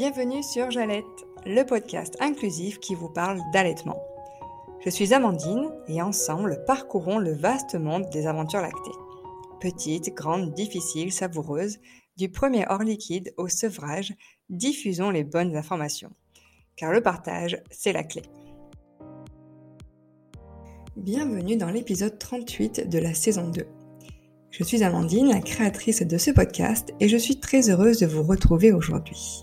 Bienvenue sur Jalette, le podcast inclusif qui vous parle d'allaitement. Je suis Amandine et ensemble parcourons le vaste monde des aventures lactées. Petites, grandes, difficiles, savoureuses, du premier hors liquide au sevrage, diffusons les bonnes informations. Car le partage, c'est la clé. Bienvenue dans l'épisode 38 de la saison 2. Je suis Amandine, la créatrice de ce podcast, et je suis très heureuse de vous retrouver aujourd'hui.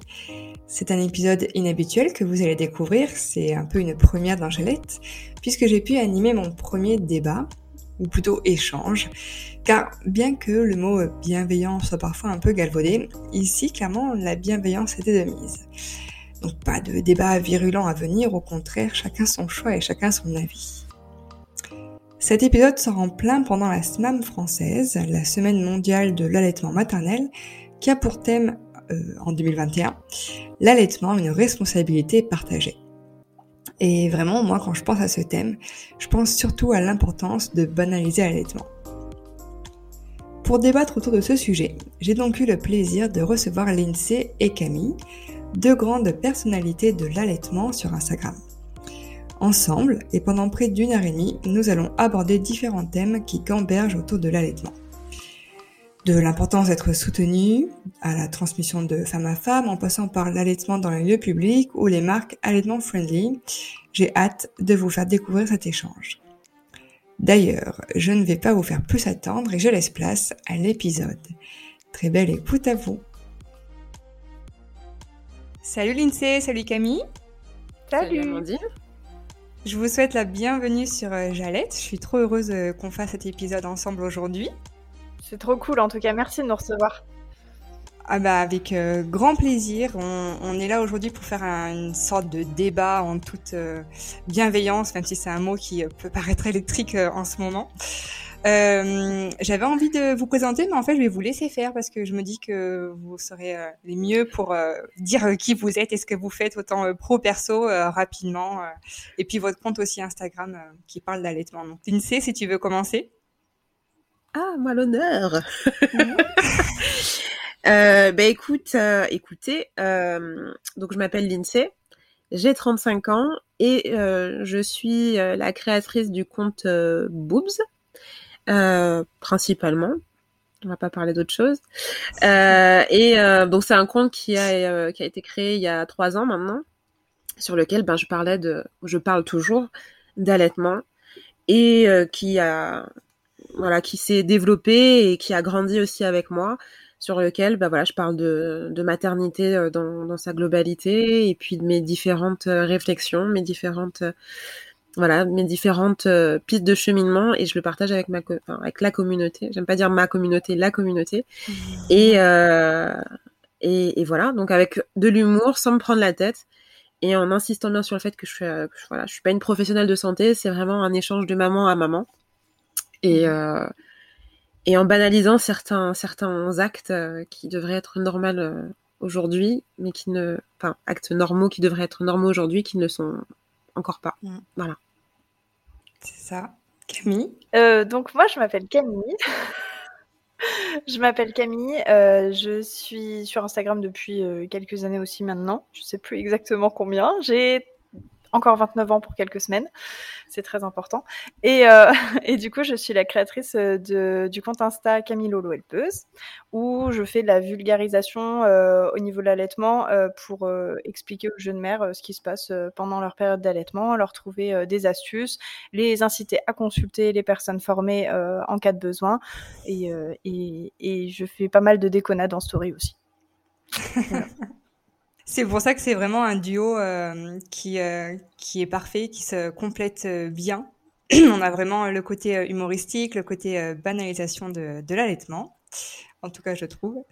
C'est un épisode inhabituel que vous allez découvrir, c'est un peu une première d'Angelette, puisque j'ai pu animer mon premier débat, ou plutôt échange, car bien que le mot bienveillant soit parfois un peu galvaudé, ici clairement la bienveillance était de mise. Donc pas de débat virulent à venir, au contraire, chacun son choix et chacun son avis. Cet épisode sort en plein pendant la SMAM française, la semaine mondiale de l'allaitement maternel, qui a pour thème en 2021 l'allaitement, une responsabilité partagée. Et vraiment, moi, quand je pense à ce thème, je pense surtout à l'importance de banaliser l'allaitement. Pour débattre autour de ce sujet, j'ai donc eu le plaisir de recevoir Lindsay et Camille, deux grandes personnalités de l'allaitement sur Instagram. Ensemble, et pendant près d'une heure et demie, nous allons aborder différents thèmes qui gambergent autour de l'allaitement. De l'importance d'être soutenu, à la transmission de femme à femme, en passant par l'allaitement dans les lieux publics ou les marques allaitement friendly, j'ai hâte de vous faire découvrir cet échange. D'ailleurs, je ne vais pas vous faire plus attendre et je laisse place à l'épisode. Très belle écoute à vous. Salut Lindsay, salut Camille. Salut, salut je vous souhaite la bienvenue sur euh, Jalette. Je suis trop heureuse euh, qu'on fasse cet épisode ensemble aujourd'hui. C'est trop cool, en tout cas, merci de nous recevoir. Ah bah avec euh, grand plaisir. On, est là aujourd'hui pour faire une sorte de débat en toute bienveillance, même si c'est un mot qui peut paraître électrique en ce moment. Euh, j'avais envie de vous présenter, mais en fait, je vais vous laisser faire parce que je me dis que vous serez euh, les mieux pour euh, dire qui vous êtes et ce que vous faites, autant pro perso rapidement, et puis votre compte aussi Instagram qui parle d'allaitement. Donc, Lindsay, si tu veux commencer. Ah, moi l'honneur. euh, bah, écoute, écoutez, donc je m'appelle Lindsay, j'ai 35 ans et je suis la créatrice du compte Boobs euh, principalement. On va pas parler d'autre chose. Euh, et euh, donc c'est un compte qui a qui a été créé il y a trois ans maintenant, sur lequel ben je parlais de, je parle toujours d'allaitement et qui a voilà qui s'est développé et qui a grandi aussi avec moi sur lequel bah voilà je parle de, de maternité dans, dans sa globalité et puis de mes différentes réflexions mes différentes voilà mes différentes euh, pistes de cheminement et je le partage avec ma avec la communauté. J'aime pas dire ma communauté la communauté. Mmh. et, euh, et, et voilà donc avec de l'humour sans me prendre la tête et en insistant bien sur le fait que je suis euh, voilà je suis pas une professionnelle de santé c'est vraiment un échange de maman à maman et mmh. euh, et en banalisant certains certains actes qui devraient être normaux aujourd'hui mais qui ne enfin actes normaux qui devraient être normaux aujourd'hui qui ne sont encore pas mmh. voilà c'est ça. Camille? Euh, Donc moi, je m'appelle Camille. je m'appelle Camille. Euh, je suis sur Instagram depuis euh, quelques années aussi maintenant. Je sais plus exactement combien. J'ai encore 29 ans pour quelques semaines. C'est très important. Et, euh, et, du coup, je suis la créatrice de, du compte Insta Camille Lolo Helpeuse, où je fais de la vulgarisation euh, au niveau de l'allaitement euh, pour euh, expliquer aux jeunes mères euh, ce qui se passe euh, pendant leur période d'allaitement, leur trouver des astuces, les inciter à consulter les personnes formées en cas de besoin. Et, et, et, je fais pas mal de déconnades en story aussi. C'est pour ça que c'est vraiment un duo euh, qui, euh, qui est parfait, qui se complète euh, bien. On a vraiment le côté humoristique, le côté banalisation de, de l'allaitement, en tout cas je trouve.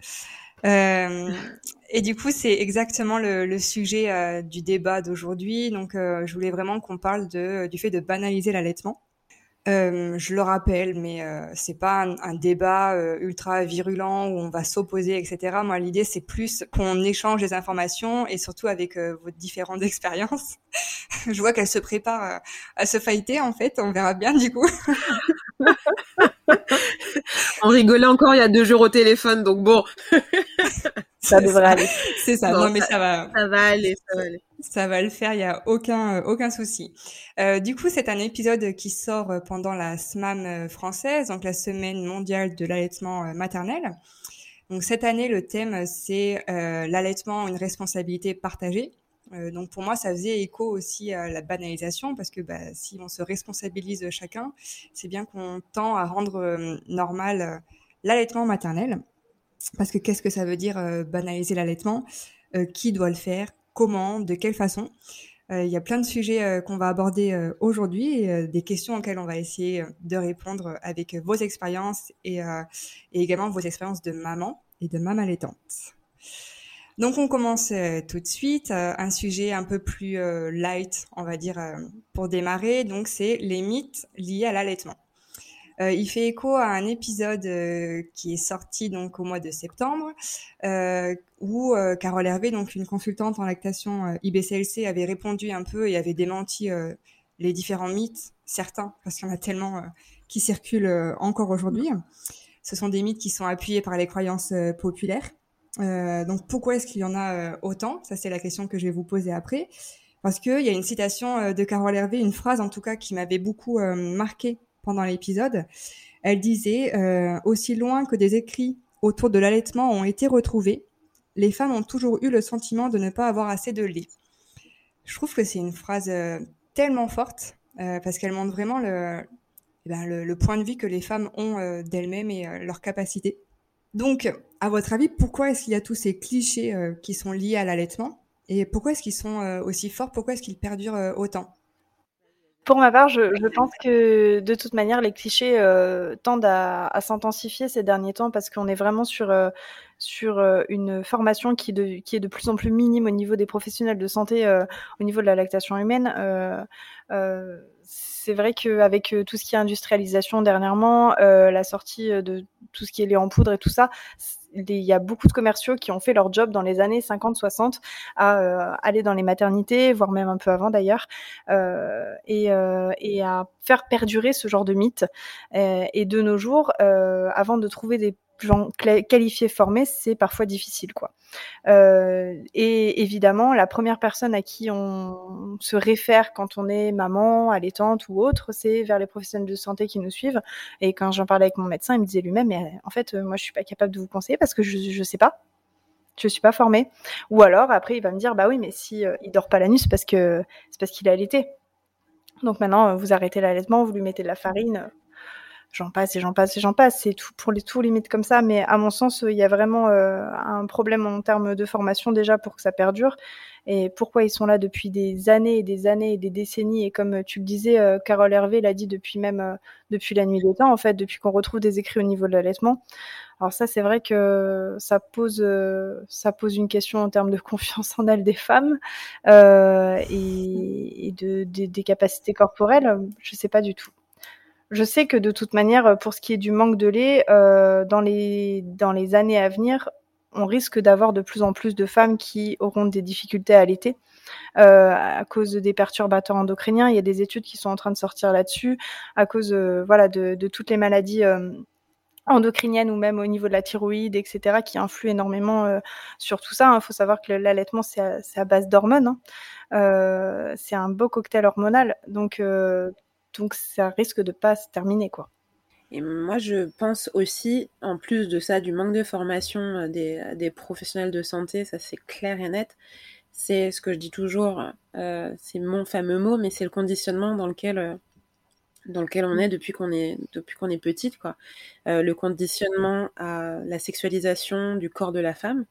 et du coup, c'est exactement le, le sujet du débat d'aujourd'hui. Donc, je voulais vraiment qu'on parle de, du fait de banaliser l'allaitement. Euh, je le rappelle, mais euh, c'est pas un, débat euh, ultra virulent où on va s'opposer, etc. Moi, l'idée c'est plus qu'on échange des informations et surtout avec euh, vos différentes expériences. je vois qu'elle se prépare à se fighter en fait. On verra bien du coup. on rigolait encore il y a deux jours au téléphone, donc bon. Ça devrait aller. C'est ça. Non, mais ça, va. Ça va aller, ça va aller. Ça va le faire. Il y a aucun aucun souci. Euh, du coup, c'est un épisode qui sort pendant la SMAM française, donc la Semaine mondiale de l'allaitement maternel. Donc cette année, le thème c'est euh, l'allaitement, une responsabilité partagée. Euh, donc pour moi, ça faisait écho aussi à la banalisation parce que bah, si on se responsabilise chacun, c'est bien qu'on tend à rendre euh, normal euh, l'allaitement maternel. Parce que qu'est-ce que ça veut dire euh, banaliser l'allaitement? Qui doit le faire? Comment? De quelle façon? Il y a plein de sujets qu'on va aborder aujourd'hui et des questions auxquelles on va essayer de répondre avec vos expériences et, et également vos expériences de maman et de maman allaitante. Donc on commence euh, tout de suite euh, un sujet un peu plus euh, light, on va dire pour démarrer. Donc c'est les mythes liés à l'allaitement. Il fait écho à un épisode qui est sorti donc au mois de septembre où Carole Hervé, donc une consultante en lactation IBCLC, avait répondu un peu et avait démenti les différents mythes, certains parce qu'il y en a tellement qui circulent encore aujourd'hui. Ce sont des mythes qui sont appuyés par les croyances populaires euh, donc pourquoi est-ce qu'il y en a euh, autant? Ça c'est la question que je vais vous poser après. Parce qu'il y a une citation euh, de Carole Hervé, une phrase en tout cas qui m'avait beaucoup marqué pendant l'épisode. Elle disait Aussi loin que des écrits autour de l'allaitement ont été retrouvés, les femmes ont toujours eu le sentiment de ne pas avoir assez de lait. Je trouve que c'est une phrase tellement forte parce qu'elle montre vraiment le, eh ben, le, le, point de vue que les femmes ont d'elles-mêmes et leur capacité. Donc, à votre avis, pourquoi est-ce qu'il y a tous ces clichés euh, qui sont liés à l'allaitement Et pourquoi est-ce qu'ils sont euh, aussi forts? Pourquoi est-ce qu'ils perdurent euh, autant? Pour ma part, je, pense que de toute manière, les clichés tendent à, s'intensifier ces derniers temps parce qu'on est vraiment sur, sur une formation qui, qui, est de plus en plus minime au niveau des professionnels de santé, au niveau de la lactation humaine. C'est vrai qu'avec euh, tout ce qui est industrialisation dernièrement, euh, la sortie euh, de tout ce qui est lait en poudre et tout ça, il y a beaucoup de commerciaux qui ont fait leur job dans les années 50-60 à aller dans les maternités, voire même un peu avant d'ailleurs, et, et, à faire perdurer ce genre de mythe. et de nos jours, avant de trouver des gens qualifiés, c'est parfois difficile, quoi. Euh, et évidemment, la première personne à qui on se réfère quand on est maman, allaitante ou autre, c'est vers les professionnels de santé qui nous suivent. Et quand j'en parlais avec mon médecin, il me disait lui-même, mais en fait, moi, je suis pas capable de vous conseiller parce que je, je sais pas. Je suis pas formée. Ou alors, après, il va me dire, bah oui, mais si euh, il dort pas la nuit, c'est parce que c'est parce qu'il est allaité. Donc maintenant, vous arrêtez l'allaitement, vous lui mettez de la farine j'en passe et j'en passe et j'en passe. C'est tout pour les tout limites comme ça. Mais à mon sens, il y a vraiment euh, un problème en termes de formation déjà pour que ça perdure. Et pourquoi ils sont là depuis des années et des années et des décennies? Et comme tu le disais, euh, Carole Hervé l'a dit depuis même euh, depuis la nuit des temps, en fait, depuis qu'on retrouve des écrits au niveau de l'allaitement. Alors ça, c'est vrai que ça pose ça pose une question en termes de confiance en elles des femmes et, et de, des capacités corporelles. Je sais pas du tout. Je sais que de toute manière, pour ce qui est du manque de lait, euh, dans, les, dans les années à venir, on risque d'avoir de plus en plus de femmes qui auront des difficultés à allaiter. Euh, à cause des perturbateurs endocriniens, il y a des études qui sont en train de sortir là-dessus, à cause euh, voilà de, de, toutes les maladies euh, endocriniennes ou même au niveau de la thyroïde, etc., qui influent énormément euh, sur tout ça. Il faut savoir que l'allaitement, c'est à, à, base d'hormones. Hein. Euh, c'est un beau cocktail hormonal. Donc, euh, donc ça risque de pas se terminer quoi. Et moi, je pense aussi, en plus de ça, du manque de formation euh, des, professionnels de santé, ça c'est clair et net. C'est ce que je dis toujours, euh, c'est mon fameux mot, mais c'est le conditionnement dans lequel, euh, dans lequel on est depuis qu'on est, depuis qu'on est petite, quoi. Le conditionnement à la sexualisation du corps de la femme.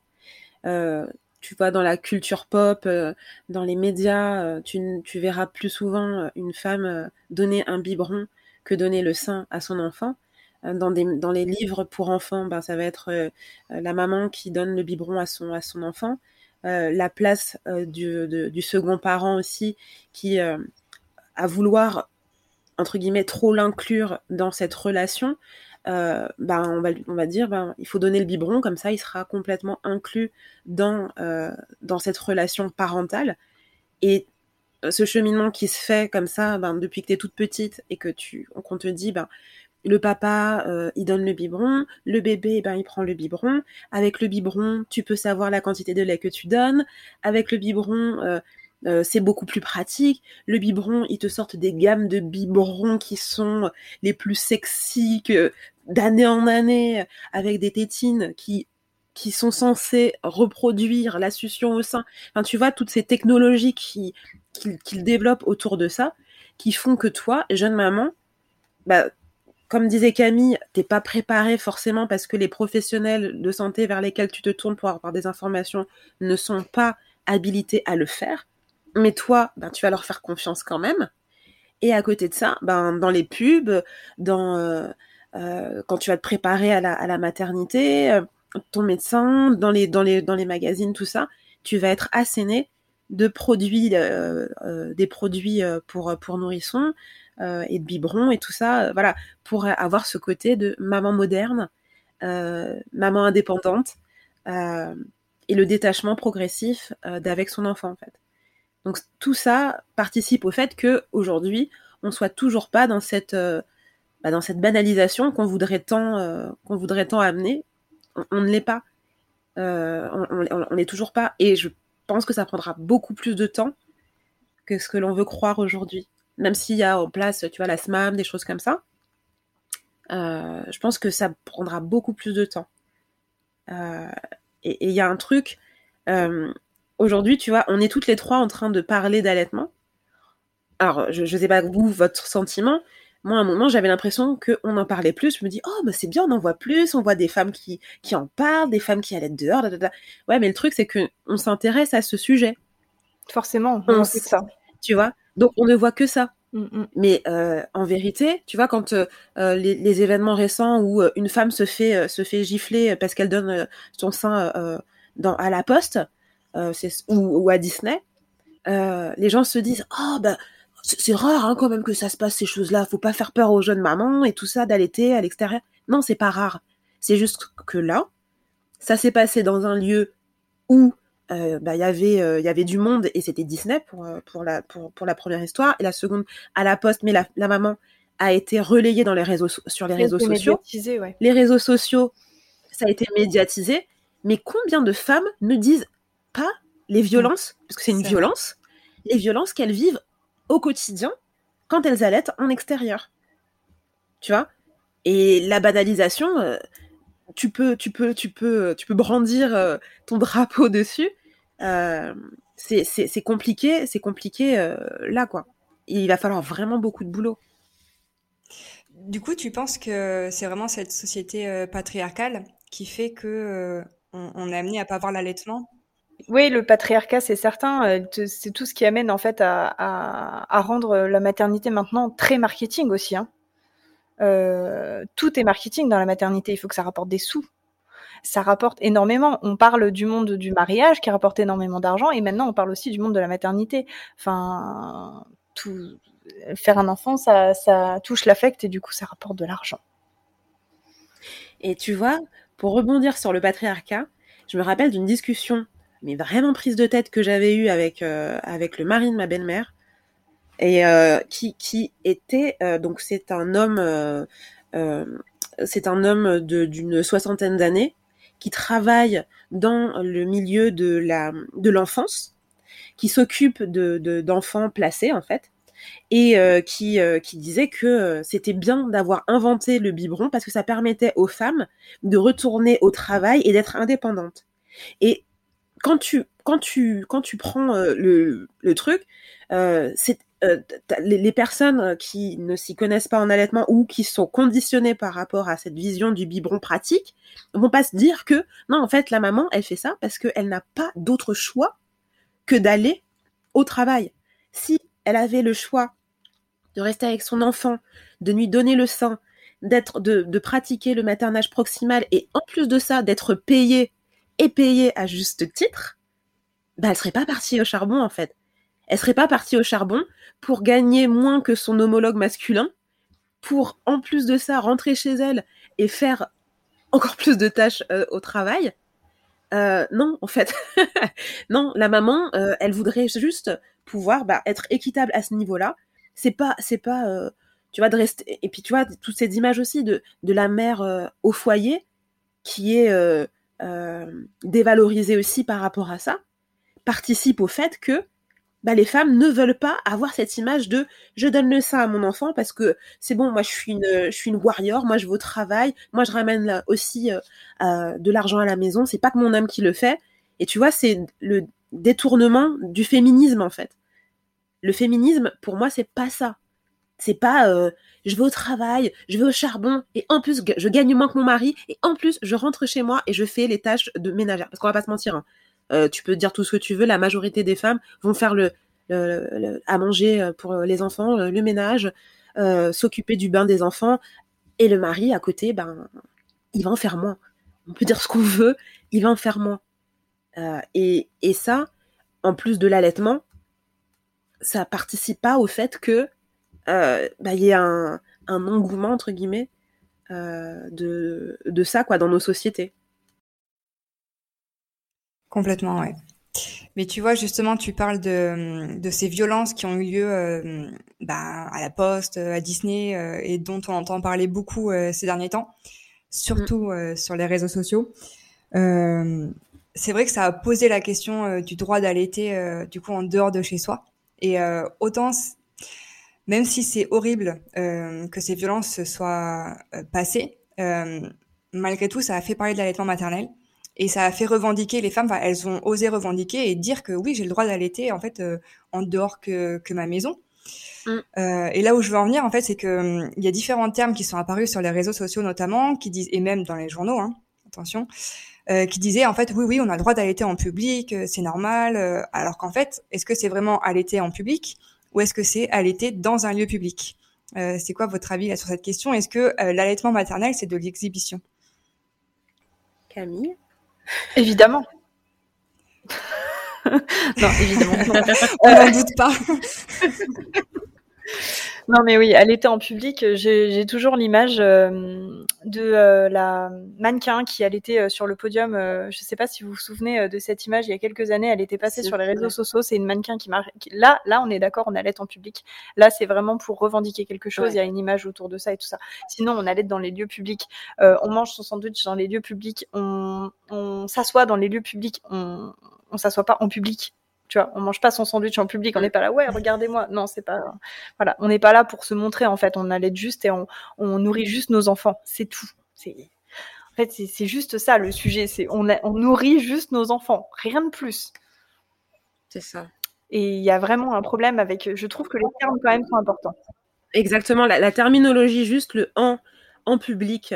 Tu vois, dans la culture pop, euh, dans les médias, euh, tu, verras plus souvent euh, une femme donner un biberon que donner le sein à son enfant. Dans, les livres pour enfants, ben, ça va être la maman qui donne le biberon à son, enfant. la place du, du, second parent aussi, qui, à vouloir, entre guillemets, trop l'inclure dans cette relation, euh, ben, on, va, on va dire ben, il faut donner le biberon, comme ça il sera complètement inclus dans, euh, dans cette relation parentale. Et ce cheminement qui se fait comme ça ben, depuis que tu es toute petite et que tu qu'on te dit ben, le papa, euh, il donne le biberon, le bébé, ben, il prend le biberon. Avec le biberon, tu peux savoir la quantité de lait que tu donnes. Avec le biberon, euh, c'est beaucoup plus pratique. Le biberon, ils te sortent des gammes de biberons qui sont les plus sexy que d'année en année, avec des tétines qui qui sont censées reproduire la succion au sein. Enfin, tu vois, toutes ces technologies qui, qu'ils développent autour de ça, qui font que toi, jeune maman, bah, comme disait Camille, t'es pas préparé forcément parce que les professionnels de santé vers lesquels tu te tournes pour avoir des informations ne sont pas habilités à le faire. Mais toi, ben, tu vas leur faire confiance quand même. Et à côté de ça, ben, dans les pubs, dans, euh, euh, quand tu vas te préparer à la, maternité, euh, ton médecin, dans les, magazines, tout ça, tu vas être asséné de produits, des produits pour, nourrissons, et de biberon et tout ça, voilà, pour avoir ce côté de maman moderne, maman indépendante et le détachement progressif d'avec son enfant en fait. Donc tout ça participe au fait que aujourd'hui on soit toujours pas dans cette bah, dans cette banalisation qu'on voudrait tant qu'on voudrait tant amener. On, ne l'est pas. on n'est toujours pas. Et je pense que ça prendra beaucoup plus de temps que ce que l'on veut croire aujourd'hui même s'il y a en place, tu vois, la SMAM, des choses comme ça. Euh, je pense que ça prendra beaucoup plus de temps. Euh, et il y a un truc, euh, aujourd'hui, tu vois, on est toutes les trois en train de parler d'allaitement. Alors, je ne sais pas vous, votre sentiment. Moi, à un moment, j'avais l'impression qu'on en parlait plus. Je me dis, oh, bah, c'est bien, on en voit plus. On voit des femmes qui, qui en parlent, des femmes qui allaitent dehors. Ouais, mais le truc, c'est qu'on s'intéresse à ce sujet. Forcément, on, sait ça. Tu vois? Donc on ne voit que ça. Mm, mm. Mais euh, en vérité, tu vois, quand euh, euh, les, événements récents où une femme se fait se fait gifler parce qu'elle donne son sein dans, à la poste ou, à Disney, les gens se disent oh bah c'est rare hein, quand même que ça se passe ces choses-là. Faut pas faire peur aux jeunes mamans et tout ça d'allaiter à l'extérieur. Non, c'est pas rare. C'est juste que là, ça s'est passé dans un lieu où euh, bah, y avait euh, il y avait du monde et c'était Disney pour euh, pour la pour, pour la première histoire et la seconde à la poste mais la, la maman a été relayée dans les réseaux sur les réseaux sociaux ouais. les réseaux sociaux ça a été médiatisé mais combien de femmes ne disent pas les violences parce que c'est une violence les violences qu'elles vivent au quotidien quand elles allaitent en extérieur tu vois? Et la banalisation tu peux, tu peux, tu peux, tu peux brandir euh, ton drapeau dessus. Euh, c'est compliqué, c'est compliqué euh, là quoi. Il va falloir vraiment beaucoup de boulot. Du coup, tu penses que c'est vraiment cette société patriarcale qui fait que on, est amené à pas voir l'allaitement? Oui, le patriarcat, c'est certain. C'est tout ce qui amène en fait à, rendre la maternité maintenant très marketing aussi. Hein. Euh, tout est marketing dans la maternité. Il faut que ça rapporte des sous. Ça rapporte énormément. On parle du monde du mariage qui rapporte énormément d'argent et maintenant on parle aussi du monde de la maternité. Faire un enfant, ça, ça touche l'affect et du coup ça rapporte de l'argent. Et tu vois, pour rebondir sur le patriarcat, je me rappelle d'une discussion, mais vraiment prise de tête que j'avais eue avec, euh, avec le mari de ma belle-mère, et euh, qui, qui était euh, donc c'est un homme c'est un homme d'une soixantaine d'années qui travaille dans le milieu de la de l'enfance, qui s'occupe de d'enfants placés en fait, et qui qui disait que c'était bien d'avoir inventé le biberon parce que ça permettait aux femmes de retourner au travail et d'être indépendantes. Et quand tu quand tu quand tu prends le, le truc, c'est euh, les, personnes euh, qui ne s'y connaissent pas en allaitement ou qui sont conditionnées par rapport à cette vision du biberon pratique vont pas se dire que non, en fait, la maman, elle fait ça parce qu'elle n'a pas d'autre choix que d'aller au travail. Si elle avait le choix de rester avec son enfant, de lui donner le sein, d'être, de, pratiquer le maternage proximal et en plus de ça, d'être payée et payée à juste titre, bah, elle serait pas partie au charbon en fait elle serait pas partie au charbon pour gagner moins que son homologue masculin, pour en plus de ça rentrer chez elle et faire encore plus de tâches euh, au travail. Euh, non, en fait, non, la maman, euh, elle voudrait juste pouvoir bah, être équitable à ce niveau-là. C'est pas, c'est pas, tu vois, de rester. Et puis, tu vois, toutes ces images aussi de, de la mère euh, au foyer qui est euh, euh, dévalorisée aussi par rapport à ça, participe au fait que bah, les femmes ne veulent pas avoir cette image de je donne le sein à mon enfant parce que c'est bon, moi je suis une, je suis une warrior, moi je vais au travail, moi je ramène aussi de l'argent à la maison, c'est pas que mon homme qui le fait. Et tu vois, c'est le détournement du féminisme en fait. Le féminisme, pour moi, c'est pas ça. C'est pas euh, je vais au travail, je vais au charbon et en plus je gagne moins que mon mari et en plus je rentre chez moi et je fais les tâches de ménagère. Parce qu'on va pas se mentir, hein. euh, tu peux dire tout ce que tu veux, la majorité des femmes vont faire le, à manger euh, pour les enfants, le ménage, s'occuper du bain des enfants et le mari à côté, ben il va en faire moins. On peut dire ce qu'on veut, il va en faire moins. et, et ça, en plus de l'allaitement, ça participe pas au fait que euh, bah, y ait un, un, engouement entre guillemets euh, de, de ça quoi dans nos sociétés. Complètement, ouais. Mais tu vois, justement, tu parles de, de ces violences qui ont eu lieu euh, bah, à la Poste, à Disney, euh, et dont on entend parler beaucoup euh, ces derniers temps, surtout mm. sur les réseaux sociaux. c'est vrai que ça a posé la question du droit d'allaiter, du coup, en dehors de chez soi. Et autant même si c'est horrible euh, que ces violences soient euh, passées, euh, malgré tout, ça a fait parler de l'allaitement maternel et ça a fait revendiquer les femmes. elles ont osé revendiquer et dire que oui, j'ai le droit d'allaiter en fait en dehors que, que ma maison. Mm. et là où je veux en venir, en fait, c'est que il y a différents termes qui sont apparus sur les réseaux sociaux notamment, qui disent et même dans les journaux, hein, attention, qui disaient en fait oui oui on a le droit d'allaiter en public, c'est normal, alors qu'en fait est-ce que c'est vraiment allaiter en public? Ou est-ce que c'est allaiter dans un lieu public euh, C'est quoi votre avis là, sur cette question? Est-ce que euh, l'allaitement maternel, c'est de l'exhibition? Camille? Évidemment. non, évidemment. On n'en doute pas. Non, mais oui, elle était en public. J'ai toujours l'image euh, de euh, la mannequin qui allaitait euh, sur le podium. je ne sais pas si vous vous souvenez de cette image. Il y a quelques années, elle était passée sur les réseaux sociaux. C'est une mannequin qui marque. Là, là, on est d'accord, on allait en public. Là, c'est vraiment pour revendiquer quelque chose. Il y a une image autour de ça et tout ça. Sinon, on allait dans les lieux publics. on mange son sandwich dans les lieux publics. On, on s'assoit dans les lieux publics. On, on s'assoit pas en public tu vois, on mange pas son sandwich en public, on n'est pas là, ouais, regardez-moi. Non, c'est pas, voilà, on n'est pas là pour se montrer en fait. On allait juste et on, on nourrit juste nos enfants, c'est tout. C'est, en fait, c'est juste ça le sujet. C'est on, on nourrit juste nos enfants, rien de plus. C'est ça. Et il y a vraiment un problème avec. Je trouve que les termes quand même sont importants. Exactement, la, terminologie juste le en en public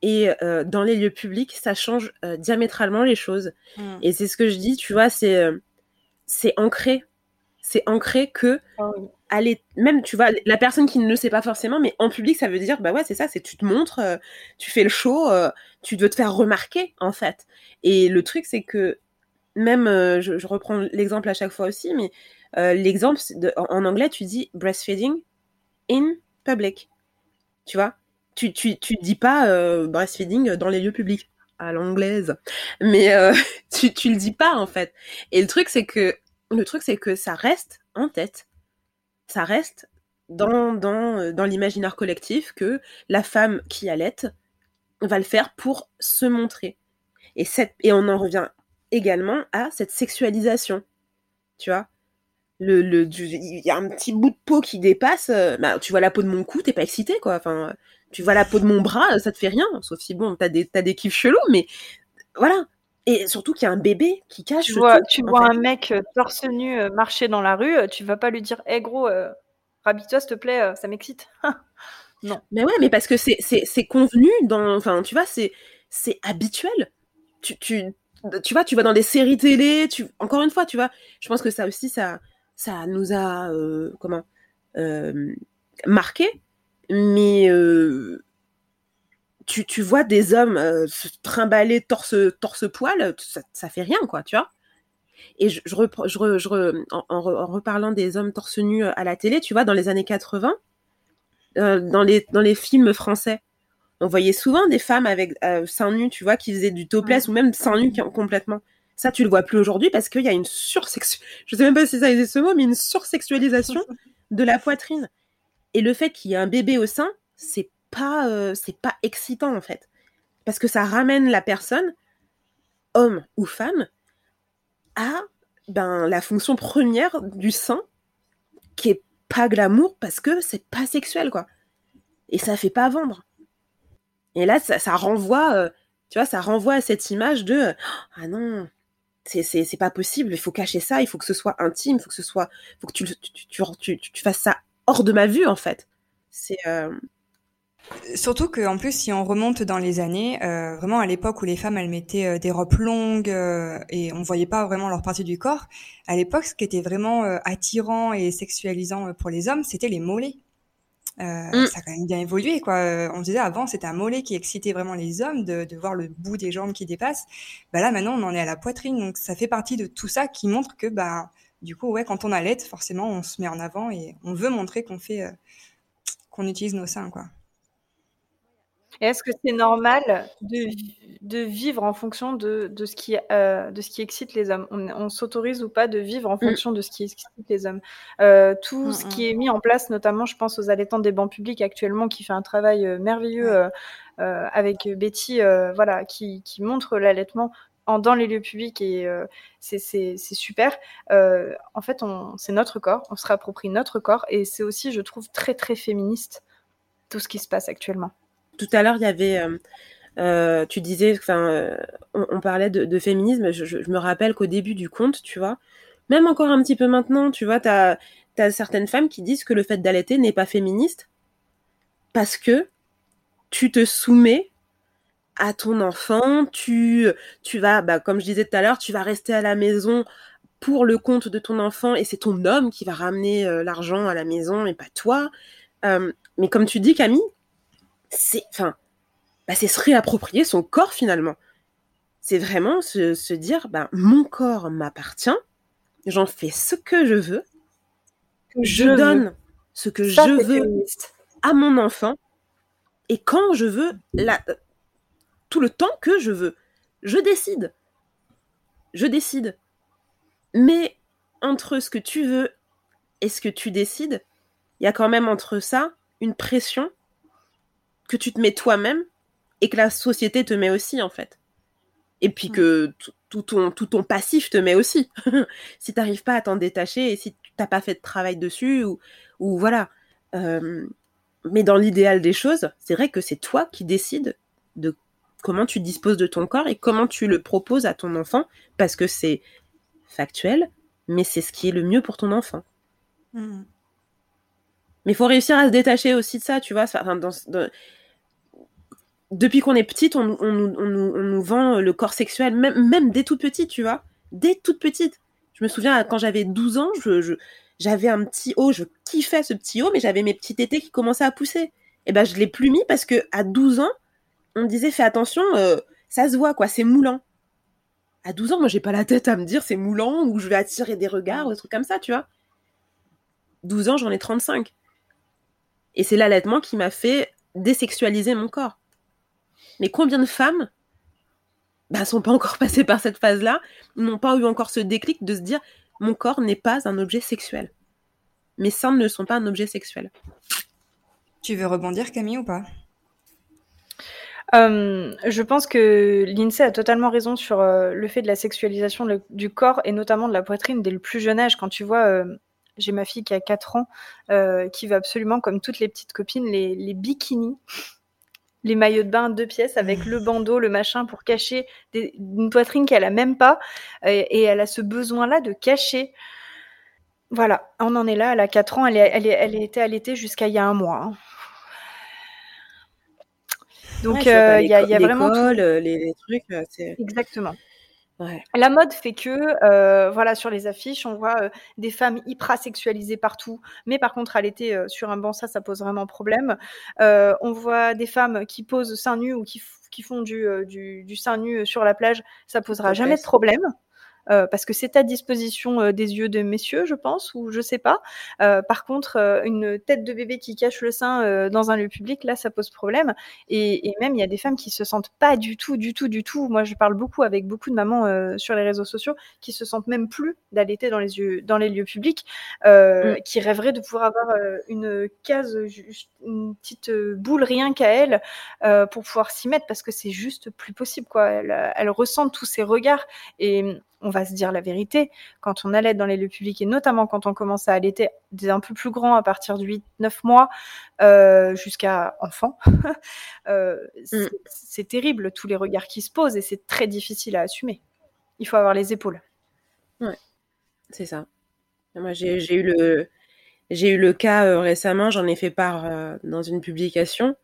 et euh, dans les lieux publics, ça change euh, diamétralement les choses. Hmm. Et c'est ce que je dis, tu vois, c'est euh, c'est ancré. C'est ancré que ah aller même tu vois la personne qui ne le sait pas forcément mais en public ça veut dire bah ouais c'est ça c'est tu te montres euh, tu fais le show euh, tu veux te faire remarquer en fait. Et le truc c'est que même euh, je, reprends l'exemple à chaque fois aussi mais l'exemple en, en, anglais tu dis breastfeeding in public. Tu vois? Tu tu tu dis pas breastfeeding dans les lieux publics à l'anglaise. Mais euh, tu, tu le dis pas en fait. Et le truc c'est que le truc c'est que ça reste en tête. Ça reste dans dans euh, dans l'imaginaire collectif que la femme qui allait va le faire pour se montrer. Et cette et on en revient également à cette sexualisation. Tu vois? Le, le il y a un petit bout de peau qui dépasse euh, bah, tu vois la peau de mon cou t'es pas excité quoi enfin tu vois la peau de mon bras, ça te fait rien. Sauf si bon, t'as des, as des kiffs chelous, mais voilà. Et surtout qu'il y a un bébé qui cache. Tu vois, tu vois un mec euh, torse nu euh, marcher dans la rue, euh, tu vas pas lui dire, hé hey, gros, euh, toi s'il te plaît, ça m'excite. non. Mais ouais, mais parce que c'est, c'est, convenu dans, enfin, tu vois, c'est, c'est habituel. Tu, tu, tu vois, tu vas dans des séries télé, tu, encore une fois, tu vois, je pense que ça aussi, ça, ça nous a, comment, marqué mais euh, tu, tu, vois des hommes euh, se trimballer torse, torse poil, ça, ça, fait rien, quoi, tu vois. Et je, je, je, je en, en, reparlant des hommes torse nu à la télé, tu vois, dans les années 80, euh, dans, les, dans les films français, on voyait souvent des femmes avec euh, seins nus, tu vois, qui faisaient du topless ou même seins nus complètement. Ça, tu le vois plus aujourd'hui parce qu'il y a une sursexualisation, je sais même pas si ça existe ce mot, mais une sursexualisation de la poitrine. Et le fait qu'il y ait un bébé au sein, c'est pas, euh, c'est pas excitant en fait. Parce que ça ramène la personne, homme ou femme, à ben, la fonction première du sein, qui est pas glamour parce que c'est pas sexuel, quoi. Et ça fait pas vendre. Et là, ça, renvoie, euh, tu vois, ça renvoie à cette image de ah non, c'est pas possible, il faut cacher ça, il faut que ce soit intime, il faut que ce soit, faut que tu, tu, tu, fasses ça hors de ma vue en fait. C'est euh, Surtout qu'en plus, si on remonte dans les années, euh, vraiment à l'époque où les femmes elles mettaient euh, des robes longues euh, et on voyait pas vraiment leur partie du corps, à l'époque, ce qui était vraiment attirant et sexualisant pour les hommes, c'était les mollets. Mm. Ça a quand même bien évolué, quoi. On disait avant, c'était un mollet qui excitait vraiment les hommes de, de, voir le bout des jambes qui dépasse. Bah là, maintenant, on en est à la poitrine, donc ça fait partie de tout ça qui montre que, bah, du coup, ouais, quand on allait, forcément, on se met en avant et on veut montrer qu'on fait, qu'on utilise nos seins, quoi. Est-ce que c'est normal de, de, vivre en fonction de, de, ce qui, euh, de ce qui excite les hommes? On, s'autorise ou pas de vivre en mm. fonction de ce qui excite les hommes? Euh, Tout mm, ce mm. qui est mis en place, notamment, je pense aux allaitants des bancs publics actuellement, qui fait un travail euh, merveilleux avec Betty, voilà, qui, qui montre l'allaitement dans les lieux publics et c'est super. en fait, c'est notre corps, on se réapproprie notre corps et c'est aussi, je trouve, très très féministe tout ce qui se passe actuellement tout à l'heure, il y avait, euh, euh, tu disais, enfin, euh, on, parlait de, féminisme. Je, me rappelle qu'au début du conte, tu vois, même encore un petit peu maintenant, tu vois, tu as, certaines femmes qui disent que le fait d'allaiter n'est pas féministe parce que tu te soumets à ton enfant, tu, tu vas, bah, comme je disais tout à l'heure, tu vas rester à la maison pour le compte de ton enfant et c'est ton homme qui va ramener l'argent à la maison et pas toi. mais comme tu dis, Camille, c'est, enfin, bah, c'est se réapproprier son corps finalement. C'est vraiment se, dire, ben, mon corps m'appartient, j'en fais ce que je veux, je, donne ce que je veux à mon enfant, et quand je veux, la, tout le temps que je veux, je décide. Je décide. Mais entre ce que tu veux et ce que tu décides, il y a quand même entre ça une pression que tu te mets toi-même et que la société te met aussi, en fait. Et puis que tout ton, tout ton passif te met aussi. si tu n'arrives pas à t'en détacher et si tu n'as pas fait de travail dessus, ou, ou voilà. Euh, mais dans l'idéal des choses, c'est vrai que c'est toi qui décides de comment tu disposes de ton corps et comment tu le proposes à ton enfant, parce que c'est factuel, mais c'est ce qui est le mieux pour ton enfant. Mmh. Mais il faut réussir à se détacher aussi de ça, tu vois. Enfin, dans, depuis qu'on est petite, on, nous vend le corps sexuel, même, même dès toute petite, tu vois. Dès toute petite. Je me souviens, quand j'avais 12 ans, je, j'avais un petit haut, je kiffais ce petit haut, mais j'avais mes petits tétés qui commençaient à pousser. Et ben, je l'ai plus mis parce que à 12 ans, on me disait, fais attention, euh, ça se voit, quoi, c'est moulant. À 12 ans, moi, j'ai pas la tête à me dire c'est moulant ou je vais attirer des regards ou des trucs comme ça, tu vois. 12 ans, j'en ai 35. Et c'est l'allaitement qui m'a fait désexualiser mon corps. Mais combien de femmes bah, sont pas encore passées par cette phase-là, n'ont pas eu encore ce déclic de se dire mon corps n'est pas un objet sexuel. Mes seins ne sont pas un objet sexuel. Tu veux rebondir, Camille, ou pas? Euh, je pense que l'INSEE a totalement raison sur euh, le fait de la sexualisation du corps et notamment de la poitrine dès le plus jeune âge. Quand tu vois, euh, j'ai ma fille qui a 4 ans, qui veut absolument, comme toutes les petites copines, les, bikinis les maillots de bain deux pièces avec le bandeau, le machin pour cacher une poitrine qu'elle a même pas et, elle a ce besoin-là de cacher. Voilà, on en est là, elle a 4 ans, elle était allaitée jusqu'à il y a un mois. Hein. Donc euh, il y, a vraiment les, les, trucs. Euh, Exactement. La mode fait que, euh, voilà, sur les affiches, on voit euh, des femmes hyper sexualisées partout, mais par contre, à l'été, euh, sur un banc, ça, ça pose vraiment problème. on voit des femmes qui posent seins nus ou qui, font du, du, sein nu sur la plage, ça posera jamais de problème. Parce que c'est à disposition des yeux de messieurs, je pense, ou je sais pas. par contre, une tête de bébé qui cache le sein dans un lieu public, là, ça pose problème. Et, et même, il y a des femmes qui se sentent pas du tout, du tout, du tout. Moi, je parle beaucoup avec beaucoup de mamans sur les réseaux sociaux qui se sentent même plus d'allaiter dans les yeux, dans les lieux publics, mm. qui rêveraient de pouvoir avoir une case, une petite boule rien qu'à elle pour pouvoir s'y mettre parce que c'est juste plus possible quoi. Elle, elle ressent tous ces regards et on va se dire la vérité, quand on allait dans les lieux publics et notamment quand on commence à allaiter des un peu plus grands à partir de 8-9 mois euh, jusqu'à enfant, euh, mm. c'est terrible tous les regards qui se posent et c'est très difficile à assumer. Il faut avoir les épaules. Ouais, c'est ça. Moi, j'ai eu le j'ai eu le cas euh, récemment, j'en ai fait part dans une publication.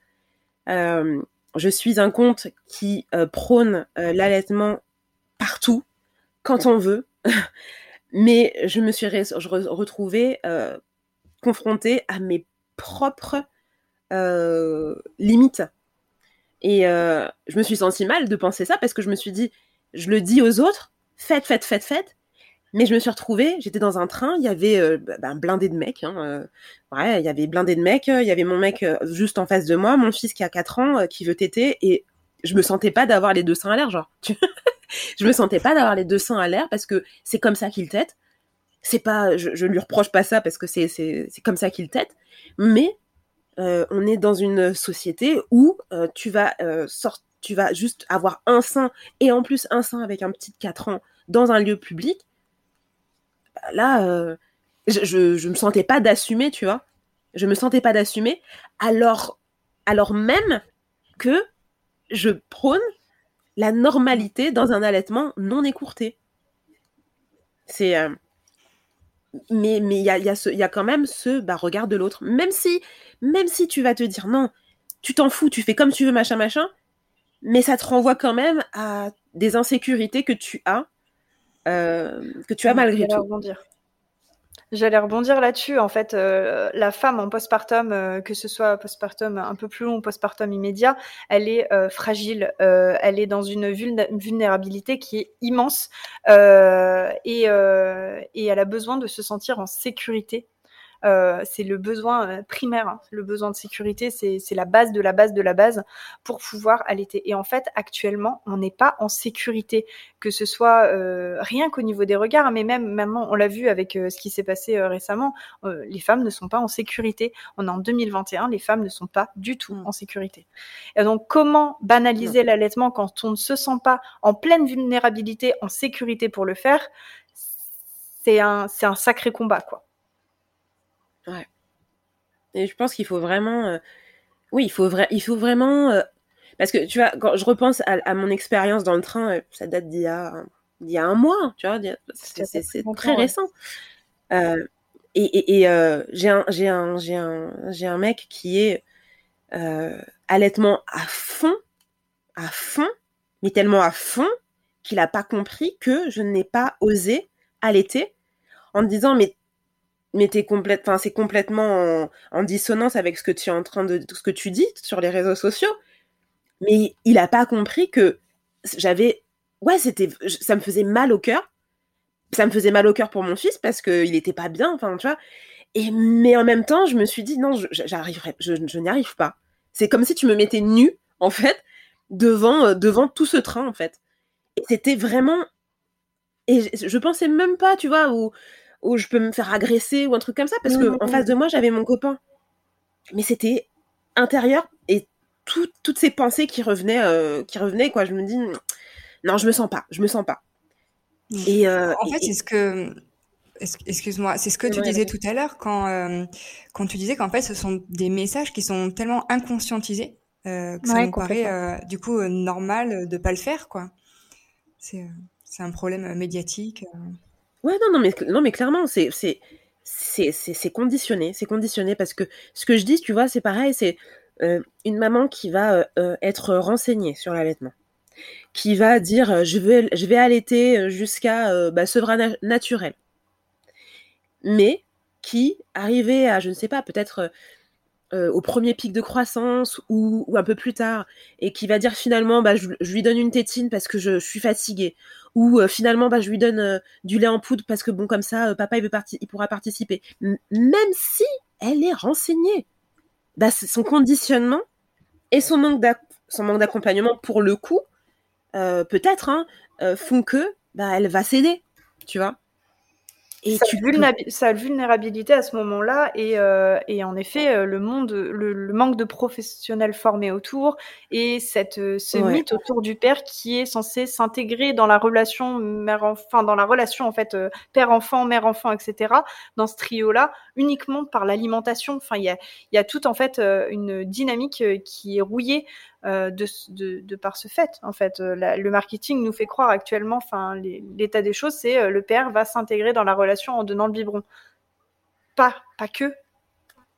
je suis un compte qui prône l'allaitement partout quand on veut. Mais je me suis retrouvée euh, confrontée à mes propres euh, limites. Et euh, je me suis sentie mal de penser ça parce que je me suis dit, je le dis aux autres, faites, faites, faites, faites. Mais je me suis retrouvée, j'étais dans un train, il y avait bah, bah, blindé de mecs. Hein, ouais, il y avait blindé de mecs, il y avait mon mec juste en face de moi, mon fils qui a 4 ans, qui veut téter, et je me sentais pas d'avoir les deux seins à l'air, genre. je me sentais pas d'avoir les deux seins à l'air parce que c'est comme ça qu'il tête. C'est pas, je, je lui reproche pas ça parce que c'est comme ça qu'il tête, mais euh, on est dans une société où euh, tu vas euh, tu vas juste avoir un sein et en plus un sein avec un petit de 4 ans dans un lieu public. Bah, là, je, je, je me sentais pas d'assumer, tu vois. Je me sentais pas d'assumer alors alors même que je prône la normalité dans un allaitement non écourté. C'est. Euh, mais il y, a, y, y a, quand même ce bah, regard de l'autre. Même si, même si tu vas te dire non, tu t'en fous, tu fais comme tu veux, machin, machin, mais ça te renvoie quand même à des insécurités que tu as, euh, que tu as malgré tout. J'allais rebondir là-dessus. En fait, euh, la femme en postpartum, euh, que ce soit postpartum un peu plus long ou postpartum immédiat, elle est euh, fragile. elle est dans une vulnérabilité qui est immense et, et elle a besoin de se sentir en sécurité euh, c'est le besoin euh, primaire, hein. le besoin de sécurité, c'est la base de la base de la base pour pouvoir allaiter. Et en fait, actuellement, on n'est pas en sécurité, que ce soit euh, rien qu'au niveau des regards, mais même maintenant, on l'a vu avec ce qui s'est passé récemment, les femmes ne sont pas en sécurité. On est en 2021, les femmes ne sont pas du tout mm. en sécurité. Et donc, comment banaliser l'allaitement quand on ne se sent pas en pleine vulnérabilité, en sécurité pour le faire? C'est un, un sacré combat, quoi. Ouais. Et je pense qu'il faut vraiment. Euh, oui, il faut, vrai, il faut vraiment. Euh, parce que tu vois, quand je repense à, mon expérience dans le train, euh, ça date d'il y a, il y a un mois, tu vois, c'est très récent. et, et, j'ai un, un, un, un mec qui est allaitement à fond, à fond, mais tellement à fond qu'il n'a pas compris que je n'ai pas osé allaiter en me disant mais mais complète, enfin c'est complètement en, dissonance avec ce que tu es en train de, ce que tu dis sur les réseaux sociaux. Mais il a pas compris que j'avais, ouais, c'était, ça me faisait mal au cœur. Ça me faisait mal au cœur pour mon fils parce que il était pas bien, enfin tu vois. Et mais en même temps, je me suis dit non, j'arriverai, je, je n'y arrive pas. C'est comme si tu me mettais nu en fait devant euh, devant tout ce train en fait. Et c'était vraiment et je, je pensais même pas, tu vois, où où je peux me faire agresser ou un truc comme ça, parce que en face de moi, j'avais mon copain. Mais c'était intérieur et toutes ces pensées qui revenaient, euh, qui revenaient, quoi. Je me dis, non, je me sens pas, je me sens pas. Et, euh, en fait, c'est ce que, excuse-moi, c'est ce que tu disais tout à l'heure quand, euh, quand tu disais qu'en fait, ce sont des messages qui sont tellement inconscientisés que ça nous paraît du coup normal de pas le faire, quoi. C'est un problème médiatique. Ouais, non, non, mais, clairement, c'est, c'est, c'est, conditionné. C'est conditionné parce que ce que je dis, tu vois, c'est pareil, c'est euh, une maman qui va euh, euh, être renseignée sur l'allaitement, qui va dire je vais, je allaiter jusqu'à bah, sevrage naturel, mais qui, arrivée à, je ne sais pas, peut-être euh, au premier pic de croissance ou, un peu plus tard et qui va dire finalement bah, je, lui donne une tétine parce que je, suis fatiguée. Ou euh, finalement bah, je lui donne euh, du lait en poudre parce que bon comme ça papa il, veut il pourra participer. Même si elle est renseignée. Bah, son conditionnement et son manque d'accompagnement pour le coup peut-être hein, font que bah, elle va céder tu vois et sa, vulnérabilité à ce moment-là et, euh, et, en effet euh, le monde, le, manque de professionnels formés autour et cette euh, ce mythe autour du père qui est censé s'intégrer dans la relation mère enfant, dans la relation en fait père enfant, mère enfant, etc. Dans ce trio-là uniquement par l'alimentation. Enfin il y a il y a tout en fait une dynamique qui est rouillée euh, de, de, de, par ce fait. En fait, euh, le marketing nous fait croire actuellement, enfin, l'état des choses, c'est euh, le père va s'intégrer dans la relation en donnant le biberon. Pas, pas que,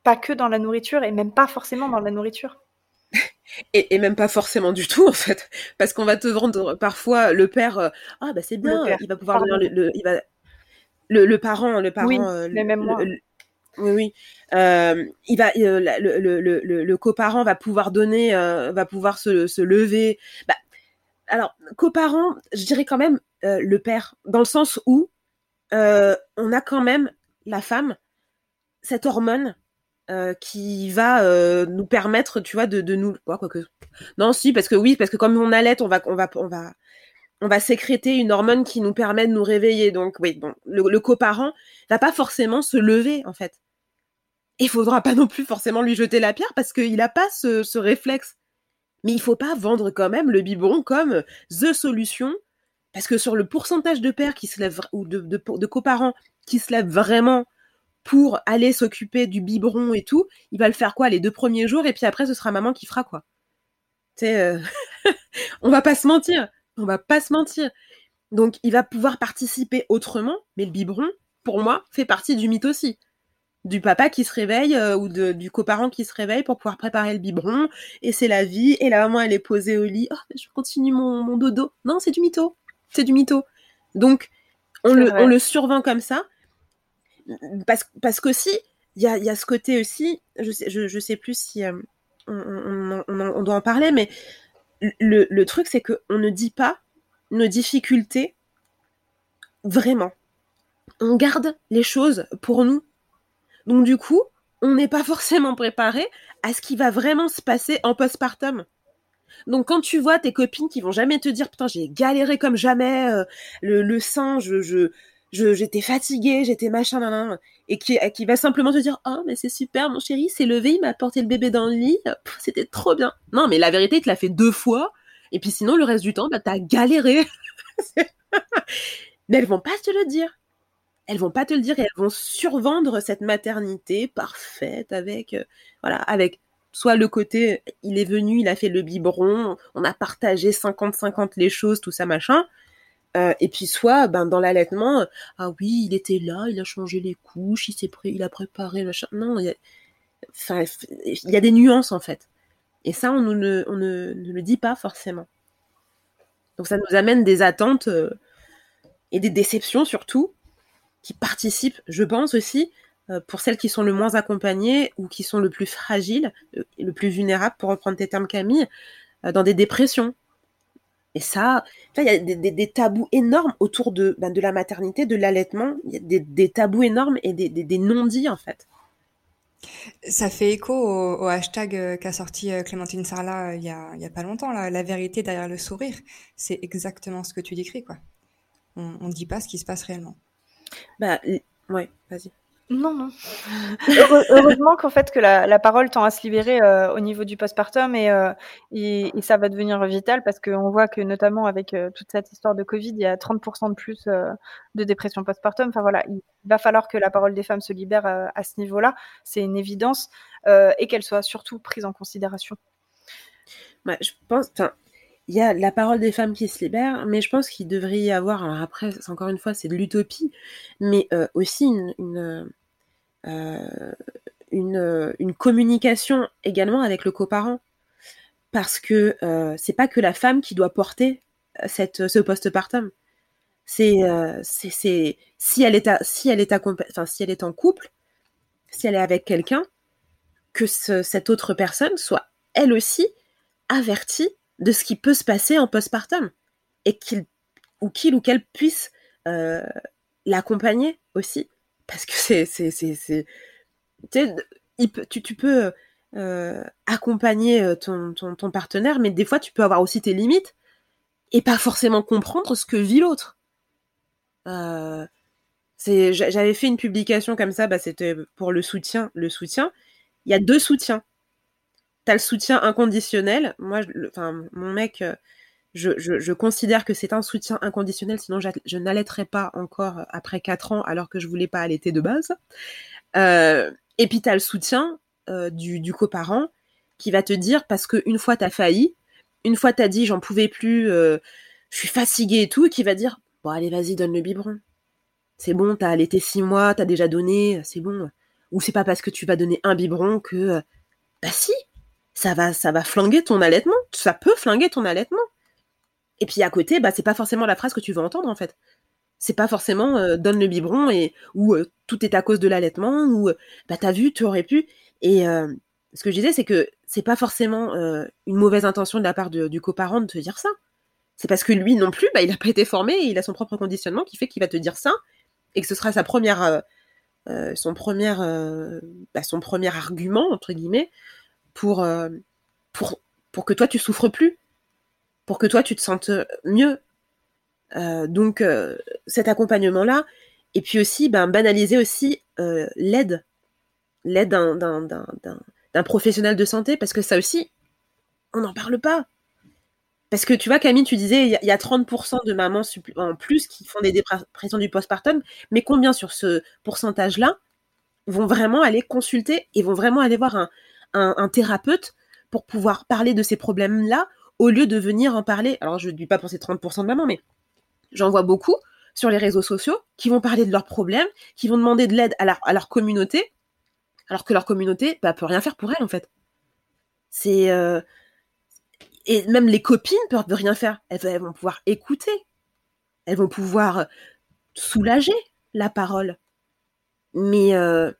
pas que dans la nourriture et même pas forcément dans la nourriture. Et, et, même pas forcément du tout en fait, parce qu'on va te vendre parfois le père, ah bah c'est bien, il va pouvoir donner le, il va le, le, parent, le parent, oui, mais même moi. Oui. Euh, euh, le, le, le, coparent va pouvoir donner, euh, va pouvoir se, lever. Bah, alors, coparent, je dirais quand même le père, dans le sens où on a quand même la femme, cette hormone qui va nous permettre, tu vois, de, nous. quoi que... Non, si, parce que oui, parce que comme on allait, on va, on va, on va, on va sécréter une hormone qui nous permet de nous réveiller. Donc, oui, bon, le, le coparent va pas forcément se lever, en fait il faudra pas non plus forcément lui jeter la pierre parce qu'il n'a pas ce, réflexe. Mais il faut pas vendre quand même le biberon comme the solution, parce que sur le pourcentage de pères qui se lèvent ou de, coparents qui se lèvent vraiment pour aller s'occuper du biberon et tout, il va le faire quoi les deux premiers jours et puis après ce sera maman qui fera quoi. Tu euh, on va pas se mentir, on va pas se mentir. Donc il va pouvoir participer autrement, mais le biberon, pour moi, fait partie du mythe aussi du papa qui se réveille euh, ou de, du coparent qui se réveille pour pouvoir préparer le biberon et c'est la vie et la maman elle est posée au lit. Oh, je continue mon, mon dodo. Non c'est du mytho. C'est du mytho. Donc on le, on le survend comme ça. Parce, parce qu'aussi il y a, y a ce côté aussi je sais, je, je sais plus si euh, on, on, on, doit en parler mais le, le truc c'est que on ne dit pas nos difficultés vraiment. On garde les choses pour nous donc du coup, on n'est pas forcément préparé à ce qui va vraiment se passer en postpartum. Donc quand tu vois tes copines qui vont jamais te dire putain j'ai galéré comme jamais euh, le, le sein je je j'étais fatiguée j'étais machin nan, et qui qui va simplement te dire oh mais c'est super mon chéri s'est levé il m'a porté le bébé dans le lit c'était trop bien. Non mais la vérité il te l'a fait deux fois et puis sinon le reste du temps bah t'as galéré. Mais elles vont pas te le dire elles vont pas te le dire et elles vont survendre cette maternité parfaite avec, euh, voilà, avec soit le côté, il est venu, il a fait le biberon, on a partagé 50-50 les choses, tout ça, machin. Euh, et puis soit, ben, dans l'allaitement, ah oui, il était là, il a changé les couches, il s'est pré il a préparé le Non, il y a, des nuances, en fait. Et ça, on ne, on ne, le dit pas forcément. Donc ça nous amène des attentes euh, et des déceptions surtout, qui participent, je pense aussi, euh, pour celles qui sont le moins accompagnées ou qui sont le plus fragiles, euh, le plus vulnérables, pour reprendre tes termes Camille, euh, dans des dépressions. Et ça, il y a des, tabous énormes autour de, ben, de la maternité, de l'allaitement. Il y a des, tabous énormes et des, non-dits, en fait. Ça fait écho au, hashtag qu'a sorti Clémentine Sarlat il y a, y a pas longtemps, là, la vérité derrière le sourire. C'est exactement ce que tu décris, quoi. On ne dit pas ce qui se passe réellement. Bah, ouais, vas-y. Non, non. heureusement qu'en fait que la, parole tend à se libérer euh, au niveau du postpartum et, euh, et, ça va devenir vital parce qu'on voit que notamment avec euh, toute cette histoire de Covid, il y a 30% de plus de dépression postpartum. Enfin voilà, il va falloir que la parole des femmes se libère à ce niveau-là, c'est une évidence, et qu'elle soit surtout prise en considération. Bah, je pense, il y a la parole des femmes qui se libère, mais je pense qu'il devrait y avoir, alors après, encore une fois, c'est de l'utopie, mais euh, aussi euh, une, une, communication également avec le coparent. Parce que euh, c'est pas que la femme qui doit porter cette, ce postpartum. C'est, c'est, si elle est, si elle est, si elle est en couple, si elle est avec quelqu'un, que cette autre personne soit elle aussi avertie de ce qui peut se passer en postpartum et qu'il ou qu'il ou qu'elle puisse euh, l'accompagner aussi. Parce que c'est c'est c'est tu, tu peux euh, accompagner euh, ton, partenaire mais des fois tu peux avoir aussi tes limites et pas forcément comprendre ce que vit l'autre. C'est j'avais fait une publication comme ça bah c'était pour le soutien le soutien. Il y a deux soutiens t'as le soutien inconditionnel moi mon mec je, considère que c'est un soutien inconditionnel, sinon je n'allaiterais pas encore après 4 ans alors que je voulais pas allaiter de base. Euh, et puis tu as le soutien euh, du, coparent qui va te dire, parce qu'une fois tu as failli, une fois tu as dit j'en pouvais plus, euh, je suis fatiguée et tout, et qui va dire, bon allez vas-y donne le biberon. C'est bon, t'as allaité 6 mois, t'as déjà donné, c'est bon. Ou c'est pas parce que tu vas donner un biberon que, bah si, ça va, ça va flinguer ton allaitement. Ça peut flinguer ton allaitement. Et puis à côté, bah, c'est pas forcément la phrase que tu veux entendre en fait. C'est pas forcément euh, donne le biberon et ou euh, tout est à cause de l'allaitement ou euh, bah t'as vu, tu aurais pu. Et ce que je disais, c'est que c'est pas forcément une mauvaise intention de la part du coparent de te dire ça. C'est parce que lui non plus, bah, il a pas été formé et il a son propre conditionnement qui fait qu'il va te dire ça et que ce sera sa première, son première, bah, son premier argument entre guillemets pour pour que toi tu souffres plus pour que toi tu te sentes mieux. Euh, donc euh, cet accompagnement là, et puis aussi ben, banaliser aussi euh, l'aide, l'aide d'un professionnel de santé, parce que ça aussi, on n'en parle pas. Parce que tu vois, Camille, tu disais, il y, a 30% de mamans en plus qui font des dépressions du postpartum, mais combien sur ce pourcentage-là vont vraiment aller consulter et vont vraiment aller voir un, un thérapeute pour pouvoir parler de ces problèmes-là au lieu de venir en parler. Alors, je ne dis pas pour ces 30% de mamans, mais j'en vois beaucoup sur les réseaux sociaux qui vont parler de leurs problèmes, qui vont demander de l'aide à, leur communauté, alors que leur communauté bah, peut rien faire pour elles, en fait. C'est. Euh, et même les copines peuvent rien faire. Elles, vont pouvoir écouter. Elles vont pouvoir soulager la parole. Mais euh,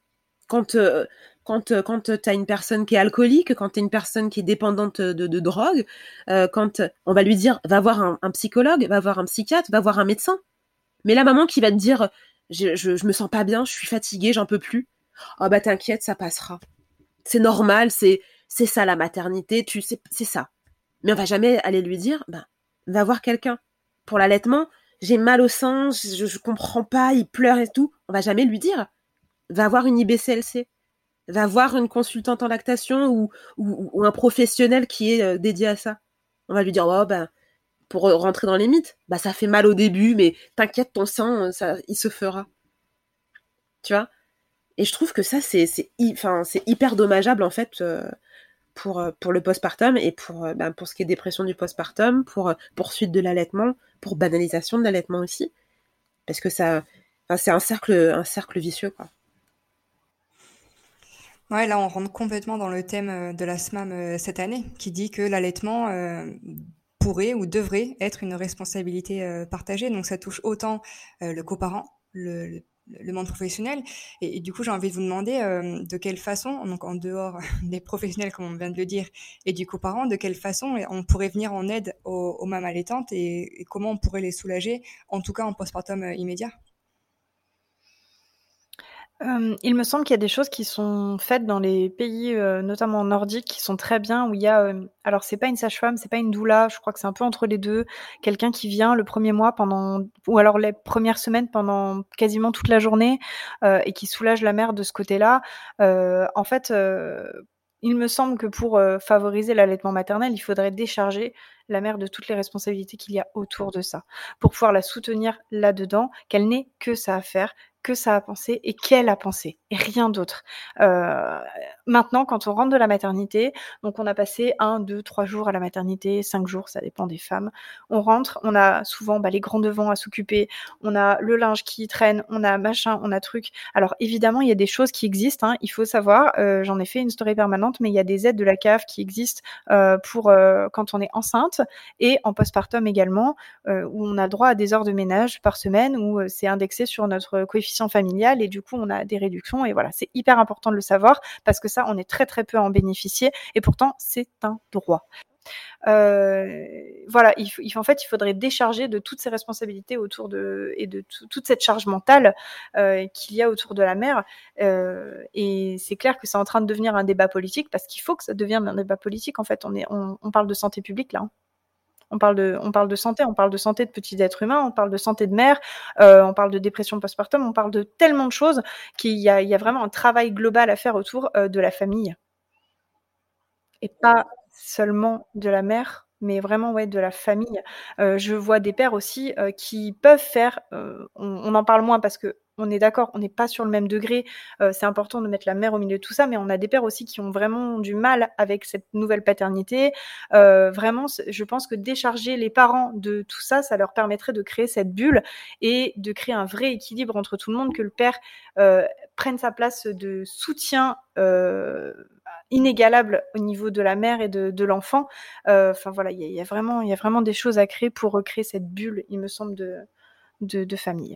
quand, euh, quand, euh, quand tu as une personne qui est alcoolique, quand tu une personne qui est dépendante de, drogue, euh, quand on va lui dire va voir un, psychologue, va voir un psychiatre, va voir un médecin. Mais la maman qui va te dire je, je, me sens pas bien, je suis fatiguée, j'en peux plus. Oh bah t'inquiète, ça passera. C'est normal, c'est c'est ça la maternité, tu c'est ça. Mais on va jamais aller lui dire bah va voir quelqu'un. Pour l'allaitement, j'ai mal au sein, je, je comprends pas, il pleure et tout. On va jamais lui dire va voir une IBCLC va voir une consultante en lactation ou, un professionnel qui est euh, dédié à ça. On va lui dire, oh, ben, pour rentrer dans les mythes, bah, ça fait mal au début, mais t'inquiète, ton sein, ça, il se fera. Tu vois? Et je trouve que ça, c'est, hyper dommageable, en fait, euh, pour, euh, pour le postpartum et pour, ben, pour ce qui est dépression du postpartum, pour poursuite de l'allaitement, pour banalisation de l'allaitement aussi. Parce que ça, c'est un cercle, un cercle vicieux, quoi. Ouais, là, on rentre complètement dans le thème euh, de la SMAM euh, cette année, qui dit que l'allaitement euh, pourrait ou devrait être une responsabilité partagée. Donc, ça touche autant le coparent, le, le, monde professionnel. Et, du coup, j'ai envie de vous demander de quelle façon, donc en dehors des professionnels, comme on vient de le dire, et du coparent, de quelle façon on pourrait venir en aide aux, aux mamans allaitantes et comment on pourrait les soulager, en tout cas en postpartum immédiat? Il me semble qu'il y a des choses qui sont faites dans les pays, notamment nordiques, qui sont très bien, où il y a, alors c'est pas une sage-femme, c'est pas une doula, je crois que c'est un peu entre les deux. Quelqu'un qui vient le premier mois pendant ou alors les premières semaines pendant quasiment toute la journée, et qui soulage la mère de ce côté-là. en fait, il me semble que pour, favoriser l'allaitement maternel, il faudrait décharger la mère de toutes les responsabilités qu'il y a autour de ça, pour pouvoir la soutenir là-dedans, qu'elle n'ait que ça à faire, que ça a pensé et qu'elle a pensé et rien d'autre. Euh, maintenant, quand on rentre de la maternité, donc on a passé un, deux, trois jours à la maternité, cinq jours, ça dépend des femmes. On rentre, on a souvent bah, les grands devants à s'occuper, on a le linge qui traîne, on a machin, on a truc. Alors évidemment, il y a des choses qui existent. Hein, il faut savoir, euh, j'en ai fait une story permanente, mais il y a des aides de la CAF qui existent euh, pour quand on est enceinte et en postpartum également, où on a droit à des heures de ménage par semaine, où c'est indexé sur notre coefficient coefficient familial et du coup on a des réductions et voilà c'est hyper important de le savoir parce que ça on est très très peu à en bénéficier et pourtant c'est un droit. Euh, voilà, il, en fait, il faudrait décharger de toutes ces responsabilités autour de et de toute cette charge mentale euh, qu'il y a autour de la mère. Euh, et c'est clair que c'est en train de devenir un débat politique parce qu'il faut que ça devienne un débat politique. En fait, on est, on, parle de santé publique là. Hein. On parle de, santé, on parle de santé de petits êtres humains, on parle de santé de mère, on parle de dépression postpartum, on parle de tellement de choses qu'il y a, vraiment un travail global à faire autour de la famille. Et pas seulement de la mère, mais vraiment ouais de la famille. Euh, je vois des pères aussi euh, qui peuvent faire. Euh, on, en parle moins parce que on est d'accord, on n'est pas sur le même degré. c'est important de mettre la mère au milieu de tout ça, mais on a des pères aussi qui ont vraiment du mal avec cette nouvelle paternité. vraiment, je pense que décharger les parents de tout ça, ça leur permettrait de créer cette bulle et de créer un vrai équilibre entre tout le monde, que le père prenne sa place de soutien inégalable au niveau de la mère et de, l'enfant. Euh, enfin voilà, il y, a vraiment, des choses à créer pour recréer cette bulle, il me semble, de, famille.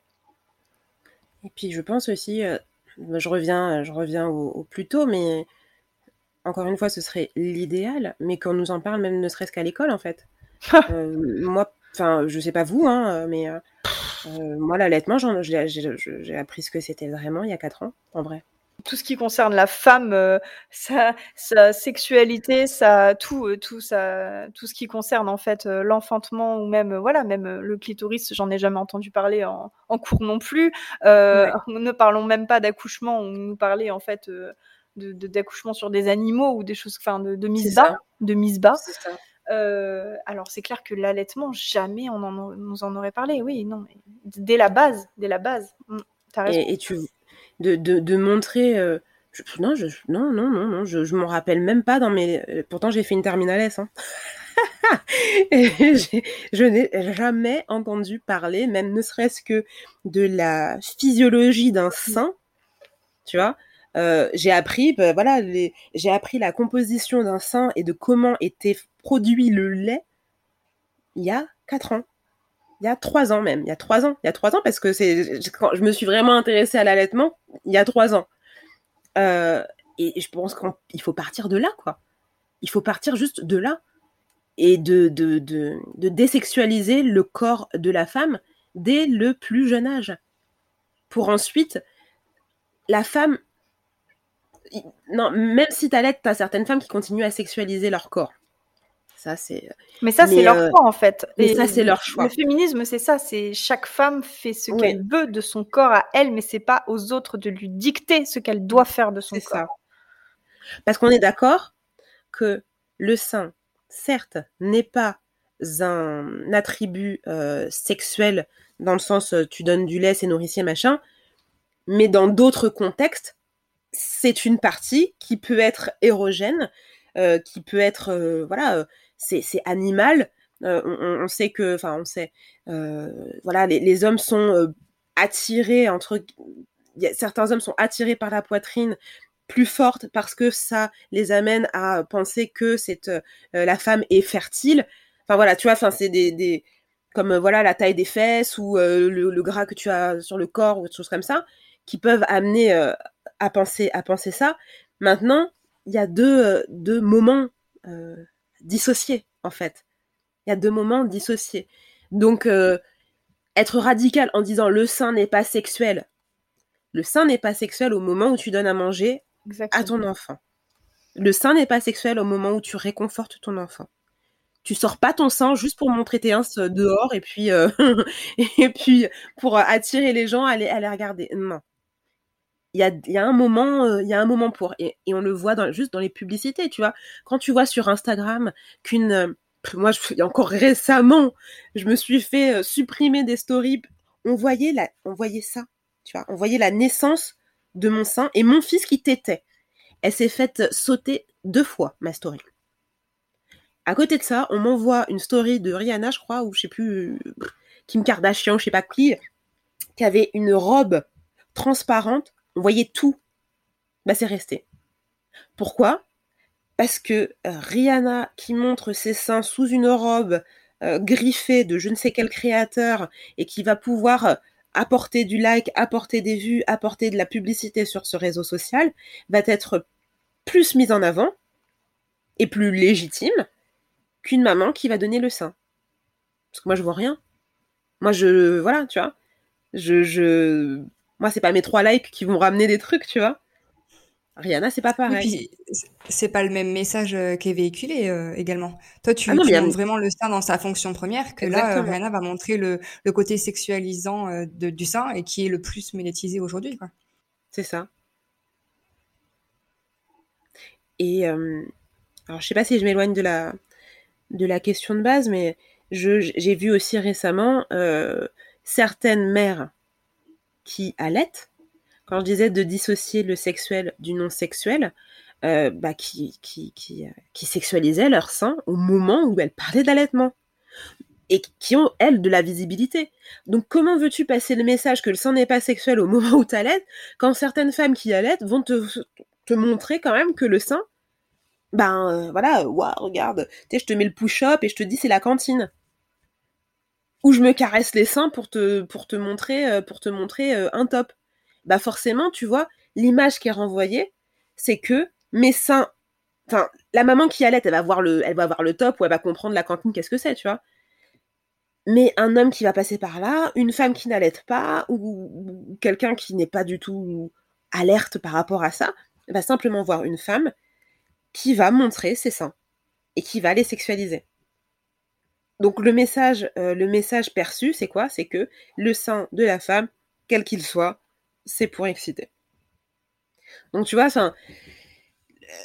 Et puis je pense aussi, euh, je reviens, je reviens au, plus tôt, mais encore une fois, ce serait l'idéal, mais qu'on nous en parle même ne serait-ce qu'à l'école en fait. Euh, moi, enfin, je sais pas vous, hein, mais moi l'allaitement, j'ai appris ce que c'était vraiment il y a 4 ans, en vrai tout ce qui concerne la femme, euh, sa, sa, sexualité, sa, tout, euh, tout, ça, tout ce qui concerne en fait euh, l'enfantement ou même voilà même le clitoris, j'en ai jamais entendu parler en, en cours non plus. Ne parlons même pas d'accouchement, on nous parlait en fait de, d'accouchement sur des animaux ou des choses, enfin de, de mise bas, de mise bas. alors c'est clair que l'allaitement, jamais on en, nous en aurait parlé. Oui, non, dès la base, dès la base. Mm, et, et, tu, de, de, montrer. Euh, non, je, non, non, non, non, je, je m'en rappelle même pas dans mes. Euh, pourtant, j'ai fait une terminale S. Hein. je n'ai jamais entendu parler, même ne serait-ce que de la physiologie d'un sein. Tu vois, euh, j'ai appris, bah, voilà, j'ai appris la composition d'un sein et de comment était produit le lait il y a 4 ans il y a trois ans même, il y a trois ans, il y a trois ans parce que c'est quand je me suis vraiment intéressée à l'allaitement, il y a trois ans. Euh, et je pense qu'il faut partir de là, quoi. Il faut partir juste de là et de, de, désexualiser le corps de la femme dès le plus jeune âge. Pour ensuite, la femme. Non, même si t'allaites, t'as certaines femmes qui continuent à sexualiser leur corps. Ça, c'est. Euh, mais ça, c'est leur euh, choix, en fait. Et ça, c'est leur choix. Le féminisme, c'est ça. C'est chaque femme fait ce qu'elle veut de son corps à elle, mais c'est pas aux autres de lui dicter ce qu'elle doit faire de son corps. Ça. Parce qu'on est d'accord que le sein, certes, n'est pas un attribut euh, sexuel dans le sens tu donnes du lait, c'est nourricier, machin, mais dans d'autres contextes, c'est une partie qui peut être érogène, qui peut être voilà c'est animal. Euh, on, sait que, enfin, on sait, euh, voilà, les, hommes sont euh, attirés entre, certains hommes sont attirés par la poitrine plus forte parce que ça les amène à penser que cette la femme est fertile. Enfin voilà, tu vois, enfin c'est des, comme voilà la taille des fesses ou le, gras que tu as sur le corps ou des choses comme ça qui peuvent amener à penser à penser ça. Maintenant, il y a deux, deux moments dissociés, en fait. Il y a deux moments dissociés. Donc, euh, être radical en disant le sein n'est pas sexuel. Le sein n'est pas sexuel au moment où tu donnes à manger à ton enfant. Le sein n'est pas sexuel au moment où tu réconfortes ton enfant. Tu sors pas ton sein juste pour montrer tes ins dehors et puis, euh, et puis pour attirer les gens à les, à les regarder. Non il y a, y a, un moment, euh, il y a un moment pour. Et, et on le voit juste dans les publicités, tu vois. Quand tu vois sur Instagram qu'une. Euh, moi, je, encore récemment, je me suis fait euh, supprimer des stories. On voyait, la, on voyait ça, tu vois. On voyait la naissance de mon sein et mon fils qui t'était. Elle s'est faite sauter deux fois, ma story. À côté de ça, on m'envoie une story de Rihanna, je crois, ou je sais plus, Kim Kardashian, je sais pas qui, qui avait une robe transparente voyait tout, bah c'est resté. Pourquoi? Parce que euh, Rihanna qui montre ses seins sous une robe euh, griffée de je ne sais quel créateur et qui va pouvoir apporter du like, apporter des vues, apporter de la publicité sur ce réseau social va être plus mise en avant et plus légitime qu'une maman qui va donner le sein. Parce que moi, je vois rien. Moi, je. Voilà, tu vois. Je. je... Moi, c'est pas mes trois likes qui vont ramener des trucs, tu vois. Rihanna, c'est pas pareil. c'est pas le même message euh, qui est véhiculé euh, également. Toi, tu, ah montres vraiment le sein dans sa fonction première, que là, euh, Rihanna va montrer le, le côté sexualisant du sein et qui est le plus médiatisé aujourd'hui. C'est ça. Et alors, je sais pas si je m'éloigne de la, de la question de base, mais j'ai vu aussi récemment certaines mères qui allaitent quand je disais de dissocier le sexuel du non sexuel, euh, bah, qui, qui, qui, euh, qui sexualisaient leur sein au moment où elles parlaient d'allaitement. Et qui ont, elles, de la visibilité. Donc, comment veux-tu passer le message que le sein n'est pas sexuel au moment où tu allaites, quand certaines femmes qui allaitent vont te, te montrer quand même que le sein, ben euh, voilà, waouh, regarde, tu je te mets le push-up et je te dis c'est la cantine. Ou je me caresse les seins pour te, montrer, pour te montrer un top bah forcément, tu vois, l'image qui est renvoyée, c'est que mes seins, enfin, la maman qui allait, elle va voir le, elle va voir le top ou elle va comprendre la cantine, qu'est-ce que c'est, tu vois. Mais un homme qui va passer par là, une femme qui n'allait pas, ou, quelqu'un qui n'est pas du tout alerte par rapport à ça, va simplement voir une femme qui va montrer ses seins et qui va les sexualiser. Donc le message, euh, le message perçu, c'est quoi? C'est que le sein de la femme, quel qu'il soit, c'est pour exciter. Donc tu vois,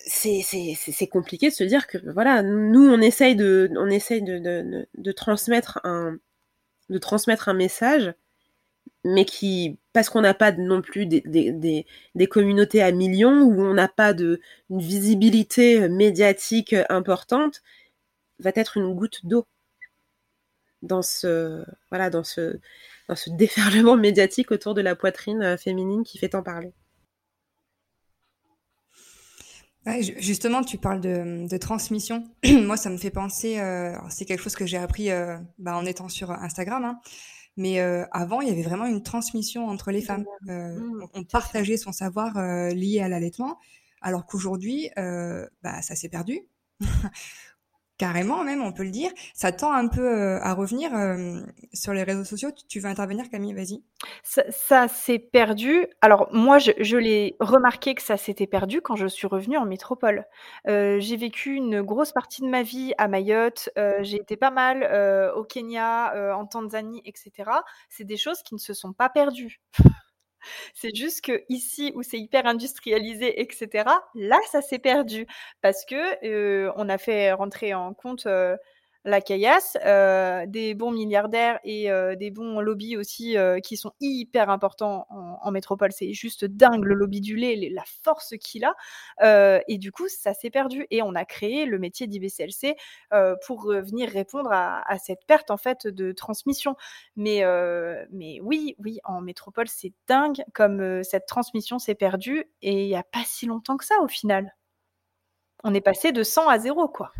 c'est compliqué de se dire que voilà, nous on essaye de, transmettre un, message, mais qui, parce qu'on n'a pas non plus des, communautés à millions, où on n'a pas de visibilité médiatique importante, va être une goutte d'eau dans ce, voilà, dans ce, ce déferlement médiatique autour de la poitrine euh, féminine qui fait tant parler. justement, tu parles de, transmission. Moi, ça me fait penser, euh, c'est quelque chose que j'ai appris euh, bah, en étant sur Instagram, hein. mais avant, il y avait vraiment une transmission entre les femmes. Mmh. on partageait son savoir lié à l'allaitement, alors qu'aujourd'hui, bah, ça s'est perdu. Carrément, même, on peut le dire. Ça tend un peu euh, à revenir euh, sur les réseaux sociaux. Tu, veux intervenir, Camille? Vas-y. Ça, s'est perdu. Alors, moi, je, l'ai remarqué que ça s'était perdu quand je suis revenue en métropole. Euh, j'ai vécu une grosse partie de ma vie à Mayotte. j'ai été pas mal au Kenya, en Tanzanie, etc. C'est des choses qui ne se sont pas perdues. C'est juste que ici où c'est hyper industrialisé, etc., là, ça s'est perdu parce que on a fait rentrer en compte la caillasse, euh, des bons milliardaires et euh, des bons lobbies aussi euh, qui sont hyper importants en, métropole. C'est juste dingue le lobby du lait, la force qu'il a. et du coup, ça s'est perdu. Et on a créé le métier d'IBCLC pour venir répondre à, cette perte en fait de transmission. Mais, oui, oui, en métropole, c'est dingue comme cette transmission s'est perdue et il n'y a pas si longtemps que ça au final. On est passé de 100 à 0, quoi.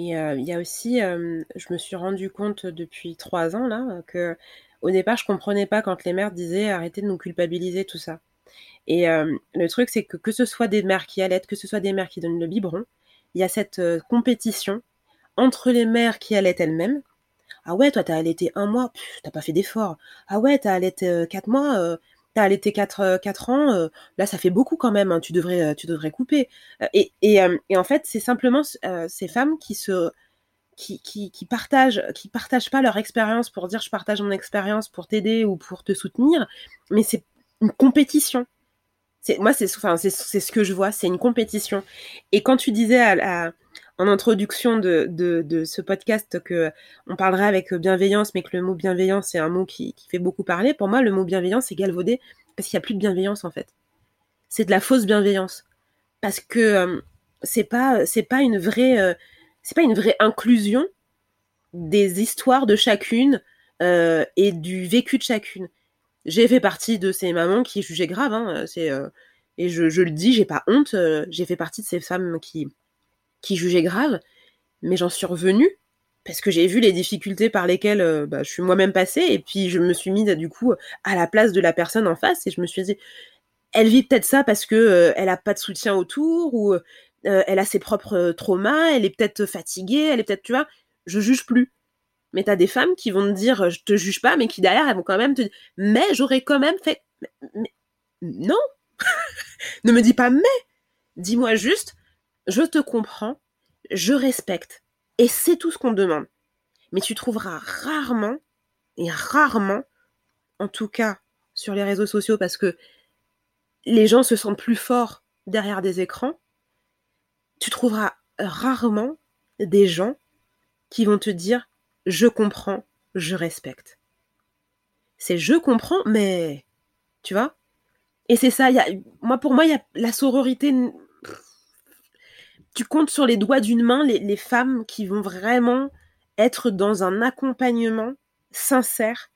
Et euh, il y a aussi, je me suis rendu compte depuis trois ans là que au départ je comprenais pas quand les mères disaient arrêtez de nous culpabiliser tout ça. Et le truc c'est que que ce soit des mères qui allaitent, que ce soit des mères qui donnent le biberon, il y a cette compétition entre les mères qui allaitent elles-mêmes. Ah ouais, toi t'as allaité un mois, t'as pas fait d'effort. Ah ouais, t'as allaité quatre mois, t'as allaité 4, 4 euh, ans, euh, là ça fait beaucoup quand même, hein, tu, devrais, euh, tu devrais couper. Et, en fait, c'est simplement ces femmes qui se... Qui, qui, partagent qui partagent pas leur expérience pour dire je partage mon expérience pour t'aider ou pour te soutenir, mais c'est une compétition. Moi c'est ce que je vois, c'est une compétition. Et quand tu disais à, à en introduction de, ce podcast que on parlerait avec bienveillance, mais que le mot bienveillance c'est un mot qui, fait beaucoup parler. Pour moi, le mot bienveillance est galvaudé parce qu'il n'y a plus de bienveillance en fait. C'est de la fausse bienveillance parce que euh, c'est pas euh, c'est pas une vraie inclusion des histoires de chacune euh, et du vécu de chacune. J'ai fait partie de ces mamans qui jugeaient grave, hein, et je, je, le dis, j'ai pas honte. j'ai fait partie de ces femmes qui qui jugeait grave, mais j'en suis revenue parce que j'ai vu les difficultés par lesquelles euh, bah, je suis moi-même passée, et puis je me suis mise du coup à la place de la personne en face, et je me suis dit, elle vit peut-être ça parce que euh, elle a pas de soutien autour, ou euh, elle a ses propres traumas, elle est peut-être fatiguée, elle est peut-être, tu vois, je juge plus. Mais t'as des femmes qui vont te dire, je te juge pas, mais qui derrière, elles vont quand même te dire, mais j'aurais quand même fait, mais, non, ne me dis pas mais, dis-moi juste, je te comprends, je respecte, et c'est tout ce qu'on demande. Mais tu trouveras rarement, et rarement, en tout cas sur les réseaux sociaux, parce que les gens se sentent plus forts derrière des écrans, tu trouveras rarement des gens qui vont te dire je comprends, je respecte. C'est je comprends, mais tu vois? Et c'est ça, y moi pour moi, y la sororité tu comptes sur les doigts d'une main les, femmes qui vont vraiment être dans un accompagnement sincère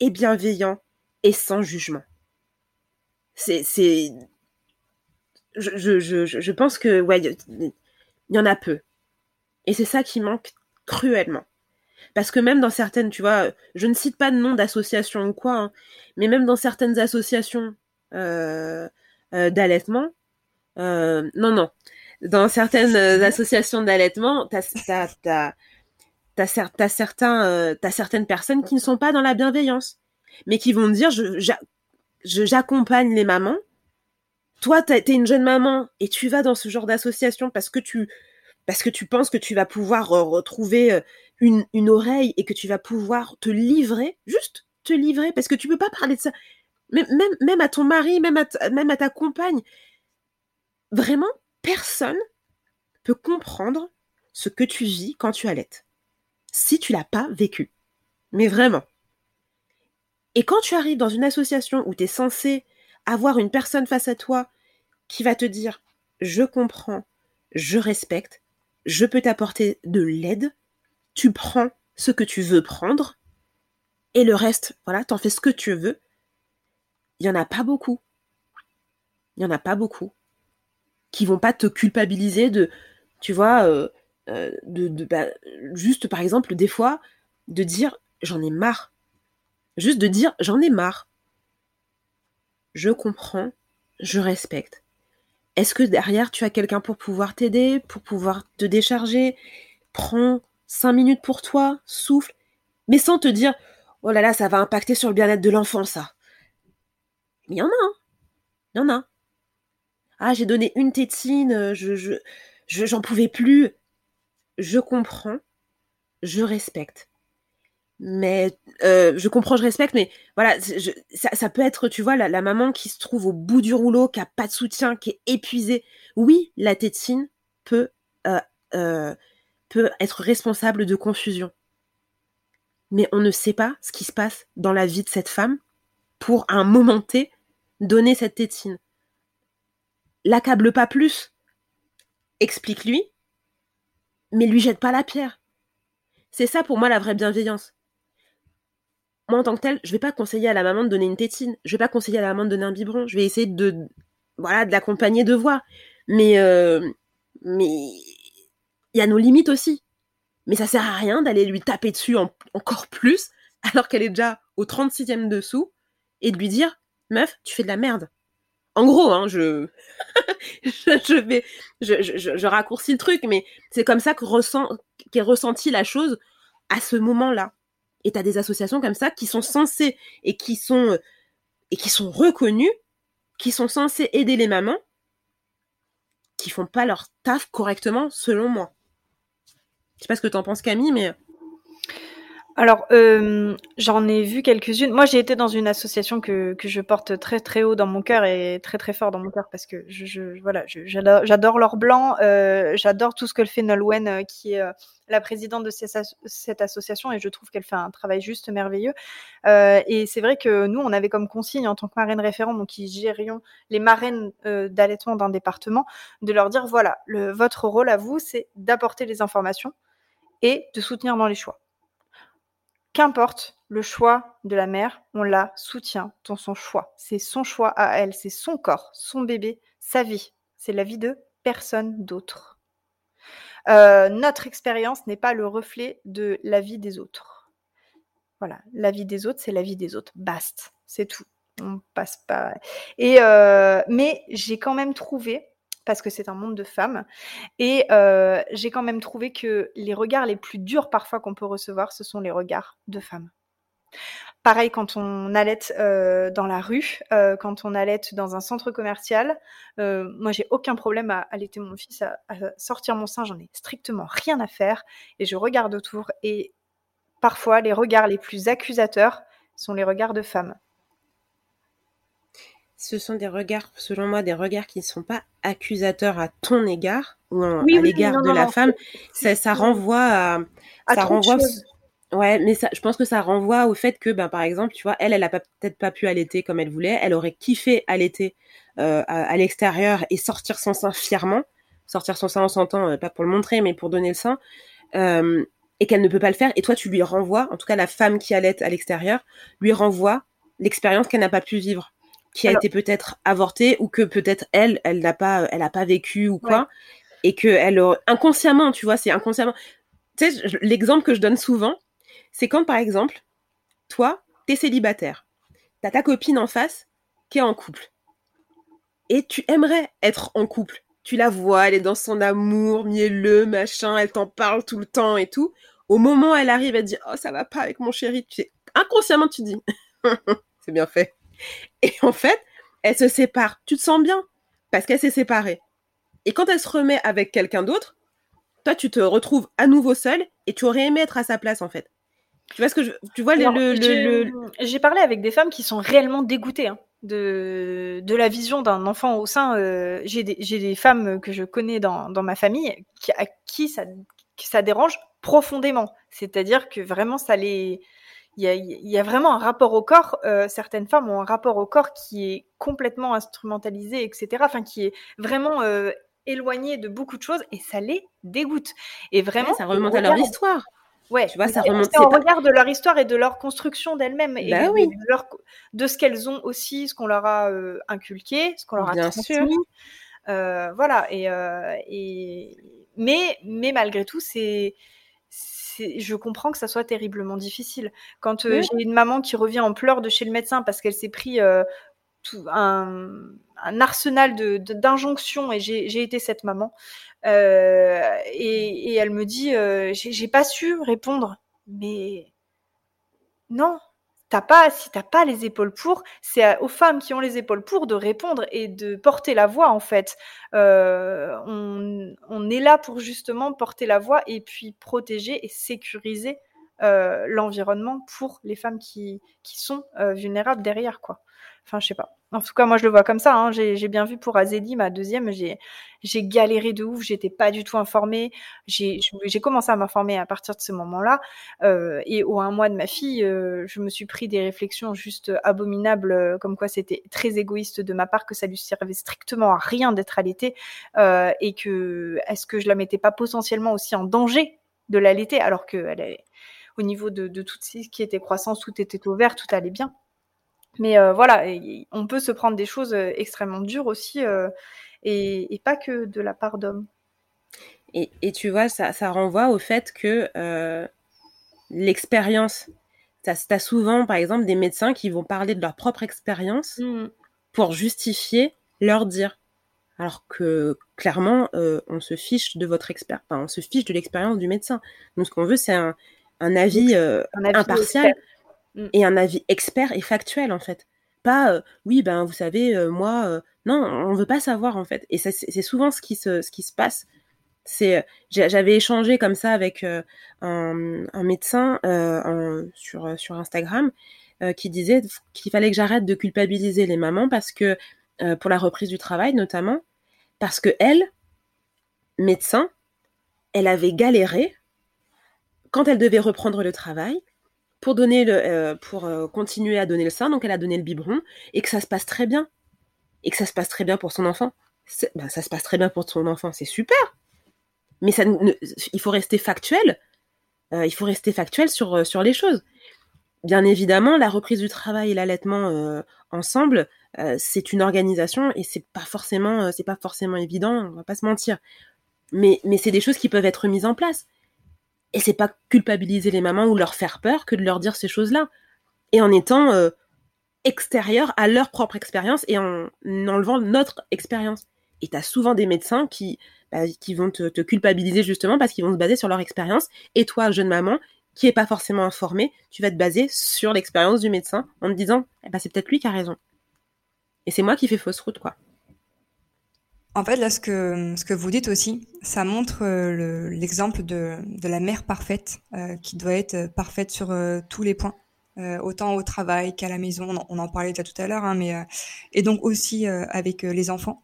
et bienveillant et sans jugement. C'est, c'est, je, je, je, pense que ouais, il y en a peu. Et c'est ça qui manque cruellement. Parce que même dans certaines, tu vois, je ne cite pas de nom d'association ou quoi, hein, mais même dans certaines associations euh, euh, d'allaitement, euh, non, non, dans certaines euh, associations d'allaitement, t'as as, as, euh, as certaines personnes qui ne sont pas dans la bienveillance, mais qui vont dire j'accompagne les mamans. Toi, t'es une jeune maman et tu vas dans ce genre d'association parce que tu parce que tu penses que tu vas pouvoir euh, retrouver une, une oreille et que tu vas pouvoir te livrer, juste te livrer, parce que tu peux pas parler de ça. Même, même, même à ton mari, même à, même à ta compagne. Vraiment, personne peut comprendre ce que tu vis quand tu allaites. Si tu l'as pas vécu. Mais vraiment. Et quand tu arrives dans une association où tu es censé avoir une personne face à toi qui va te dire je comprends, je respecte, je peux t'apporter de l'aide, tu prends ce que tu veux prendre, et le reste, voilà, t'en fais ce que tu veux. Il n'y en a pas beaucoup. Il n'y en a pas beaucoup qui vont pas te culpabiliser de, tu vois, euh, euh, de, bah, juste par exemple des fois de dire j'en ai marre, juste de dire j'en ai marre. Je comprends, je respecte. Est-ce que derrière tu as quelqu'un pour pouvoir t'aider, pour pouvoir te décharger? Prends cinq minutes pour toi, souffle, mais sans te dire oh là là ça va impacter sur le bien-être de l'enfant ça. Il y en a, hein. il y en a. Ah, j'ai donné une tétine, euh, je, je, j'en pouvais plus. Je comprends, je respecte. Mais euh, je comprends, je respecte, mais voilà, ça, peut être, tu vois, la, maman qui se trouve au bout du rouleau, qui a pas de soutien, qui est épuisée. Oui, la tétine peut, euh, peut être responsable de confusion. Mais on ne sait pas ce qui se passe dans la vie de cette femme pour, un moment T, donner cette tétine l'accable pas plus. Explique-lui, mais lui jette pas la pierre. C'est ça pour moi la vraie bienveillance. Moi, en tant que tel, je vais pas conseiller à la maman de donner une tétine. Je vais pas conseiller à la maman de donner un biberon. Je vais essayer de, voilà, de l'accompagner de voix. Mais, euh, mais il y a nos limites aussi. Mais ça sert à rien d'aller lui taper dessus encore plus, alors qu'elle est déjà au 36e dessous, et de lui dire, meuf, tu fais de la merde en gros, hein, je, je, vais, je, je, raccourcis le truc, mais c'est comme ça que ressent, qu'est ressenti la chose à ce moment-là. Et t'as des associations comme ça qui sont censées et qui sont et qui sont reconnues, qui sont censées aider les mamans, qui font pas leur taf correctement, selon moi. Je sais pas ce que t'en penses, Camille, mais alors, euh, j'en ai vu quelques-unes. Moi, j'ai été dans une association que, que je porte très très haut dans mon cœur et très très fort dans mon cœur parce que je, je voilà, j'adore l'or blanc, euh, j'adore tout ce que fait Nolwenn, euh, qui est euh, la présidente de cette association, et je trouve qu'elle fait un travail juste merveilleux. Et c'est vrai que nous, on avait comme consigne en tant que marraine référente, donc qui gérions les marraines d'allaitement d'un département, de leur dire voilà, le, votre rôle à vous, c'est d'apporter les informations et de soutenir dans les choix. Qu'importe le choix de la mère, on la soutient dans son choix. C'est son choix à elle, c'est son corps, son bébé, sa vie. C'est la vie de personne d'autre. notre expérience n'est pas le reflet de la vie des autres. Voilà, la vie des autres, c'est la vie des autres. Basta, c'est tout. On passe pas. Et mais j'ai quand même trouvé parce que c'est un monde de femmes. Et euh, j'ai quand même trouvé que les regards les plus durs parfois qu'on peut recevoir, ce sont les regards de femmes. Pareil quand on allait euh, dans la rue, euh, quand on allait dans un centre commercial. moi, j'ai aucun problème à allaiter mon fils, à, à sortir mon sein, j'en ai strictement rien à faire. Et je regarde autour. Et parfois, les regards les plus accusateurs sont les regards de femmes ce sont des regards, selon moi, des regards qui ne sont pas accusateurs à ton égard ou à l'égard de la femme. Ça, ça renvoie à, ça renvoie. Ouais, mais ça, je pense que ça renvoie au fait que, ben, par exemple, tu vois, elle, elle a peut-être pas pu allaiter comme elle voulait. Elle aurait kiffé allaiter euh, à, l'extérieur et sortir son sein fièrement. Sortir son sein en s'entend, euh, pas pour le montrer, mais pour donner le sein. Euh, et qu'elle ne peut pas le faire. Et toi, tu lui renvoies, en tout cas la femme qui allait à l'extérieur, lui renvoie l'expérience qu'elle n'a pas pu vivre qui a été peut-être avortée ou que peut-être elle, elle n'a pas, elle a pas vécu ou quoi, et que elle inconsciemment, tu vois, c'est inconsciemment. Tu sais, l'exemple que je donne souvent, c'est quand par exemple, toi, t'es célibataire, t'as ta copine en face qui est en couple, et tu aimerais être en couple. Tu la vois, elle est dans son amour mielleux, machin, elle t'en parle tout le temps et tout. Au moment où elle arrive, elle dit Oh, ça va pas avec mon chéri. Tu sais, inconsciemment, tu dis C'est bien fait. Et en fait, elle se sépare. Tu te sens bien parce qu'elle s'est séparée. Et quand elle se remet avec quelqu'un d'autre, toi, tu te retrouves à nouveau seule et tu aurais aimé être à sa place, en fait. Tu vois ce que je, tu vois le, J'ai parlé avec des femmes qui sont réellement dégoûtées hein, de, de la vision d'un enfant au sein. Euh, j'ai des, des, femmes que je connais dans, dans ma famille qui, à qui ça, qui ça dérange profondément. C'est-à-dire que vraiment ça les, il y a, vraiment un rapport au corps. Euh, certaines femmes ont un rapport au corps qui est complètement instrumentalisé, etc. Enfin, qui est vraiment euh, éloigné de beaucoup de choses et ça les dégoûte. Et vraiment, ça remonte à leur histoire. Ouais, tu vois, ça remonte. C'est regard de leur histoire et de leur construction d'elles-mêmes et bah oui. de, de, ce qu'elles ont aussi, ce qu'on leur a euh, inculqué, ce qu'on leur a Bien transmis. voilà. Et, et mais mais malgré tout, c'est je comprends que ça soit terriblement difficile. Quand euh, j'ai une maman qui revient en pleurs de chez le médecin parce qu'elle s'est pris euh, un, arsenal d'injonctions et j'ai été cette maman, euh, et, elle me dit j'ai pas su répondre, mais non, t'as pas, si t'as pas les épaules pour, c'est aux femmes qui ont les épaules pour de répondre et de porter la voix en fait. Euh, on, est là pour justement porter la voix et puis protéger et sécuriser euh, l'environnement pour les femmes qui, sont euh, vulnérables derrière quoi. Enfin, je sais pas. En tout cas, moi, je le vois comme ça. Hein. J'ai bien vu pour Azélie, ma deuxième, j'ai galéré de ouf. J'étais pas du tout informée. J'ai commencé à m'informer à partir de ce moment-là. Euh, et au un mois de ma fille, euh, je me suis pris des réflexions juste abominables, euh, comme quoi c'était très égoïste de ma part, que ça lui servait strictement à rien d'être allaitée, et que est-ce que je la mettais pas potentiellement aussi en danger de l'allaiter, alors que elle au niveau de, de tout ce qui était croissance, tout était ouvert, tout allait bien. Mais euh, voilà, on peut se prendre des choses euh, extrêmement dures aussi, euh, et, pas que de la part d'hommes. Et, tu vois, ça, renvoie au fait que l'expérience, tu as, souvent, par exemple, des médecins qui vont parler de leur propre expérience mmh. pour justifier leur dire. Alors que clairement, on se fiche de votre expert, enfin, on se fiche de l'expérience du médecin. Nous, ce qu'on veut, c'est un, avis, impartial. Mm. et un avis expert et factuel en fait. Pas euh, oui ben vous savez euh, moi euh, non on veut pas savoir en fait et c'est souvent ce qui se ce qui se passe. C'est j'avais échangé comme ça avec un, un, médecin sur sur Instagram qui disait qu'il fallait que j'arrête de culpabiliser les mamans parce que pour la reprise du travail notamment parce que elle médecin elle avait galéré quand elle devait reprendre le travail pour donner le, euh, pour euh, continuer à donner le sein, donc elle a donné le biberon et que ça se passe très bien et que ça se passe très bien pour son enfant. Ben, ça se passe très bien pour son enfant, c'est super. Mais ça, il faut rester factuel. Euh, il faut rester factuel sur sur les choses. Bien évidemment, la reprise du travail et l'allaitement ensemble, c'est une organisation et c'est pas forcément c'est pas forcément évident. On va pas se mentir. Mais, mais c'est des choses qui peuvent être mises en place. Et c'est pas culpabiliser les mamans ou leur faire peur que de leur dire ces choses-là. Et en étant euh, extérieur à leur propre expérience et en enlevant notre expérience. Et tu as souvent des médecins qui, bah, vont te, culpabiliser justement parce qu'ils vont se baser sur leur expérience. Et toi, jeune maman, qui est pas forcément informée, tu vas te baser sur l'expérience du médecin en te disant, ben, c'est peut-être lui qui a raison. Et c'est moi qui fais fausse route, quoi. En fait, là, ce que, vous dites aussi, ça montre euh, l'exemple de, la mère parfaite, euh, qui doit être parfaite sur euh, tous les points, autant au travail qu'à la maison. On en, parlait déjà tout à l'heure, hein, et donc aussi avec les enfants.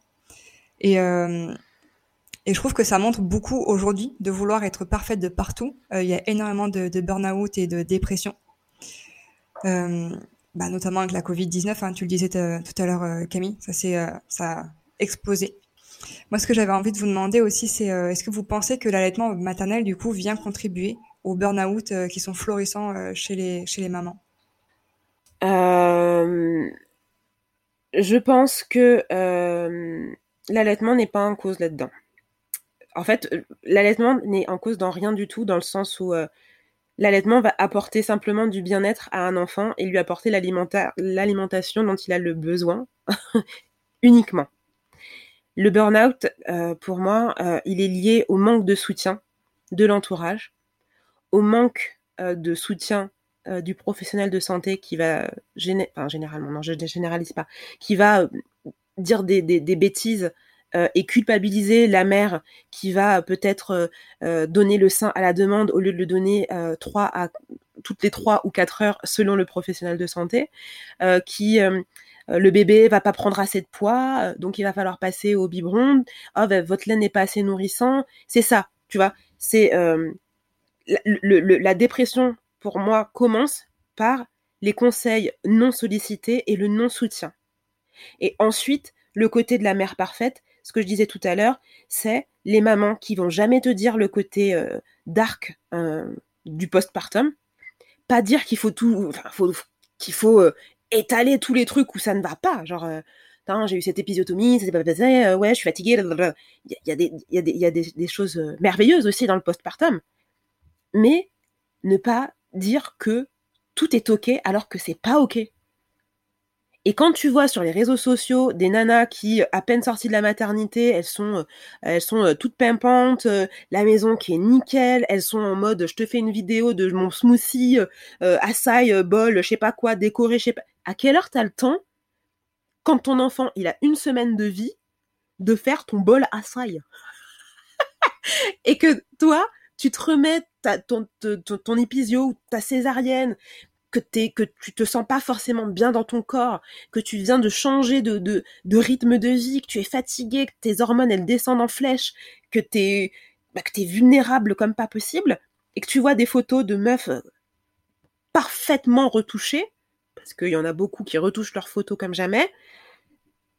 Et, je trouve que ça montre beaucoup aujourd'hui de vouloir être parfaite de partout. Il y a énormément de, de burn-out et de dépression. Bah, notamment avec la Covid-19, hein, tu le disais tout à l'heure, Camille, ça, c'est ça a explosé. Moi, ce que j'avais envie de vous demander aussi, c'est euh, est-ce que vous pensez que l'allaitement maternel, du coup, vient contribuer aux burn-out euh, qui sont florissants euh, chez, les, chez les mamans? Je pense que l'allaitement n'est pas en cause là-dedans. En fait, l'allaitement n'est en cause dans rien du tout, dans le sens où l'allaitement va apporter simplement du bien-être à un enfant et lui apporter l'alimentation dont il a le besoin uniquement. Le burn-out, euh, pour moi, euh, il est lié au manque de soutien de l'entourage, au manque euh, de soutien du professionnel de santé qui va, généralement, non, je ne généralise pas, qui va dire des, bêtises et culpabiliser la mère qui va peut-être donner le sein à la demande au lieu de le donner trois à toutes les trois ou quatre heures selon le professionnel de santé, qui le bébé va pas prendre assez de poids, euh, donc il va falloir passer au biberon. Oh, votre lait n'est pas assez nourrissant. C'est ça, tu vois. C'est euh, la, dépression pour moi commence par les conseils non sollicités et le non soutien. Et ensuite, le côté de la mère parfaite, ce que je disais tout à l'heure, c'est les mamans qui vont jamais te dire le côté dark du postpartum, pas dire qu'il faut tout, étaler tous les trucs où ça ne va pas. Genre, euh, j'ai eu cette épisiotomie, ça s'est pas passé, euh, ouais, je suis fatiguée. Il y a, des, y a, des, y a des, choses euh, merveilleuses aussi dans le postpartum. Mais ne pas dire que tout est ok alors que c'est pas ok. Et quand tu vois sur les réseaux sociaux des nanas qui, à peine sorties de la maternité, elles sont, sont toutes pimpantes, la maison qui est nickel, elles sont en mode, je te fais une vidéo de mon smoothie, euh, açaï, bol, je sais pas quoi, décoré, je sais pas. À quelle heure t'as le temps, quand ton enfant, il a une semaine de vie, de faire ton bol açaï Et que toi, tu te remets ton, ton, épisio ou ta césarienne, que, t'es, que tu te sens pas forcément bien dans ton corps, que tu viens de changer de, rythme de vie, que tu es fatigué, que tes hormones elles descendent en flèche, que t'es bah, que t'es vulnérable comme pas possible, et que tu vois des photos de meufs euh, parfaitement retouchées, parce qu'il y en a beaucoup qui retouchent leurs photos comme jamais,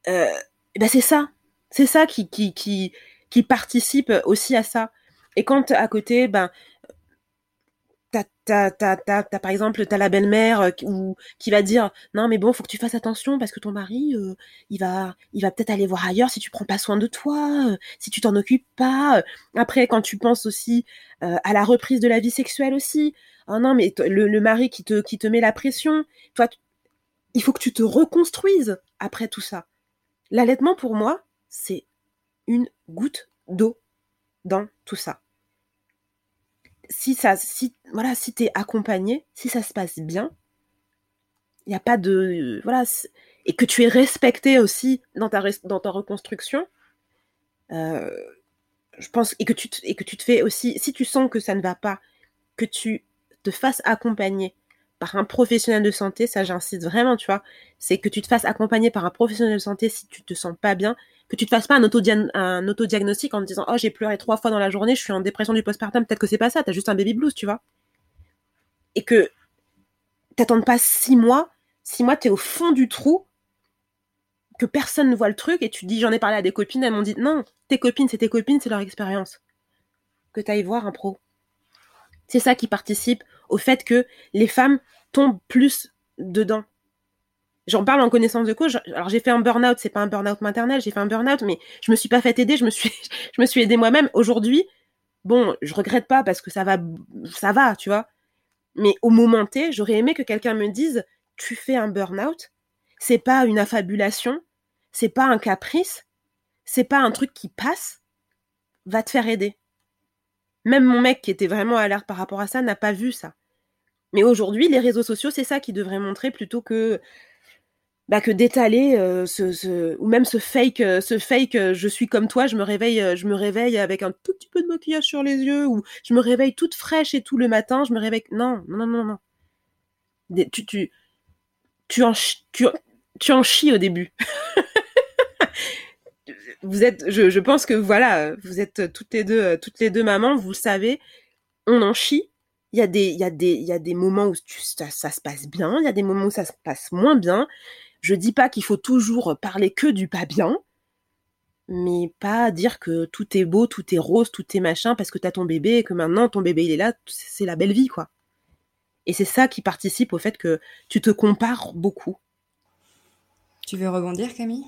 ben c'est ça, c'est ça qui, qui, qui, participe aussi à ça. Et quand à côté, ben t'as, par exemple, t'as la belle-mère euh, ou qui va dire non mais bon, faut que tu fasses attention parce que ton mari, euh, il va, il va peut-être aller voir ailleurs si tu prends pas soin de toi, si tu t'en occupes pas. Après, quand tu penses aussi à la reprise de la vie sexuelle aussi, oh non mais le, mari qui te, qui te met la pression, toi, il faut que tu te reconstruises après tout ça. L'allaitement pour moi, c'est une goutte d'eau dans tout ça si ça, si, voilà, si t'es accompagné, si ça se passe bien, il n'y a pas de, voilà, et que tu es respecté aussi dans ta, dans ta reconstruction, euh, je pense, et que, tu et que tu te fais aussi, si tu sens que ça ne va pas, que tu te fasses accompagner par un professionnel de santé, ça j'incite vraiment, tu vois, c'est que tu te fasses accompagner par un professionnel de santé si tu te sens pas bien, que tu te fasses pas un, autodiagnostic en te disant oh j'ai pleuré trois fois dans la journée, je suis en dépression du postpartum, peut-être que c'est pas ça, t'as juste un baby blues, tu vois. Et que t'attendes pas six mois, six mois t'es au fond du trou, que personne ne voit le truc et tu dis j'en ai parlé à des copines, elles m'ont dit non, tes copines c'est tes copines, c'est leur expérience. Que t'ailles voir un pro. C'est ça qui participe au fait que les femmes tombent plus dedans. J'en parle en connaissance de cause. Alors j'ai fait un burn-out, c'est pas un burn-out maternel, j'ai fait un burn-out, mais je me suis pas fait aider, je me suis, je aidée moi-même. Aujourd'hui, bon, je regrette pas parce que ça va, ça va, tu vois. Mais au moment T, j'aurais aimé que quelqu'un me dise, tu fais un burn-out, c'est pas une affabulation, c'est pas un caprice, c'est pas un truc qui passe, va te faire aider. Même mon mec qui était vraiment alerte par rapport à ça n'a pas vu ça. Mais aujourd'hui, les réseaux sociaux, c'est ça qui devrait montrer plutôt que bah, que d'étaler euh, ce, ou même ce fake euh, ce fake euh, je suis comme toi je me réveille je me réveille avec un tout petit peu de maquillage sur les yeux ou je me réveille toute fraîche et tout le matin je me réveille non non non non tu tu tu en tu, tu en chies au début vous êtes je, pense que voilà vous êtes toutes les deux toutes les deux mamans vous le savez on en chie il y a des il y a des il y a des moments où ça, ça se passe bien il y a des moments où ça se passe moins bien je dis pas qu'il faut toujours parler que du pas bien, mais pas dire que tout est beau, tout est rose, tout est machin parce que t'as ton bébé et que maintenant ton bébé il est là, c'est la belle vie quoi. Et c'est ça qui participe au fait que tu te compares beaucoup. Tu veux rebondir Camille?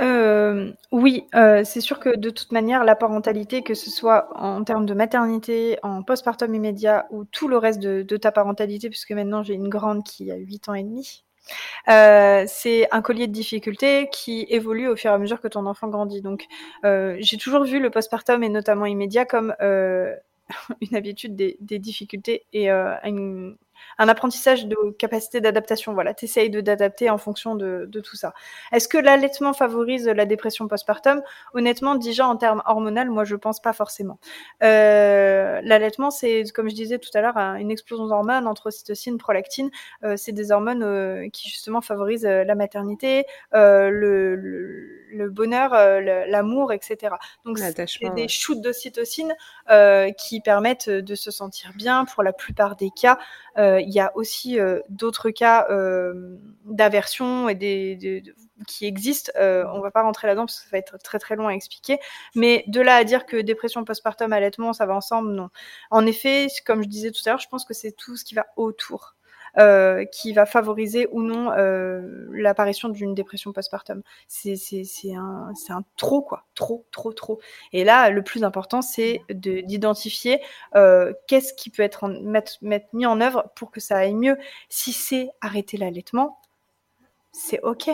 Euh, oui, euh, c'est sûr que de toute manière, la parentalité, que ce soit en termes de maternité, en postpartum immédiat ou tout le reste de, ta parentalité, puisque maintenant j'ai une grande qui a 8 ans et demi, euh, c'est un collier de difficultés qui évolue au fur et à mesure que ton enfant grandit. Donc, j'ai toujours vu le postpartum et notamment immédiat comme une habitude des, des difficultés et une, un apprentissage de capacité d'adaptation. Voilà, tu essayes de t'adapter en fonction de, de, tout ça. Est-ce que l'allaitement favorise la dépression postpartum? Honnêtement, déjà en termes hormonaux, moi je pense pas forcément. Euh, l'allaitement, c'est comme je disais tout à l'heure, une explosion d'hormones entre ocytocine, prolactine. Euh, c'est des hormones euh, qui justement favorisent euh, la maternité, le, le, le, bonheur, l'amour, etc. Donc c'est des shoots d'ocytocine qui permettent de se sentir bien pour la plupart des cas. Euh, il y a aussi euh, d'autres cas euh, d'aversion et des, qui existent. on va pas rentrer là-dedans parce que ça va être très très long à expliquer. Mais de là à dire que dépression postpartum, allaitement, ça va ensemble, non. En effet, comme je disais tout à l'heure, je pense que c'est tout ce qui va autour. Euh, qui va favoriser ou non euh, l'apparition d'une dépression postpartum. C'est un, trop, quoi. Trop, trop, trop. Et là, le plus important, c'est d'identifier euh, qu'est-ce qui peut être mettre mis en œuvre pour que ça aille mieux. Si c'est arrêter l'allaitement, c'est OK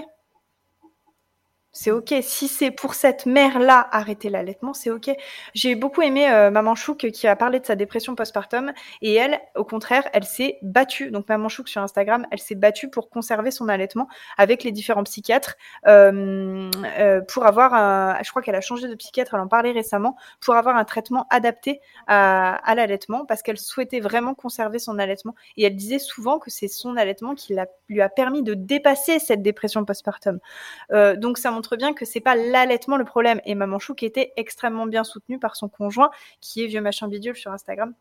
c'est ok. Si c'est pour cette mère-là arrêter l'allaitement, c'est ok. J'ai beaucoup aimé euh, Maman Chouk qui a parlé de sa dépression postpartum et elle, au contraire, elle s'est battue. Donc Maman Chouk sur Instagram, elle s'est battue pour conserver son allaitement avec les différents psychiatres euh, euh, pour avoir, je crois qu'elle a changé de psychiatre, elle en parlait récemment, pour avoir un traitement adapté à, l'allaitement parce qu'elle souhaitait vraiment conserver son allaitement et elle disait souvent que c'est son allaitement qui lui a permis de dépasser cette dépression postpartum. Euh, donc ça montre bien que c'est pas l'allaitement le problème. Et Maman Chou qui était extrêmement bien soutenue par son conjoint, qui est vieux machin bidule sur Instagram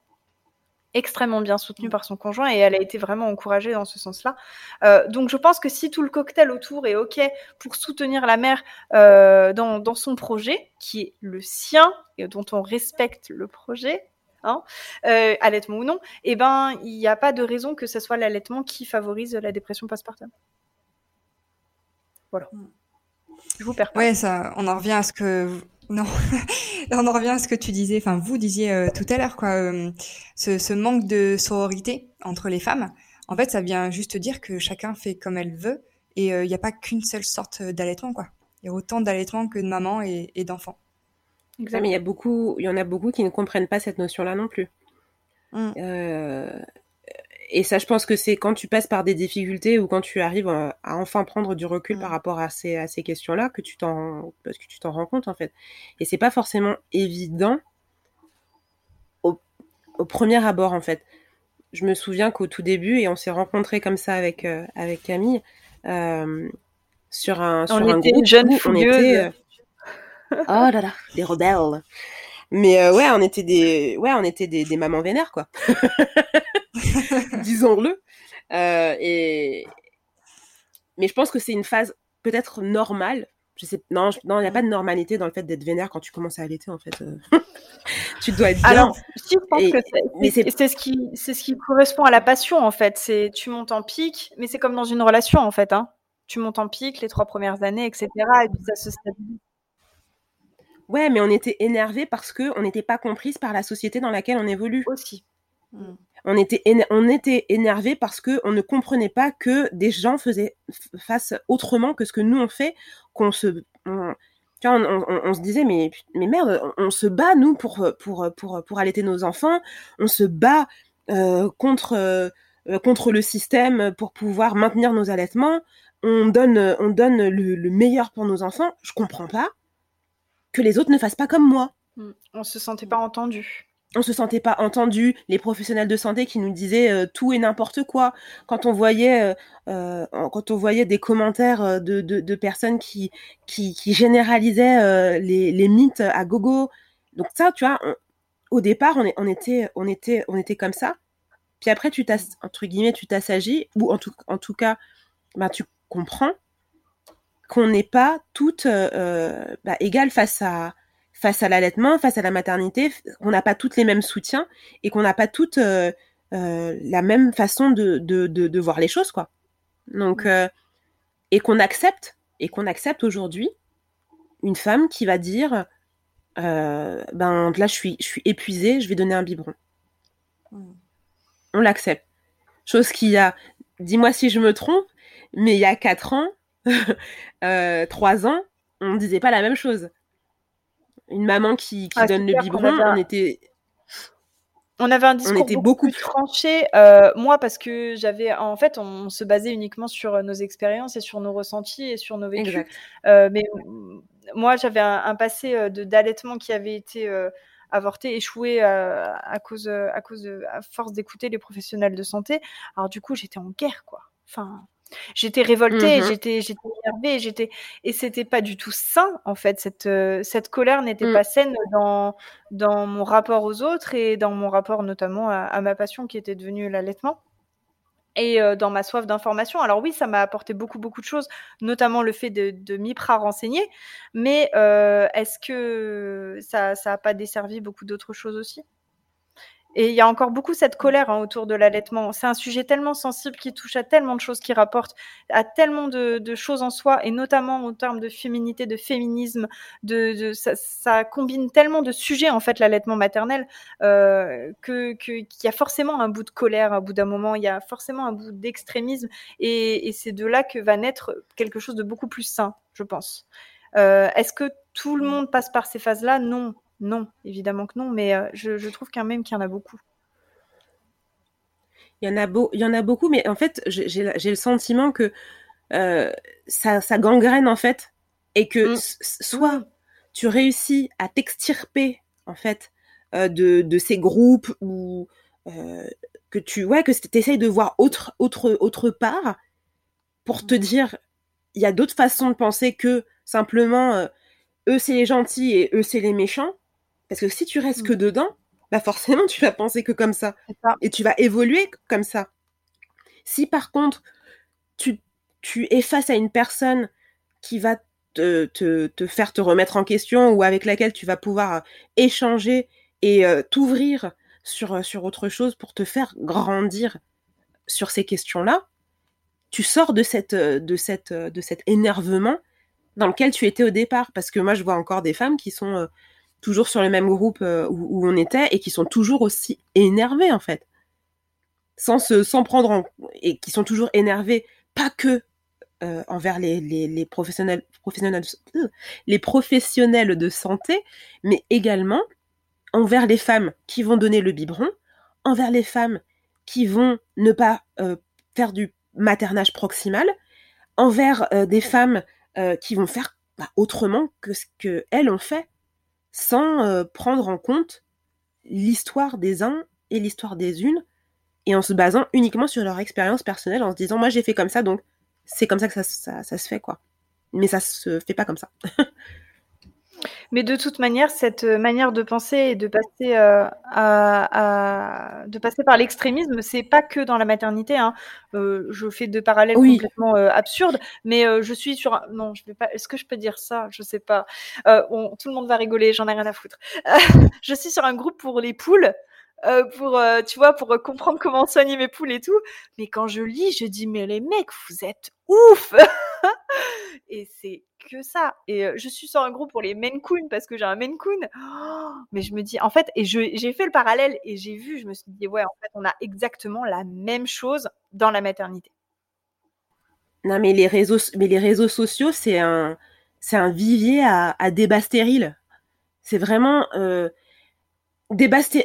extrêmement bien soutenue par son conjoint et elle a été vraiment encouragée dans ce sens-là. Euh, donc je pense que si tout le cocktail autour est OK pour soutenir la mère euh, dans, son projet, qui est le sien et dont on respecte le projet, hein, euh, allaitement ou non, eh ben il n'y a pas de raison que ce soit l'allaitement qui favorise la dépression postpartum. Voilà. Je vous perds Ouais, ça, on en revient à ce que non, on en revient à ce que tu disais. Enfin, vous disiez euh, tout à l'heure quoi, euh, ce, ce, manque de sororité entre les femmes. En fait, ça vient juste dire que chacun fait comme elle veut et euh, il n'y a pas qu'une seule sorte d'allaitement quoi. Il y a autant d'allaitement que de maman et, et d'enfants. Exactement. Mais il y a beaucoup, il y en a beaucoup qui ne comprennent pas cette notion-là non plus. Mmh. Euh, et ça, je pense que c'est quand tu passes par des difficultés ou quand tu arrives à, enfin prendre du recul par mm. rapport à ces, à ces questions-là que tu t'en, parce que tu t'en rends compte en fait. Et c'est pas forcément évident au, au, premier abord en fait. Je me souviens qu'au tout début, et on s'est rencontrés comme ça avec euh, avec Camille euh, sur un sur on un était groupe. Jeune on était, euh... oh là là, des rebelles. Mais euh, ouais, on était des, ouais, on était des, des mamans vénères, quoi. Disons-le. Euh, et mais je pense que c'est une phase peut-être normale. Je sais, non, non, il n'y a pas de normalité dans le fait d'être vénère quand tu commences à allaiter, en fait. Euh. tu dois être bien. Alors, je pense et, que c'est, c'est ce qui, c'est ce qui correspond à la passion, en fait. C'est, tu montes en pic, mais c'est comme dans une relation, en fait, hein. Tu montes en pic les trois premières années, etc. Et puis ça se stabilise. Ouais, mais on était énervé parce que on n'était pas comprise par la société dans laquelle on évolue. Aussi. Mm. On était, on était énervé parce que on ne comprenait pas que des gens faisaient face autrement que ce que nous on fait, on, se disait mais mais merde, on, se bat nous pour allaiter nos enfants, on se bat euh, contre euh, contre le système pour pouvoir maintenir nos allaitements, on donne on donne le, le meilleur pour nos enfants. Je comprends pas que les autres ne fassent pas comme moi. Mm. On se sentait pas entendu. On se sentait pas entendu. Les professionnels de santé qui nous disaient euh, tout et n'importe quoi. Quand on voyait, euh, euh, quand on voyait des commentaires de, de, personnes qui, qui, généralisaient les, les, mythes à gogo. Donc ça, tu vois, au départ, on, est, on, était, on, était, on était comme ça. Puis après, tu t'as, entre guillemets, tu t'assagis, ou en tout, en tout cas, bah, tu comprends qu'on n'est pas toutes bah, égales face à face à l'allaitement, face à la maternité, qu'on n'a pas toutes les mêmes soutiens et qu'on n'a pas toutes euh, la même façon de, de, de, voir les choses, quoi. Donc, et qu'on accepte, et qu'on accepte aujourd'hui une femme qui va dire, ben là, je suis, je suis épuisée, je vais donner un biberon. Mm. On l'accepte. Chose qui a, dis-moi si je me trompe, mais il y a quatre ans, euh, trois ans, on disait pas la même chose. Une maman qui, qui ah, donne le biberon, on était. On avait un discours beaucoup, plus tranché. Euh, moi, parce que j'avais, en fait, on se basait uniquement sur nos expériences et sur nos ressentis et sur nos vécus. Euh, mais moi, j'avais un, passé de d'allaitement qui avait été avorté, échoué à cause, à cause de, à force d'écouter les professionnels de santé. Alors du coup, j'étais en guerre, quoi. Enfin, J'étais révoltée, mmh j'étais j'étais énervée, j'étais et c'était pas du tout sain en fait cette euh, cette colère n'était mmh. pas saine dans dans mon rapport aux autres et dans mon rapport notamment à, ma passion qui était devenue l'allaitement et euh, dans ma soif d'information. Alors oui, ça m'a apporté beaucoup beaucoup de choses, notamment le fait de, de m'hyper renseigner, mais euh, est-ce que ça ça a pas desservi beaucoup d'autres choses aussi? Et il y a encore beaucoup cette colère hein, autour de l'allaitement. C'est un sujet tellement sensible qui touche à tellement de choses, qui rapporte à tellement de, choses en soi, et notamment en termes de féminité, de féminisme. De, ça, combine tellement de sujets en fait l'allaitement maternel euh, que qu'il y a forcément un bout de colère, à bout d'un moment. Il y a forcément un bout d'extrémisme, et, c'est de là que va naître quelque chose de beaucoup plus sain, je pense. Euh, Est-ce que tout le monde passe par ces phases-là? Non, non, évidemment que non, mais euh, je, trouve quand même qu'il y en a beaucoup. Il y en a, beau, il y en a beaucoup, mais en fait, j'ai le sentiment que euh, ça, gangrène, en fait, et que mm. soit tu réussis à t'extirper, en fait, euh, de, ces groupes, ou que tu ouais, que essayes de voir autre, autre, autre part, pour te mm. dire, il y a d'autres façons de penser que simplement, eux, c'est les gentils et eux, c'est les méchants parce que si tu restes que mm. dedans, bah forcément, tu vas penser que comme ça. Et tu vas évoluer comme ça. Si par contre, tu, tu es face à une personne qui va te, te, te, faire te remettre en question ou avec laquelle tu vas pouvoir échanger et euh, t'ouvrir sur, sur autre chose pour te faire grandir sur ces questions-là, tu sors de, cette, de, cette, de cet énervement dans lequel tu étais au départ. Parce que moi, je vois encore des femmes qui sont euh, toujours sur le même groupe euh, où, on était et qui sont toujours aussi énervés en fait. Sans se sans prendre en, et qui sont toujours énervés pas que euh, envers les, les, professionnels professionnels les professionnels de santé mais également envers les femmes qui vont donner le biberon, envers les femmes qui vont ne pas euh, faire du maternage proximal, envers des femmes qui vont faire bah, autrement que ce qu'elles ont fait sans euh, prendre en compte l'histoire des uns et l'histoire des unes, et en se basant uniquement sur leur expérience personnelle, en se disant moi j'ai fait comme ça, donc c'est comme ça que ça, ça, se fait quoi. Mais ça se fait pas comme ça. Mais de toute manière, cette manière de penser et de passer euh, à, de passer par l'extrémisme, c'est pas que dans la maternité. Hein. Euh, je fais deux parallèles complètement euh, absurdes, mais je suis sur un... non, je vais pas. Est-ce que je peux dire ça? Je sais pas. tout le monde va rigoler. J'en ai rien à foutre. je suis sur un groupe pour les poules. Pour tu vois pour comprendre comment soigner mes poules et tout mais quand je lis je dis mais les mecs vous êtes ouf et c'est que ça. Et je suis sur un groupe pour les Maine parce que j'ai un Maine. Oh, mais je me dis, en fait, et j'ai fait le parallèle et j'ai vu, je me suis dit, ouais, en fait, on a exactement la même chose dans la maternité. Non, mais les réseaux, mais les réseaux sociaux, c'est un, c'est un vivier à, à débat stérile. C'est vraiment euh,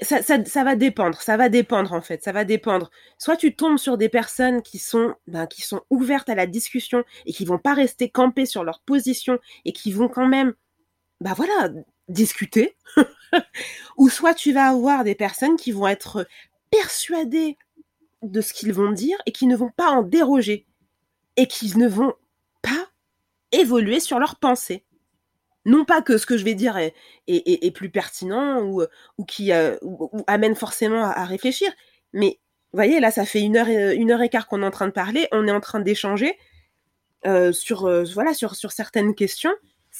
ça, va dépendre. Ça va dépendre en fait. Ça va dépendre. Soit tu tombes sur des personnes qui sont, ben, qui sont ouvertes à la discussion et qui vont pas rester campées sur leur position et qui vont quand même, bah voilà, discuter. Ou soit tu vas avoir des personnes qui vont être persuadées de ce qu'ils vont dire et qui ne vont pas en déroger et qui ne vont pas évoluer sur leurs pensées. Non pas que ce que je vais dire est, est, plus pertinent ou, ou qui euh, amène forcément à, réfléchir, mais vous voyez, là, ça fait une heure, et, une heure et quart qu'on est en train de parler, on est en train d'échanger euh, sur, euh, voilà, sur, sur certaines questions.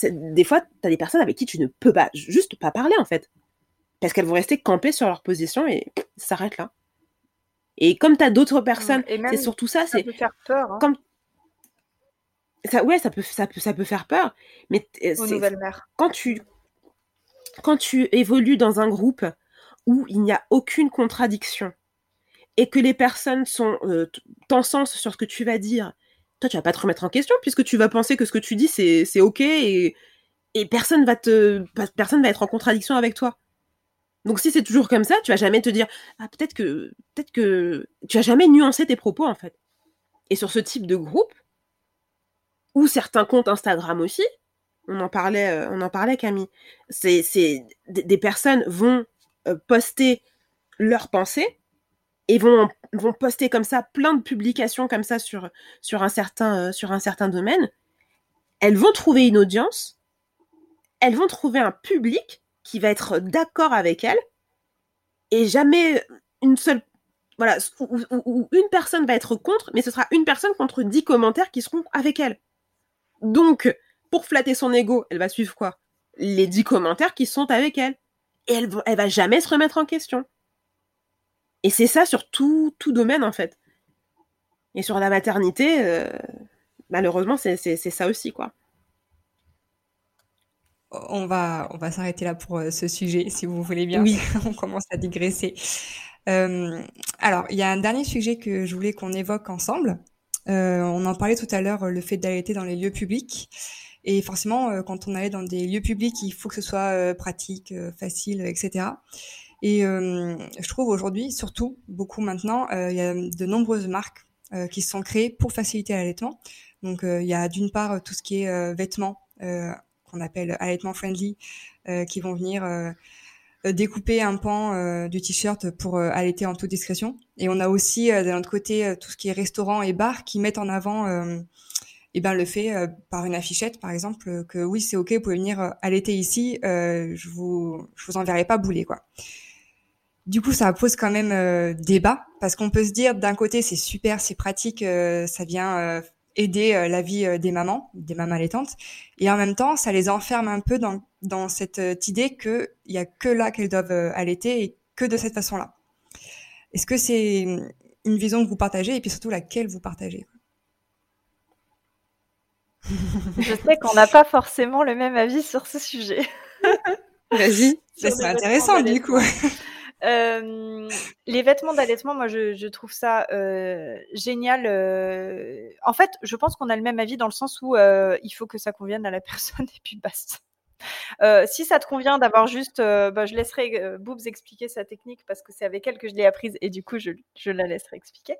Des fois, tu as des personnes avec qui tu ne peux pas, juste pas parler, en fait. Parce qu'elles vont rester campées sur leur position et ça s'arrête là. Et comme tu as d'autres personnes, c'est surtout ça, c'est. faire peur. Hein. Comme ça, ouais, ça peut, ça peut, ça peut faire peur. Mais quand tu, quand tu évolues dans un groupe où il n'y a aucune contradiction et que les personnes sont euh, sens sur ce que tu vas dire, toi, tu vas pas te remettre en question puisque tu vas penser que ce que tu dis c'est, c'est ok et, et personne va te, personne va être en contradiction avec toi. Donc si c'est toujours comme ça, tu vas jamais te dire ah peut-être que peut-être que tu vas jamais nuancer tes propos en fait. Et sur ce type de groupe, ou certains comptes Instagram aussi. On en parlait, euh, on en parlait Camille. C'est, c'est des personnes vont euh, poster leurs pensées et vont vont poster comme ça plein de publications comme ça sur sur un certain euh, sur un certain domaine. Elles vont trouver une audience, elles vont trouver un public qui va être d'accord avec elles et jamais une seule voilà où, une personne va être contre, mais ce sera une personne contre dix commentaires qui seront avec elle. Donc, pour flatter son ego, elle va suivre quoi? Les dix commentaires qui sont avec elle. Et elle, elle va jamais se remettre en question. Et c'est ça sur tout, tout domaine, en fait. Et sur la maternité, euh, malheureusement, c'est ça aussi, quoi. On va, on va s'arrêter là pour euh, ce sujet, si vous voulez bien. Oui. on commence à digresser. Euh, alors, il y a un dernier sujet que je voulais qu'on évoque ensemble. Euh, on en parlait tout à l'heure, le fait d'allaiter dans les lieux publics. Et forcément, euh, quand on allait dans des lieux publics, il faut que ce soit euh, pratique, facile, etc. Et je trouve aujourd'hui, surtout beaucoup maintenant, il y a de nombreuses marques qui se sont créées pour faciliter l'allaitement. Donc il y a d'une part tout ce qui est vêtements qu'on appelle allaitement friendly, qui vont venir euh, découper un pan euh, du t-shirt pour euh, allaiter en toute discrétion. Et on a aussi d'un autre côté tout ce qui est restaurant et bar qui mettent en avant eh ben le fait par une affichette par exemple que oui c'est ok vous pouvez venir allaiter ici je vous je vous enverrai pas bouler quoi du coup ça pose quand même débat parce qu'on peut se dire d'un côté c'est super c'est pratique ça vient aider euh, la vie euh, des mamans, des mamans allaitantes, et en même temps, ça les enferme un peu dans, dans cette euh, idée qu'il n'y a que là qu'elles doivent allaiter et que de cette façon-là. Est-ce que c'est une vision que vous partagez et puis surtout laquelle vous partagez? Je sais qu'on n'a pas forcément le même avis sur ce sujet. Vas-y, c'est intéressant du coup. Les vêtements d'allaitement, moi, je, trouve ça génial. En fait, je pense qu'on a le même avis dans le sens où il faut que ça convienne à la personne et puis basta. Euh, si ça te convient d'avoir juste, euh, bah, je laisserai euh, Boobs expliquer sa technique parce que c'est avec elle que je l'ai apprise et du coup je, je la laisserai expliquer.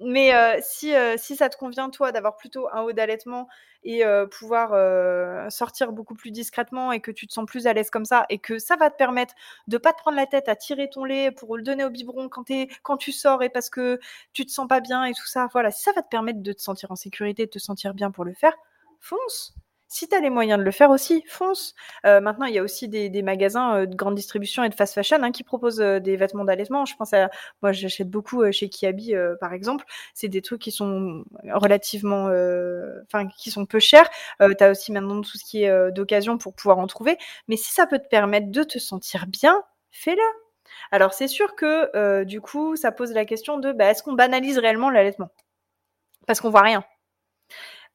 Mais si, si ça te convient toi d'avoir plutôt un haut d'allaitement et pouvoir sortir beaucoup plus discrètement et que tu te sens plus à l'aise comme ça et que ça va te permettre de pas te prendre la tête à tirer ton lait pour le donner au biberon quand, quand tu sors et parce que tu te sens pas bien et tout ça, voilà, si ça va te permettre de te sentir en sécurité, de te sentir bien pour le faire, fonce si tu as les moyens de le faire aussi, fonce. Euh, maintenant, il y a aussi des, magasins euh, de grande distribution et de fast fashion hein, qui proposent euh, des vêtements d'allaitement. Je pense à, moi, j'achète beaucoup chez Kiabi, par exemple. C'est des trucs qui sont relativement, enfin, qui sont peu chers. tu as aussi maintenant tout ce qui est d'occasion pour pouvoir en trouver. Mais si ça peut te permettre de te sentir bien, fais-le. Alors, c'est sûr que, du coup, ça pose la question de, bah, est-ce qu'on banalise réellement l'allaitement? Parce qu'on voit rien.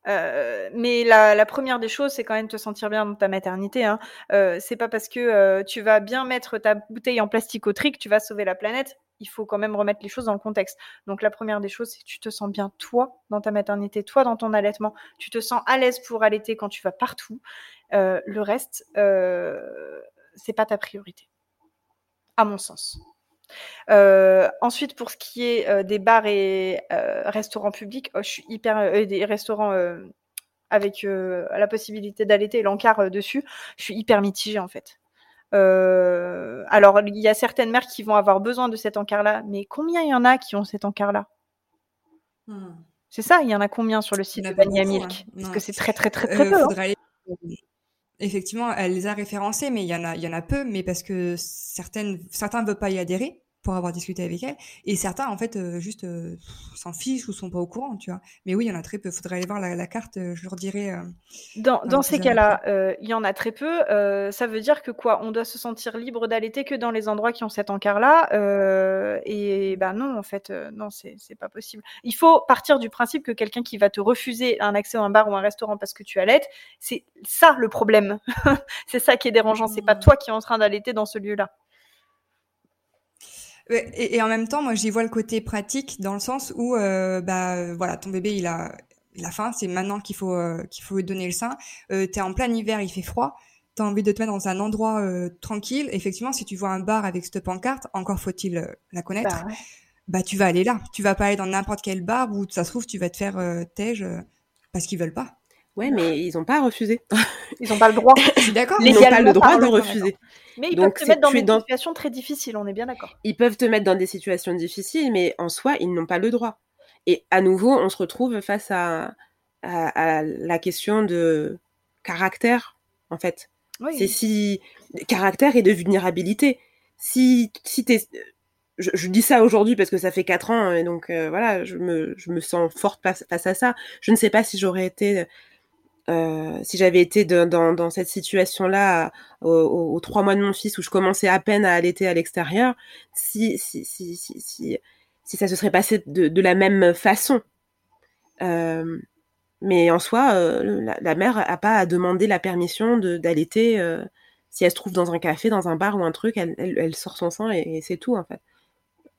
Euh, mais la, première des choses, c'est quand même te sentir bien dans ta maternité. Hein. Euh, c'est pas parce que euh, tu vas bien mettre ta bouteille en plastique au tri que tu vas sauver la planète. Il faut quand même remettre les choses dans le contexte. Donc la première des choses, c'est que tu te sens bien toi dans ta maternité, toi dans ton allaitement. Tu te sens à l'aise pour allaiter quand tu vas partout. Le reste, c'est pas ta priorité, à mon sens. Euh, ensuite, pour ce qui est euh, des bars et euh, restaurants publics, oh, je suis hyper des restaurants avec la possibilité d'allaiter l'encart dessus, je suis hyper mitigée en fait. alors, il y a certaines mères qui vont avoir besoin de cet encart-là, mais combien il y en a qui ont cet encart-là? Hmm. C'est ça, il y en a combien sur le site de Bania Milk hein. Parce que c'est très très très très peu. Hein. Effectivement, elle les a référencés, mais il y en a, il y en a peu, mais parce que certaines, certains ne veulent pas y adhérer pour avoir discuté avec elle, et certains en fait euh, juste euh, s'en fichent ou sont pas au courant, tu vois. Mais oui, il y en a très peu. Faudrait aller voir la, carte. Euh, je leur dirais. dans, dans ces cas-là, il y en a très peu. ça veut dire que quoi On doit se sentir libre d'allaiter que dans les endroits qui ont cet encart-là. et ben non, en fait, non, c'est pas possible. Il faut partir du principe que quelqu'un qui va te refuser un accès à un bar ou un restaurant parce que tu allaites, c'est ça le problème. c'est ça qui est dérangeant. C'est pas mmh. toi qui es en train d'allaiter dans ce lieu-là. Et, et, en même temps, moi, j'y vois le côté pratique dans le sens où, euh, bah, voilà, ton bébé, il a, il a faim, c'est maintenant qu'il faut, euh, qu'il faut lui donner le sein. Euh, t'es en plein hiver, il fait froid. T'as envie de te mettre dans un endroit euh, tranquille. Effectivement, si tu vois un bar avec cette pancarte, encore faut-il euh, la connaître. Bah, bah, tu vas aller là. Tu vas pas aller dans n'importe quel bar où ça se trouve, tu vas te faire euh, tège parce qu'ils veulent pas. Ouais, mais ils n'ont pas refusé. Ils n'ont pas le droit. Je suis d'accord. Ils n'ont pas le droit de refuser. Mais ils peuvent te mettre dans des situations très difficiles, on est bien d'accord. Ils peuvent te mettre dans des situations difficiles, mais en soi, ils n'ont pas le droit. Et à nouveau, on se retrouve face à, à, la question de caractère, en fait. C'est si caractère et de vulnérabilité. Si, si t'es je, je, dis ça aujourd'hui parce que ça fait quatre ans et donc euh, voilà, je me, je me sens forte face, face, à ça. Je ne sais pas si j'aurais été euh, si j'avais été dans, cette situation-là aux, trois mois de mon fils où je commençais à peine à allaiter à l'extérieur, si, si, si, si, si, ça se serait passé de, la même façon. Euh, mais en soi, euh, la, mère a pas à demander la permission d'allaiter. Si elle se trouve dans un café, dans un bar ou un truc, elle, elle, elle sort son sang et, et c'est tout en fait.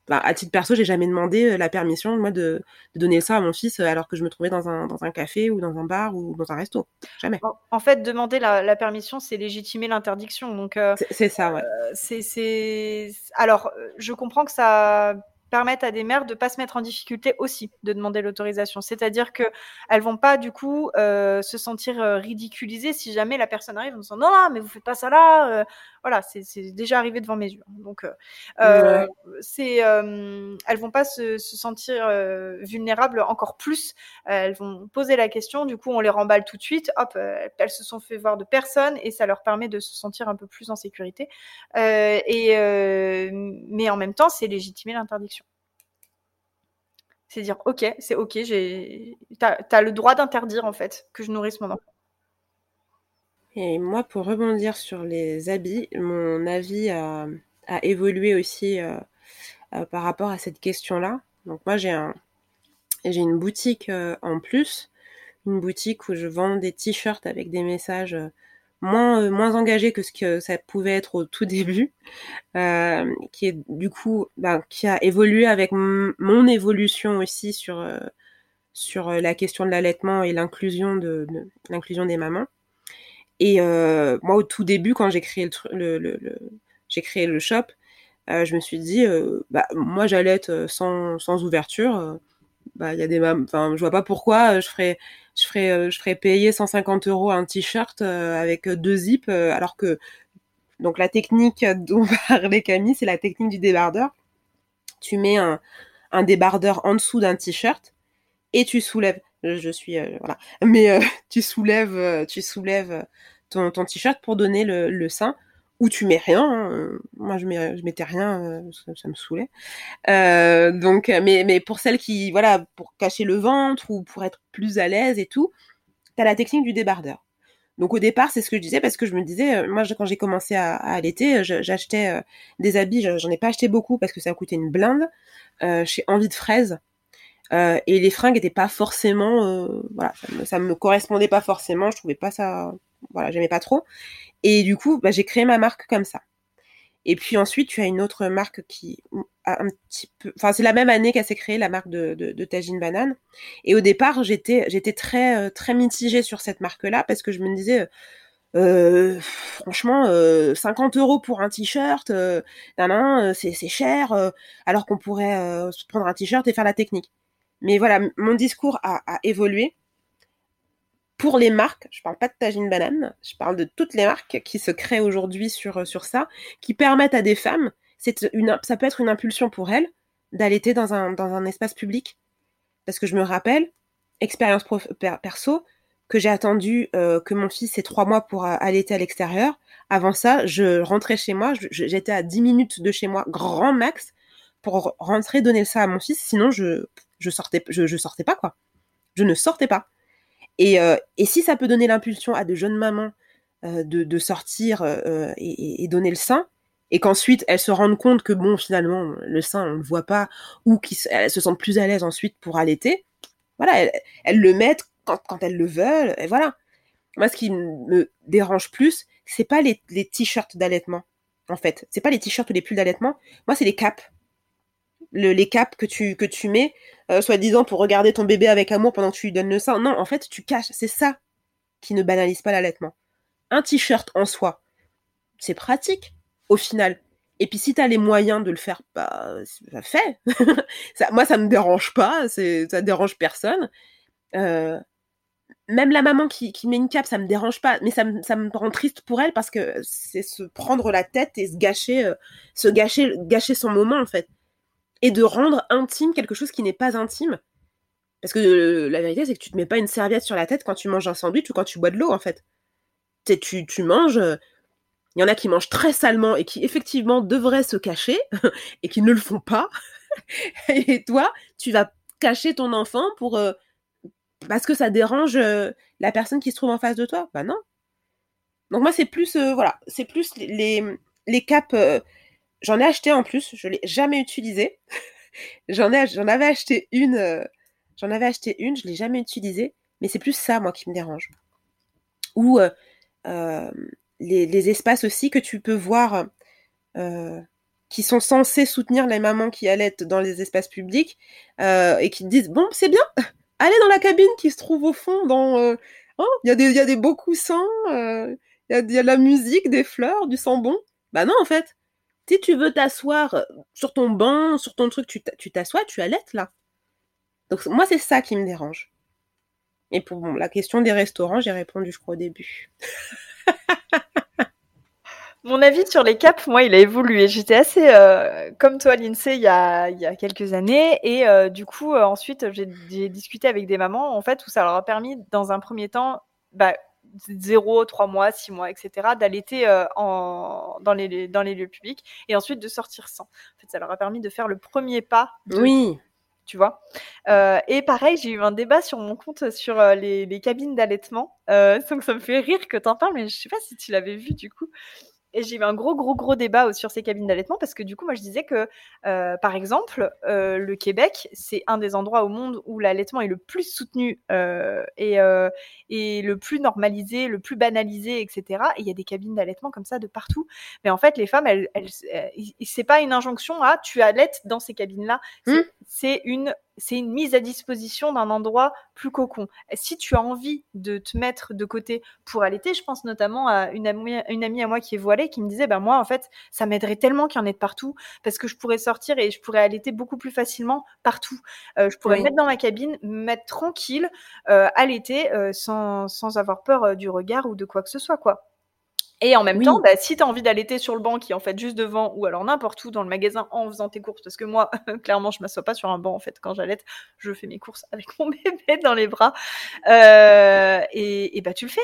Bah, à titre perso, j'ai jamais demandé euh, la permission moi de, de, donner ça à mon fils euh, alors que je me trouvais dans un, dans un café ou dans un bar ou dans un resto. Jamais. En, fait, demander la, la permission, c'est légitimer l'interdiction. Donc euh, c'est ça, ouais. Euh, c'est alors je comprends que ça permettent à des mères de pas se mettre en difficulté aussi de demander l'autorisation. C'est-à-dire que elles vont pas du coup euh, se sentir ridiculisées si jamais la personne arrive en disant non, non mais vous faites pas ça là. Euh, voilà, c'est déjà arrivé devant mes yeux. Donc euh, euh c'est euh, elles vont pas se, se sentir vulnérables encore plus. elles vont poser la question. Du coup, on les remballe tout de suite. Hop, elles se sont fait voir de personne et ça leur permet de se sentir un peu plus en sécurité. et mais en même temps, c'est légitimer l'interdiction. C'est dire, ok, c'est ok, j'ai, t'as, as le droit d'interdire en fait que je nourrisse mon enfant. Et moi, pour rebondir sur les habits, mon avis a, a évolué aussi euh, euh, par rapport à cette question-là. Donc moi, j'ai un, une boutique euh, en plus, une boutique où je vends des t-shirts avec des messages euh, moins euh, moins engagé que ce que ça pouvait être au tout début, qui est du coup ben, qui a évolué avec mon évolution aussi sur sur la question de l'allaitement et l'inclusion de, de l'inclusion des mamans. Et euh, moi au tout début quand j'ai créé le, shop, euh, je me suis dit bah moi j'allaite sans sans ouverture bah il y a des je vois pas pourquoi je ferais euh, payer 150 euros un t-shirt euh, avec deux zips, euh, alors que donc la technique dont parlait Camille, c'est la technique du débardeur. Tu mets un débardeur en dessous d'un t-shirt et tu soulèves. Je suis voilà, mais tu soulèves, tu soulèves ton, t-shirt pour donner le, sein où tu mets rien. Hein. Moi, je, mets, je mettais rien, euh, ça, ça me saoulait. Euh, donc, mais, mais pour celles qui, voilà, pour cacher le ventre ou pour être plus à l'aise et tout, t'as la technique du débardeur. Donc au départ, c'est ce que je disais parce que je me disais, euh, moi quand j'ai commencé à, à j'achetais euh, des habits, j'en ai pas acheté beaucoup parce que ça coûtait une blinde. Euh, chez Envie de fraise, Euh, et les fringues n'étaient pas forcément, euh, voilà, ça me, me correspondait pas forcément. Je trouvais pas ça, voilà, j'aimais pas trop. Et du coup, bah, j'ai créé ma marque comme ça. Et puis ensuite, tu as une autre marque qui a un petit peu, enfin c'est la même année qu'elle s'est créée, la marque de, de, de Tajine Banane. Et au départ, j'étais j'étais très euh, très mitigée sur cette marque-là parce que je me disais, euh, franchement, euh, 50 euros pour un t-shirt, euh, c'est cher, euh, alors qu'on pourrait euh, se prendre un t-shirt et faire la technique. Mais voilà, mon discours a, évolué. Pour les marques, je parle pas de Tajine Banane, je parle de toutes les marques qui se créent aujourd'hui sur, sur ça, qui permettent à des femmes, ça peut être une impulsion pour elles, d'allaiter dans un, espace public. Parce que je me rappelle, expérience perso, que j'ai attendu euh, que mon fils ait trois mois pour allaiter à l'extérieur. Avant ça, je rentrais chez moi, j'étais à 10 minutes de chez moi, grand max, pour rentrer donner ça à mon fils. Sinon, je je sortais, sortais pas quoi. Je ne sortais pas. Et, euh, et si ça peut donner l'impulsion à de jeunes mamans euh, de, sortir euh, et, donner le sein, et qu'ensuite elles se rendent compte que bon, finalement, le sein on le voit pas, ou qu'elles se sentent plus à l'aise ensuite pour allaiter, voilà, elles, le mettent quand, elles le veulent, et voilà. Moi, ce qui me dérange plus, c'est pas les, les t-shirts d'allaitement, en fait. C'est pas les t-shirts ou les pulls d'allaitement. Moi, c'est les capes le, les caps que tu, que tu mets, euh, soi-disant pour regarder ton bébé avec amour pendant que tu lui donnes le sein. Non, en fait, tu caches. C'est ça qui ne banalise pas l'allaitement. Un t-shirt en soi, c'est pratique, au final. Et puis si t'as les moyens de le faire, bah, bah fais. ça, moi, ça me dérange pas, c'est, ça dérange personne. Euh, même la maman qui, qui met une cape, ça me dérange pas, mais ça me, ça me rend triste pour elle parce que c'est se prendre la tête et se gâcher, euh, se gâcher, gâcher son moment en fait et de rendre intime quelque chose qui n'est pas intime. Parce que euh, la vérité, c'est que tu te mets pas une serviette sur la tête quand tu manges un sandwich ou quand tu bois de l'eau, en fait. Tu, tu manges. Il euh, y en a qui mangent très salement et qui, effectivement, devraient se cacher et qui ne le font pas. et toi, tu vas cacher ton enfant pour. Euh, parce que ça dérange la personne qui se trouve en face de toi? Bah non. Donc, moi, c'est plus. Voilà. C'est plus les, les, les J'en ai acheté en plus, je l'ai jamais utilisé. j'en ai, j'en avais acheté une, euh, j'en avais acheté une, je l'ai jamais utilisée, mais c'est plus ça moi qui me dérange. Ou euh, euh, les, espaces aussi que tu peux voir, euh, qui sont censés soutenir les mamans qui allaitent dans les espaces publics et qui te disent bon c'est bien, allez dans la cabine qui se trouve au fond, dans, hein, il y a des, beaux coussins, il y a, y a de la musique, des fleurs, du sang bon. Bah non en fait si tu veux t'asseoir euh, sur ton banc, sur ton truc, tu t'assois, tu allaites là. Donc moi, c'est ça qui me dérange. Et pour la question des restaurants, j'ai répondu, je crois, au début. Mon avis sur les caps, moi, il a évolué. J'étais assez euh, comme toi, l'INSEE, il y a, quelques années. Et euh, du coup, ensuite, j'ai discuté avec des mamans, en fait, où ça leur a permis, dans un premier temps, bah, 0, 3 mois, 6 mois, etc., d'allaiter euh, en, dans, les, dans les lieux publics et ensuite de sortir sans. En fait, ça leur a permis de faire le premier pas. De, oui. Tu vois euh, Et pareil, j'ai eu un débat sur mon compte sur euh, les, les, cabines d'allaitement. Donc ça me fait rire que t'en parles, mais je sais pas si tu l'avais vu du coup. Et j'ai eu un gros, gros, gros débat sur ces cabines d'allaitement parce que du coup, moi, je disais que, euh, par exemple, euh, le Québec, c'est un des endroits au monde où l'allaitement est le plus soutenu euh, et, euh, et le plus normalisé, le plus banalisé, etc. Et il y a des cabines d'allaitement comme ça de partout. Mais en fait, les femmes, elles, elles, elles c'est pas une injonction à tu allaites dans ces cabines-là. C'est mmh. une c'est une mise à disposition d'un endroit plus cocon. Si tu as envie de te mettre de côté pour allaiter, je pense notamment à une amie, une amie à moi qui est voilée qui me disait, ben moi en fait, ça m'aiderait tellement qu'il y en ait de partout parce que je pourrais sortir et je pourrais allaiter beaucoup plus facilement partout. Euh, je pourrais oui. me mettre dans ma cabine, me mettre tranquille, euh, allaiter euh, sans, sans avoir peur du regard ou de quoi que ce soit, quoi. Et en même oui. temps, bah, si tu as envie d'allaiter sur le banc qui est en fait juste devant ou alors n'importe où dans le magasin en faisant tes courses, parce que moi, clairement, je m'assois pas sur un banc en fait quand j'allaite, je fais mes courses avec mon bébé dans les bras. Euh, et, et, bah tu le fais.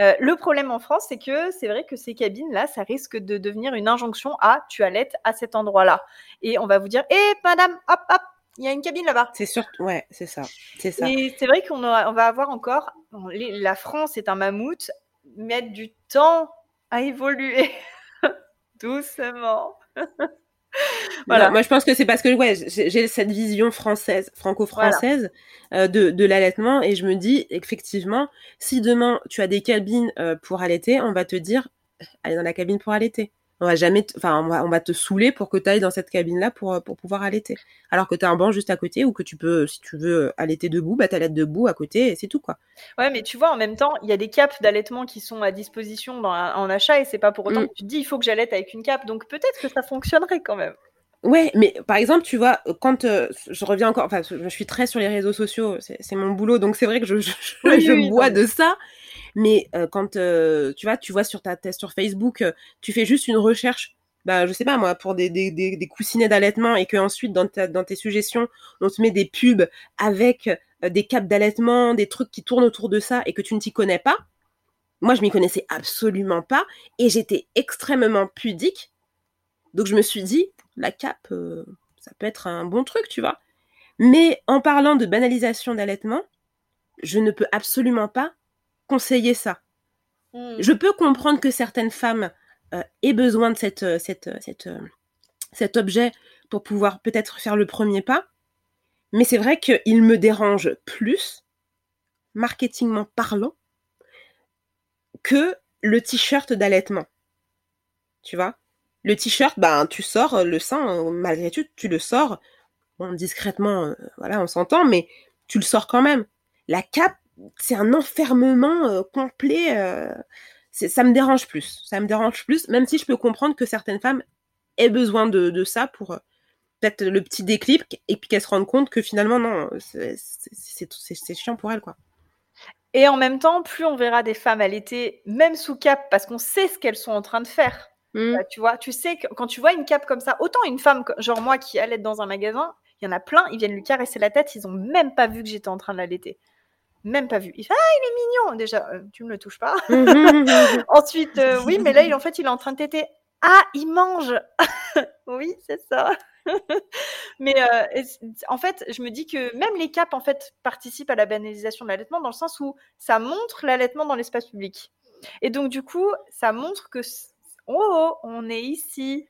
Euh, le problème en France, c'est que c'est vrai que ces cabines-là, ça risque de devenir une injonction à tu allaites à cet endroit-là. Et on va vous dire, hé eh, madame, hop, hop, il y a une cabine là-bas. C'est sûr, ouais, c'est ça, c'est ça. Et c'est vrai qu'on on va avoir encore, la France est un mammouth, mettre du temps à évoluer doucement. voilà. moi, je pense que c'est parce que ouais, j'ai cette vision française, franco-française euh, de, de l'allaitement, et je me dis effectivement, si demain tu as des cabines euh, pour allaiter, on va te dire, allez dans la cabine pour allaiter on va jamais, enfin, on va, te saouler pour que tu ailles dans cette cabine-là pour, pour pouvoir allaiter. Alors que tu as un banc juste à côté ou que tu peux, si tu veux allaiter debout, bah t'allaites debout à côté et c'est tout, quoi. Ouais, mais tu vois, en même temps, il y a des capes d'allaitement qui sont à disposition dans, en achat et c'est pas pour autant mm. que tu te dis, il faut que j'allaite avec une cape. Donc peut-être que ça fonctionnerait quand même. Ouais, mais par exemple, tu vois, quand euh, je reviens encore, enfin, je suis très sur les réseaux sociaux, c'est mon boulot, donc c'est vrai que je, je, bois de ça. Mais euh, quand euh, tu vois, tu vois sur ta sur Facebook, tu fais juste une recherche, bah je sais pas moi, pour des des, des, coussinets d'allaitement et que ensuite dans ta, dans tes suggestions, on te met des pubs avec des capes d'allaitement, des trucs qui tournent autour de ça et que tu ne t'y connais pas. Moi, je m'y connaissais absolument pas et j'étais extrêmement pudique. Donc je me suis dit, la cape, euh, ça peut être un bon truc, tu vois. Mais en parlant de banalisation d'allaitement, je ne peux absolument pas conseiller ça. Hmm. Je peux comprendre que certaines femmes euh, aient besoin de cette, euh, cette, cette, cet objet pour pouvoir peut-être faire le premier pas, mais c'est vrai qu'il me dérange plus, marketingment parlant, que le t-shirt d'allaitement. Tu vois? Le t-shirt, ben, tu sors euh, le sein, euh, malgré tout, tu le sors. Bon, discrètement, euh, voilà, on s'entend, mais tu le sors quand même. La cape, c'est un enfermement complet. ça me dérange plus. Ça me dérange plus, même si je peux comprendre que certaines femmes aient besoin de, ça pour peut-être le petit déclic et puis qu'elles se rendent compte que finalement, non, c'est chiant pour elles, quoi. Et en même temps, plus on verra des femmes allaiter, même sous cap, parce qu'on sait ce qu'elles sont en train de faire. Mmh. Bah, tu vois, tu sais que quand tu vois une cape comme ça, autant une femme, genre moi qui allait dans un magasin, il y en a plein, ils viennent lui caresser la tête, ils ont même pas vu que j'étais en train de l'allaiter. Même pas vu. Il fait Ah, il est mignon Déjà, euh, tu me le touches pas. Mmh, Ensuite, euh, oui, mais là, il, en fait, il est en train de téter. Ah, il mange Oui, c'est ça. mais euh, en fait, je me dis que même les capes en fait participent à la banalisation de l'allaitement dans le sens où ça montre l'allaitement dans l'espace public. Et donc du coup, ça montre que oh, on est ici.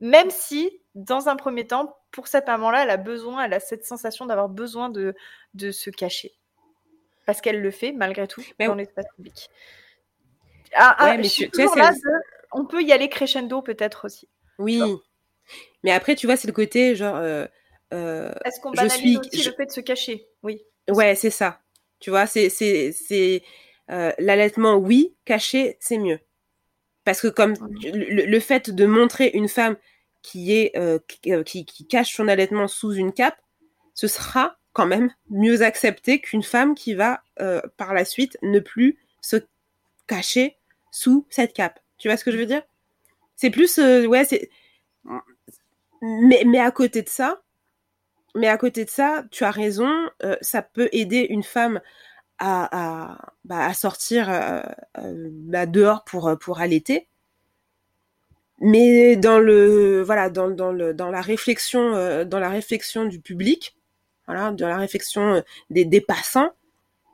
Même si, dans un premier temps, pour cette maman-là, elle a besoin, elle a cette sensation d'avoir besoin de, de se cacher. Parce qu'elle le fait, malgré tout, dans l'espace public. Ah, ah mais tu, on peut y aller crescendo peut-être aussi. Oui. Mais après, tu vois, c'est le côté genre. Euh, euh, Est-ce qu'on banalise suis, aussi le fait de se cacher? Oui. Ouais, c'est ça. Tu vois, c'est c'est euh, l'allaitement, oui, caché, c'est mieux. Parce que comme le, fait de montrer une femme qui est euh, qui, qui, cache son allaitement sous une cape, ce sera quand même mieux accepté qu'une femme qui va euh, par la suite ne plus se cacher sous cette cape. Tu vois ce que je veux dire? C'est plus ouais c'est mais mais à côté de ça, mais à côté de ça, tu as raison, ça peut aider une femme à, à, bah, sortir euh, euh, bah, dehors pour, pour allaiter. Mais dans le voilà dans, dans, le, dans la réflexion euh, dans la réflexion du public, voilà, dans la réflexion des, des passants,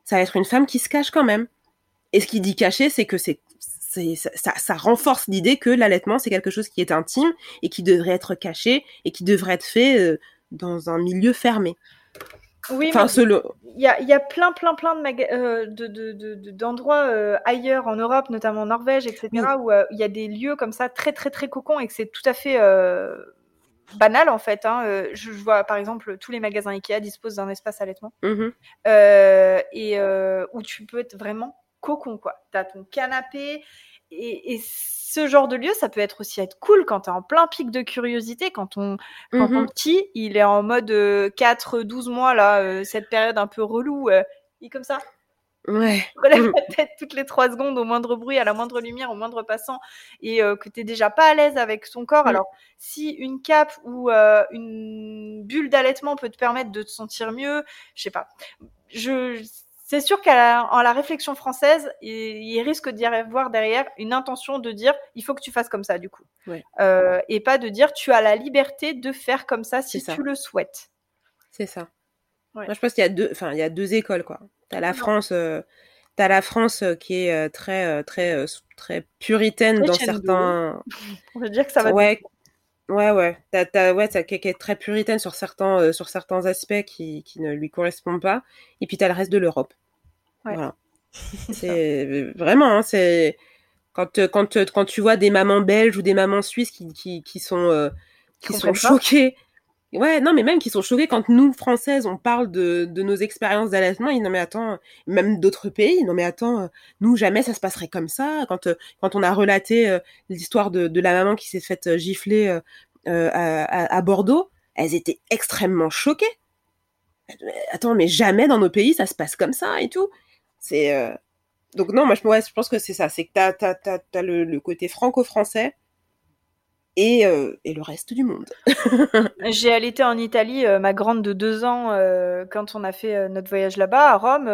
ça va être une femme qui se cache quand même. Et ce qui dit cacher, c'est que c'est ça, ça, renforce l'idée que l'allaitement c'est quelque chose qui est intime et qui devrait être caché et qui devrait être fait dans un milieu fermé. Oui, il y a, y a, plein, plein, plein euh, de, d'endroits de, euh, ailleurs en Europe, notamment en Norvège, etc., où euh, il y a des lieux comme ça très, très, très cocons et que c'est tout à fait banal en fait. Hein. Je, vois par exemple tous les magasins Ikea disposent d'un espace allaitement mmh et où tu peux être vraiment cocon quoi. Tu as ton canapé et, et ce genre de lieu, ça peut être aussi être cool quand tu es en plein pic de curiosité, quand ton, quand ton mmh petit, il est en mode 4-12 euh, mois, là, euh, cette période un peu relou, euh, il est comme ça. Ouais. Relève la tête toutes les 3 secondes au moindre bruit, à la moindre lumière, au moindre passant, et que tu déjà pas à l'aise avec son corps. Mmh. Alors, si une cape ou une bulle d'allaitement peut te permettre de te sentir mieux, je sais pas. Je c'est sûr qu'en la, réflexion française, il, risque d'y avoir derrière une intention de dire il faut que tu fasses comme ça du coup, euh, et pas de dire tu as la liberté de faire comme ça si tu le souhaites. C'est ça. Moi, je pense qu'il y a deux, enfin, il y a deux écoles quoi. T'as la France, euh, as la France euh, qui est très, très, très puritaine dans certains. On veut dire que ça va. Ouais. Ouais, ouais. T'as, t'as, ouais, t'as quelqu'un très puritaine sur certains, euh, sur certains aspects qui, qui ne lui correspondent pas. Et puis t'as le reste de l'Europe. Ouais. Voilà. c'est vraiment, hein, c'est quand, euh, quand, euh, quand tu vois des mamans belges ou des mamans suisses qui, qui, qui sont, euh, qui sont Comprennent pas. Ouais, non, mais même qui sont choquées quand nous, Françaises, on parle de, de nos expériences d'allaitement. Ils disent, non, mais attends, même d'autres pays, non, mais attends, euh, nous, jamais ça se passerait comme ça. Quand, euh, quand on a relaté euh, l'histoire de, de la maman qui s'est faite gifler à, Bordeaux, elles étaient extrêmement choquées. Attends, mais jamais dans nos pays ça se passe comme ça et tout. C'est donc non, moi je, pense que c'est ça, c'est que t'as t'as t'as, t'as le côté franco-français et euh, et le reste du monde. J'ai allaité en Italie, euh, ma grande de deux ans, euh, quand on a fait notre voyage là-bas, à Rome,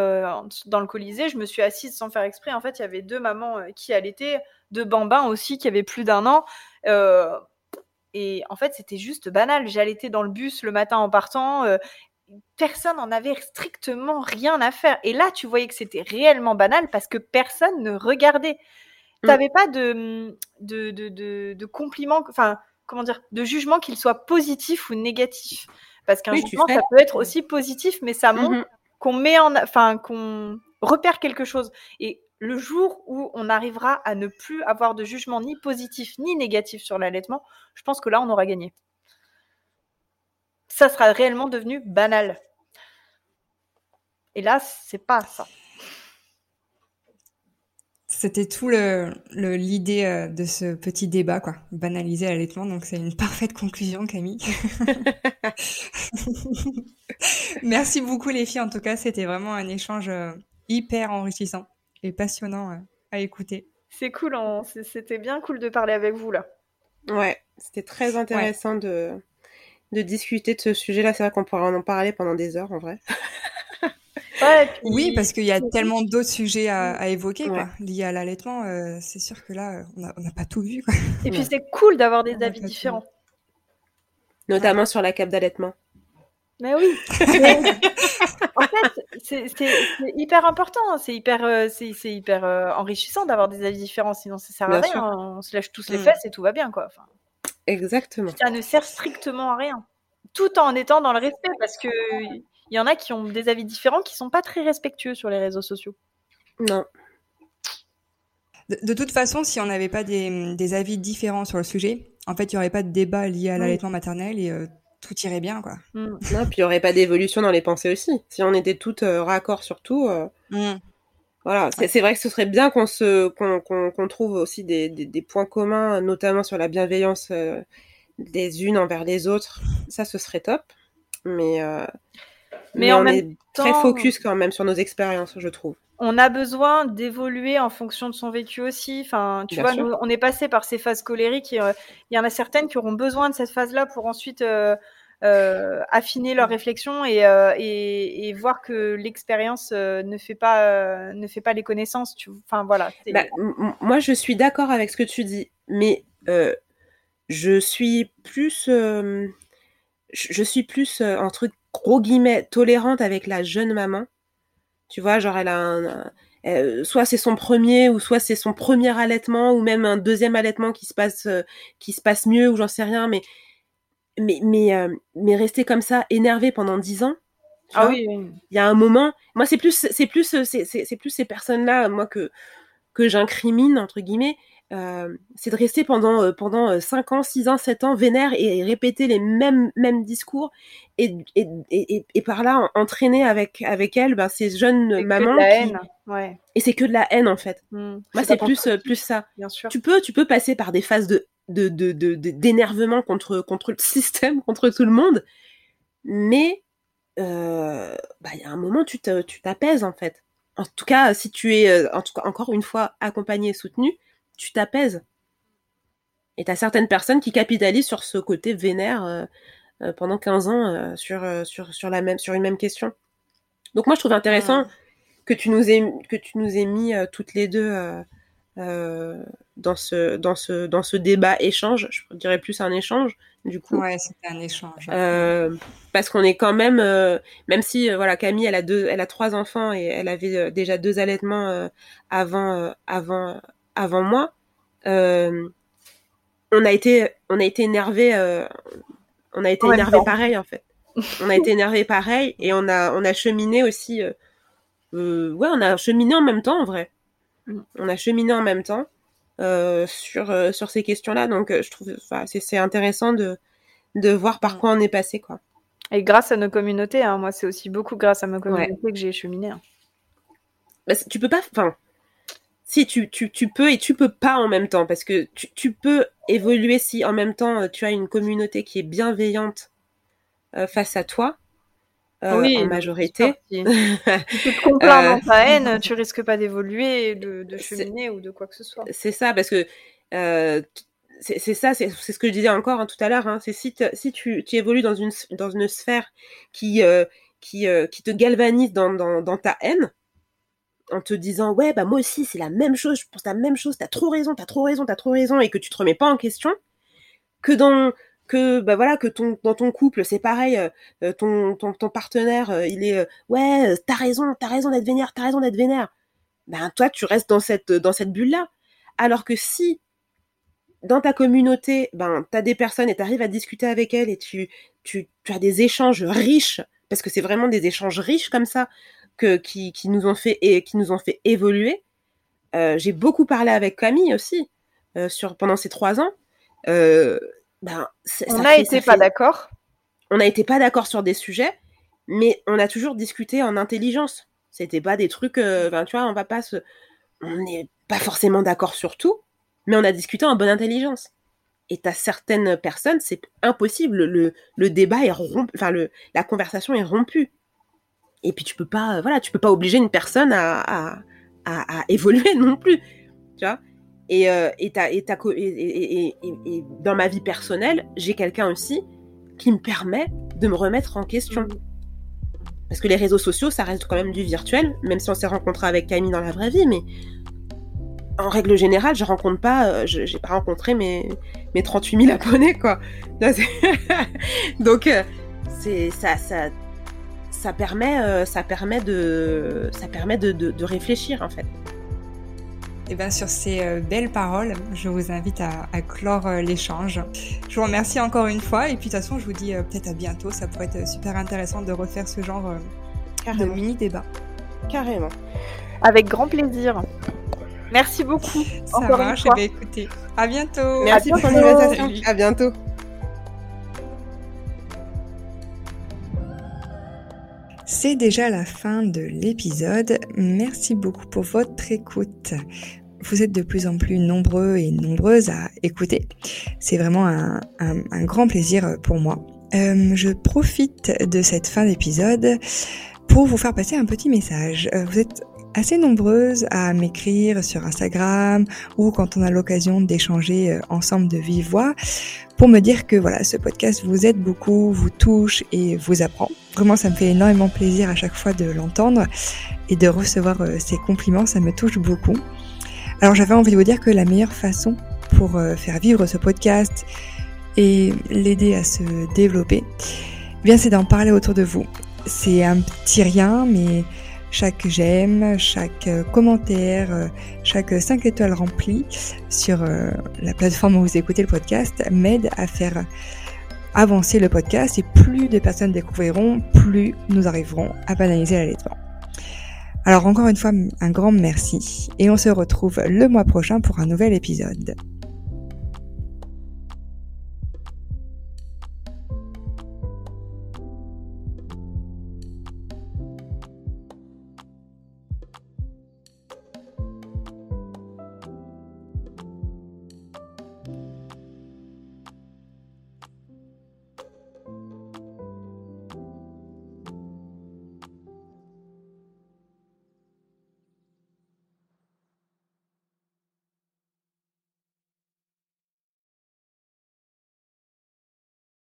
dans le Colisée. Je me suis assise sans faire exprès. En fait, il y avait deux mamans qui allaitaient, deux bambins aussi qui avaient plus d'un an. Et en fait, c'était juste banal. J'allaitais dans le bus le matin en partant. personne n'en avait strictement rien à faire. Et là, tu voyais que c'était réellement banal parce que personne ne regardait. Mm. T'avais pas de, de, de, de, de compliments, enfin, comment dire, de jugement qu'il soit positif ou négatif? Parce qu'un Oui, jugement, ça peut être aussi positif, mais ça montre Mhm. qu'on met en, enfin, qu'on repère quelque chose. Et le jour où on arrivera à ne plus avoir de jugement ni positif ni négatif sur l'allaitement, je pense que là, on aura gagné. Ça sera réellement devenu banal. Et là, c'est pas ça. C'était tout le le- l'idée euh, de ce petit débat, quoi. Banaliser l'allaitement, donc c'est une parfaite conclusion, Camille. Merci beaucoup les filles, en tout cas, c'était vraiment un échange euh, hyper enrichissant et passionnant euh, à écouter. C'est cool, c'est- c'était bien cool de parler avec vous là. Ouais, c'était très intéressant de de discuter de ce sujet-là. C'est vrai qu'on pourrait en parler pendant des heures en vrai. Ouais, et puis- Oui, parce qu'il y a tellement d'autres sujets à, à évoquer, Ouais. quoi, liés à l'allaitement. euh, c'est sûr que là, on n'a pas tout vu, quoi. Et puis c'est cool d'avoir des avis différents. Notamment sur la cape d'allaitement. Mais oui. Mais en fait, c'est hyper important, hein, c'est hyper, euh, c'est hyper euh, enrichissant d'avoir des avis différents, sinon ça sert à Bien rien. sûr. On se lâche tous les Mm. fesses et tout va bien, quoi. Enfin, Exactement. ça ne sert strictement à rien. Tout en étant dans le respect, parce que il y en a qui ont des avis différents qui sont pas très respectueux sur les réseaux sociaux. Non. De, de toute façon, si on n'avait pas des, des avis différents sur le sujet, en fait, il n'y aurait pas de débat lié à Oui. l'allaitement maternel et euh, tout irait bien, quoi. Mm. Non, puis il n'y aurait pas d'évolution dans les pensées aussi. Si on était toutes euh, raccord sur tout, euh, voilà. C'est vrai que ce serait bien qu'on se qu'on qu'on qu'on trouve aussi des, des, des points communs, notamment sur la bienveillance euh, des unes envers les autres. Ça, ce serait top. Mais euh, Mais en on même est très focus quand même sur nos expériences, je trouve. on a besoin d'évoluer en fonction de son vécu aussi. Enfin, tu Bien vois, nous, on est passé par ces phases colériques. euh, Il y en a certaines qui auront besoin de cette phase-là pour ensuite euh, euh, affiner leur réflexion et, euh, et, et voir que l'expérience ne fait pas ne fait pas les connaissances. Tu... Enfin voilà. Bah, moi, je suis d'accord avec ce que tu dis, mais je suis plus, je je suis plus euh, entre gros guillemets tolérante avec la jeune maman. Tu vois, genre elle a un, un- euh, soit c'est son premier ou soit c'est son premier allaitement ou même un deuxième allaitement qui se passe euh, qui se passe mieux ou j'en sais rien, mais mais mais euh, mais rester comme ça énervé pendant dix ans. ah oui, oui. il y a un moment, moi c'est plus c'est plus c'est c'est c'est plus ces personnes-là moi que que j'incrimine entre guillemets, euh, c'est de rester pendant euh, pendant euh, 5 ans, 6 ans, 7 ans vénère et, répéter les mêmes mêmes discours et et, et, et- par là en- entraîner avec avec elle ben, ces jeunes C'est que de mamans la qui- haine. Ouais. et c'est que de la haine en fait. Mm. Moi c'est plus euh, plus ça. bien sûr. Tu peux tu peux passer par des phases de de de de- de- d'énervement contre contre le système, contre tout le monde, mais euh, bah, il y a un moment, tu t'apaises en fait. En tout cas, si tu es, euh, en tout cas, encore une fois, accompagné et soutenu, tu t'apaises. Et t'as certaines personnes qui capitalisent sur ce côté vénère euh, euh, pendant 15 ans euh, sur, sur, sur, la même, sur une même question. Donc moi, je trouve intéressant Mm. que tu nous aies, que tu nous aies mis toutes les deux euh, dans, ce, dans, ce, dans ce débat échange. Je dirais plus un échange, du coup. Ouais, c'était un échange. Euh, parce qu'on est quand même, euh, même si voilà Camille, elle a deux, elle a trois enfants et elle avait déjà deux allaitements avant, avant, avant moi. euh, on a été, on a été énervé, euh, on a été énervé pareil en fait. on a été énervé pareil et on a, on a cheminé aussi. Euh, ouais, on a cheminé en même temps en vrai. Mm. On a cheminé en même temps sur sur ces questions-là. Donc je trouve, c'est intéressant de de voir par mm. quoi on est passé quoi. Et grâce à nos communautés, hein, moi c'est aussi beaucoup grâce à ma communauté que j'ai cheminé. Hein. Bah, tu peux pas, enfin, si tu, tu, tu, peux et tu peux pas en même temps parce que tu, tu, peux évoluer si en même temps euh, tu as une communauté qui est bienveillante euh, face à toi euh, oui, en majorité. Si tu te complains dans ta haine, tu risques pas d'évoluer, de, de cheminer ou de quoi que ce soit. C'est ça parce que c'est ça, c'est ce que je disais encore hein, tout à l'heure. Hein, c'est si, si tu, tu, évolues dans une, dans une sphère qui, qui, qui te galvanise dans, dans, dans ta haine, en te disant ouais bah moi aussi c'est la même chose, je pense la même chose, t'as trop raison, t'as trop raison, t'as trop raison et que tu te remets pas en question, que dans que bah voilà que ton dans ton couple c'est pareil, euh, ton, ton, ton partenaire euh, il est euh, ouais t'as raison, t'as raison d'être vénère, t'as raison d'être vénère, ben toi tu restes dans cette dans cette bulle là, alors que si dans ta communauté, ben, tu as des personnes et tu arrives à discuter avec elles et tu, tu as des échanges riches, parce que c'est vraiment des échanges riches comme ça, que, qui, qui, nous ont fait et qui nous ont fait évoluer. Euh, j'ai beaucoup parlé avec Camille aussi euh, sur pendant ces trois ans. Euh, ben, on n'a été pas d'accord. On n'a été pas d'accord sur des sujets, mais on a toujours discuté en intelligence. C'était pas des trucs, ben, tu vois, on va pas se, on n'est pas forcément d'accord sur tout, mais on a discuté en bonne intelligence. Et à certaines personnes, c'est impossible. Le, le débat est rompu, enfin le, la conversation est rompue et puis tu peux pas, voilà, tu peux pas obliger une personne à, à, à, évoluer non plus, tu vois. Et, euh, et, et, et, et, dans ma vie personnelle, j'ai quelqu'un aussi qui me permet de me remettre en question. Parce que les réseaux sociaux, ça reste quand même du virtuel, même si on s'est rencontré avec Camille dans la vraie vie, mais en règle générale, je rencontre pas, euh, j'ai pas rencontré mes, mes 38 000 abonnés, quoi. Donc, euh, c'est ça, ça, ça permet, euh, ça permet, de, ça permet de, de, réfléchir en fait. Et eh bien sur ces euh, belles paroles, je vous invite à, à clore euh, l'échange. Je vous remercie encore une fois et puis de toute façon je vous dis peut-être à bientôt. Ça pourrait être super intéressant de refaire ce genre de mini débat. Carrément. Avec grand plaisir. Merci beaucoup. Ça encore marche. Une fois. Eh écoutez, à bientôt. Merci pour l'invitation. À bientôt. C'est déjà la fin de l'épisode. Merci beaucoup pour votre écoute. Vous êtes de plus en plus nombreux et nombreuses à écouter. C'est vraiment un, grand plaisir pour moi. Euh, je profite de cette fin d'épisode pour vous faire passer un petit message. Euh, vous êtes assez nombreuses à m'écrire sur Instagram ou quand on a l'occasion d'échanger euh, ensemble de vive voix pour me dire que voilà, ce podcast vous aide beaucoup, vous touche et vous apprend. Vraiment, ça me fait énormément plaisir à chaque fois de l'entendre et de recevoir euh, ces compliments, ça me touche beaucoup. Alors j'avais envie de vous dire que la meilleure façon pour euh, faire vivre ce podcast et l'aider à se développer, eh bien c'est d'en parler autour de vous. C'est un petit rien, mais chaque j'aime, chaque euh, commentaire, euh, chaque 5 étoiles remplies sur euh, la plateforme où vous écoutez le podcast m'aide à faire avancer le podcast et plus de personnes découvriront, plus nous arriverons à banaliser l'allaitement. Alors encore une fois, un grand merci et on se retrouve le mois prochain pour un nouvel épisode.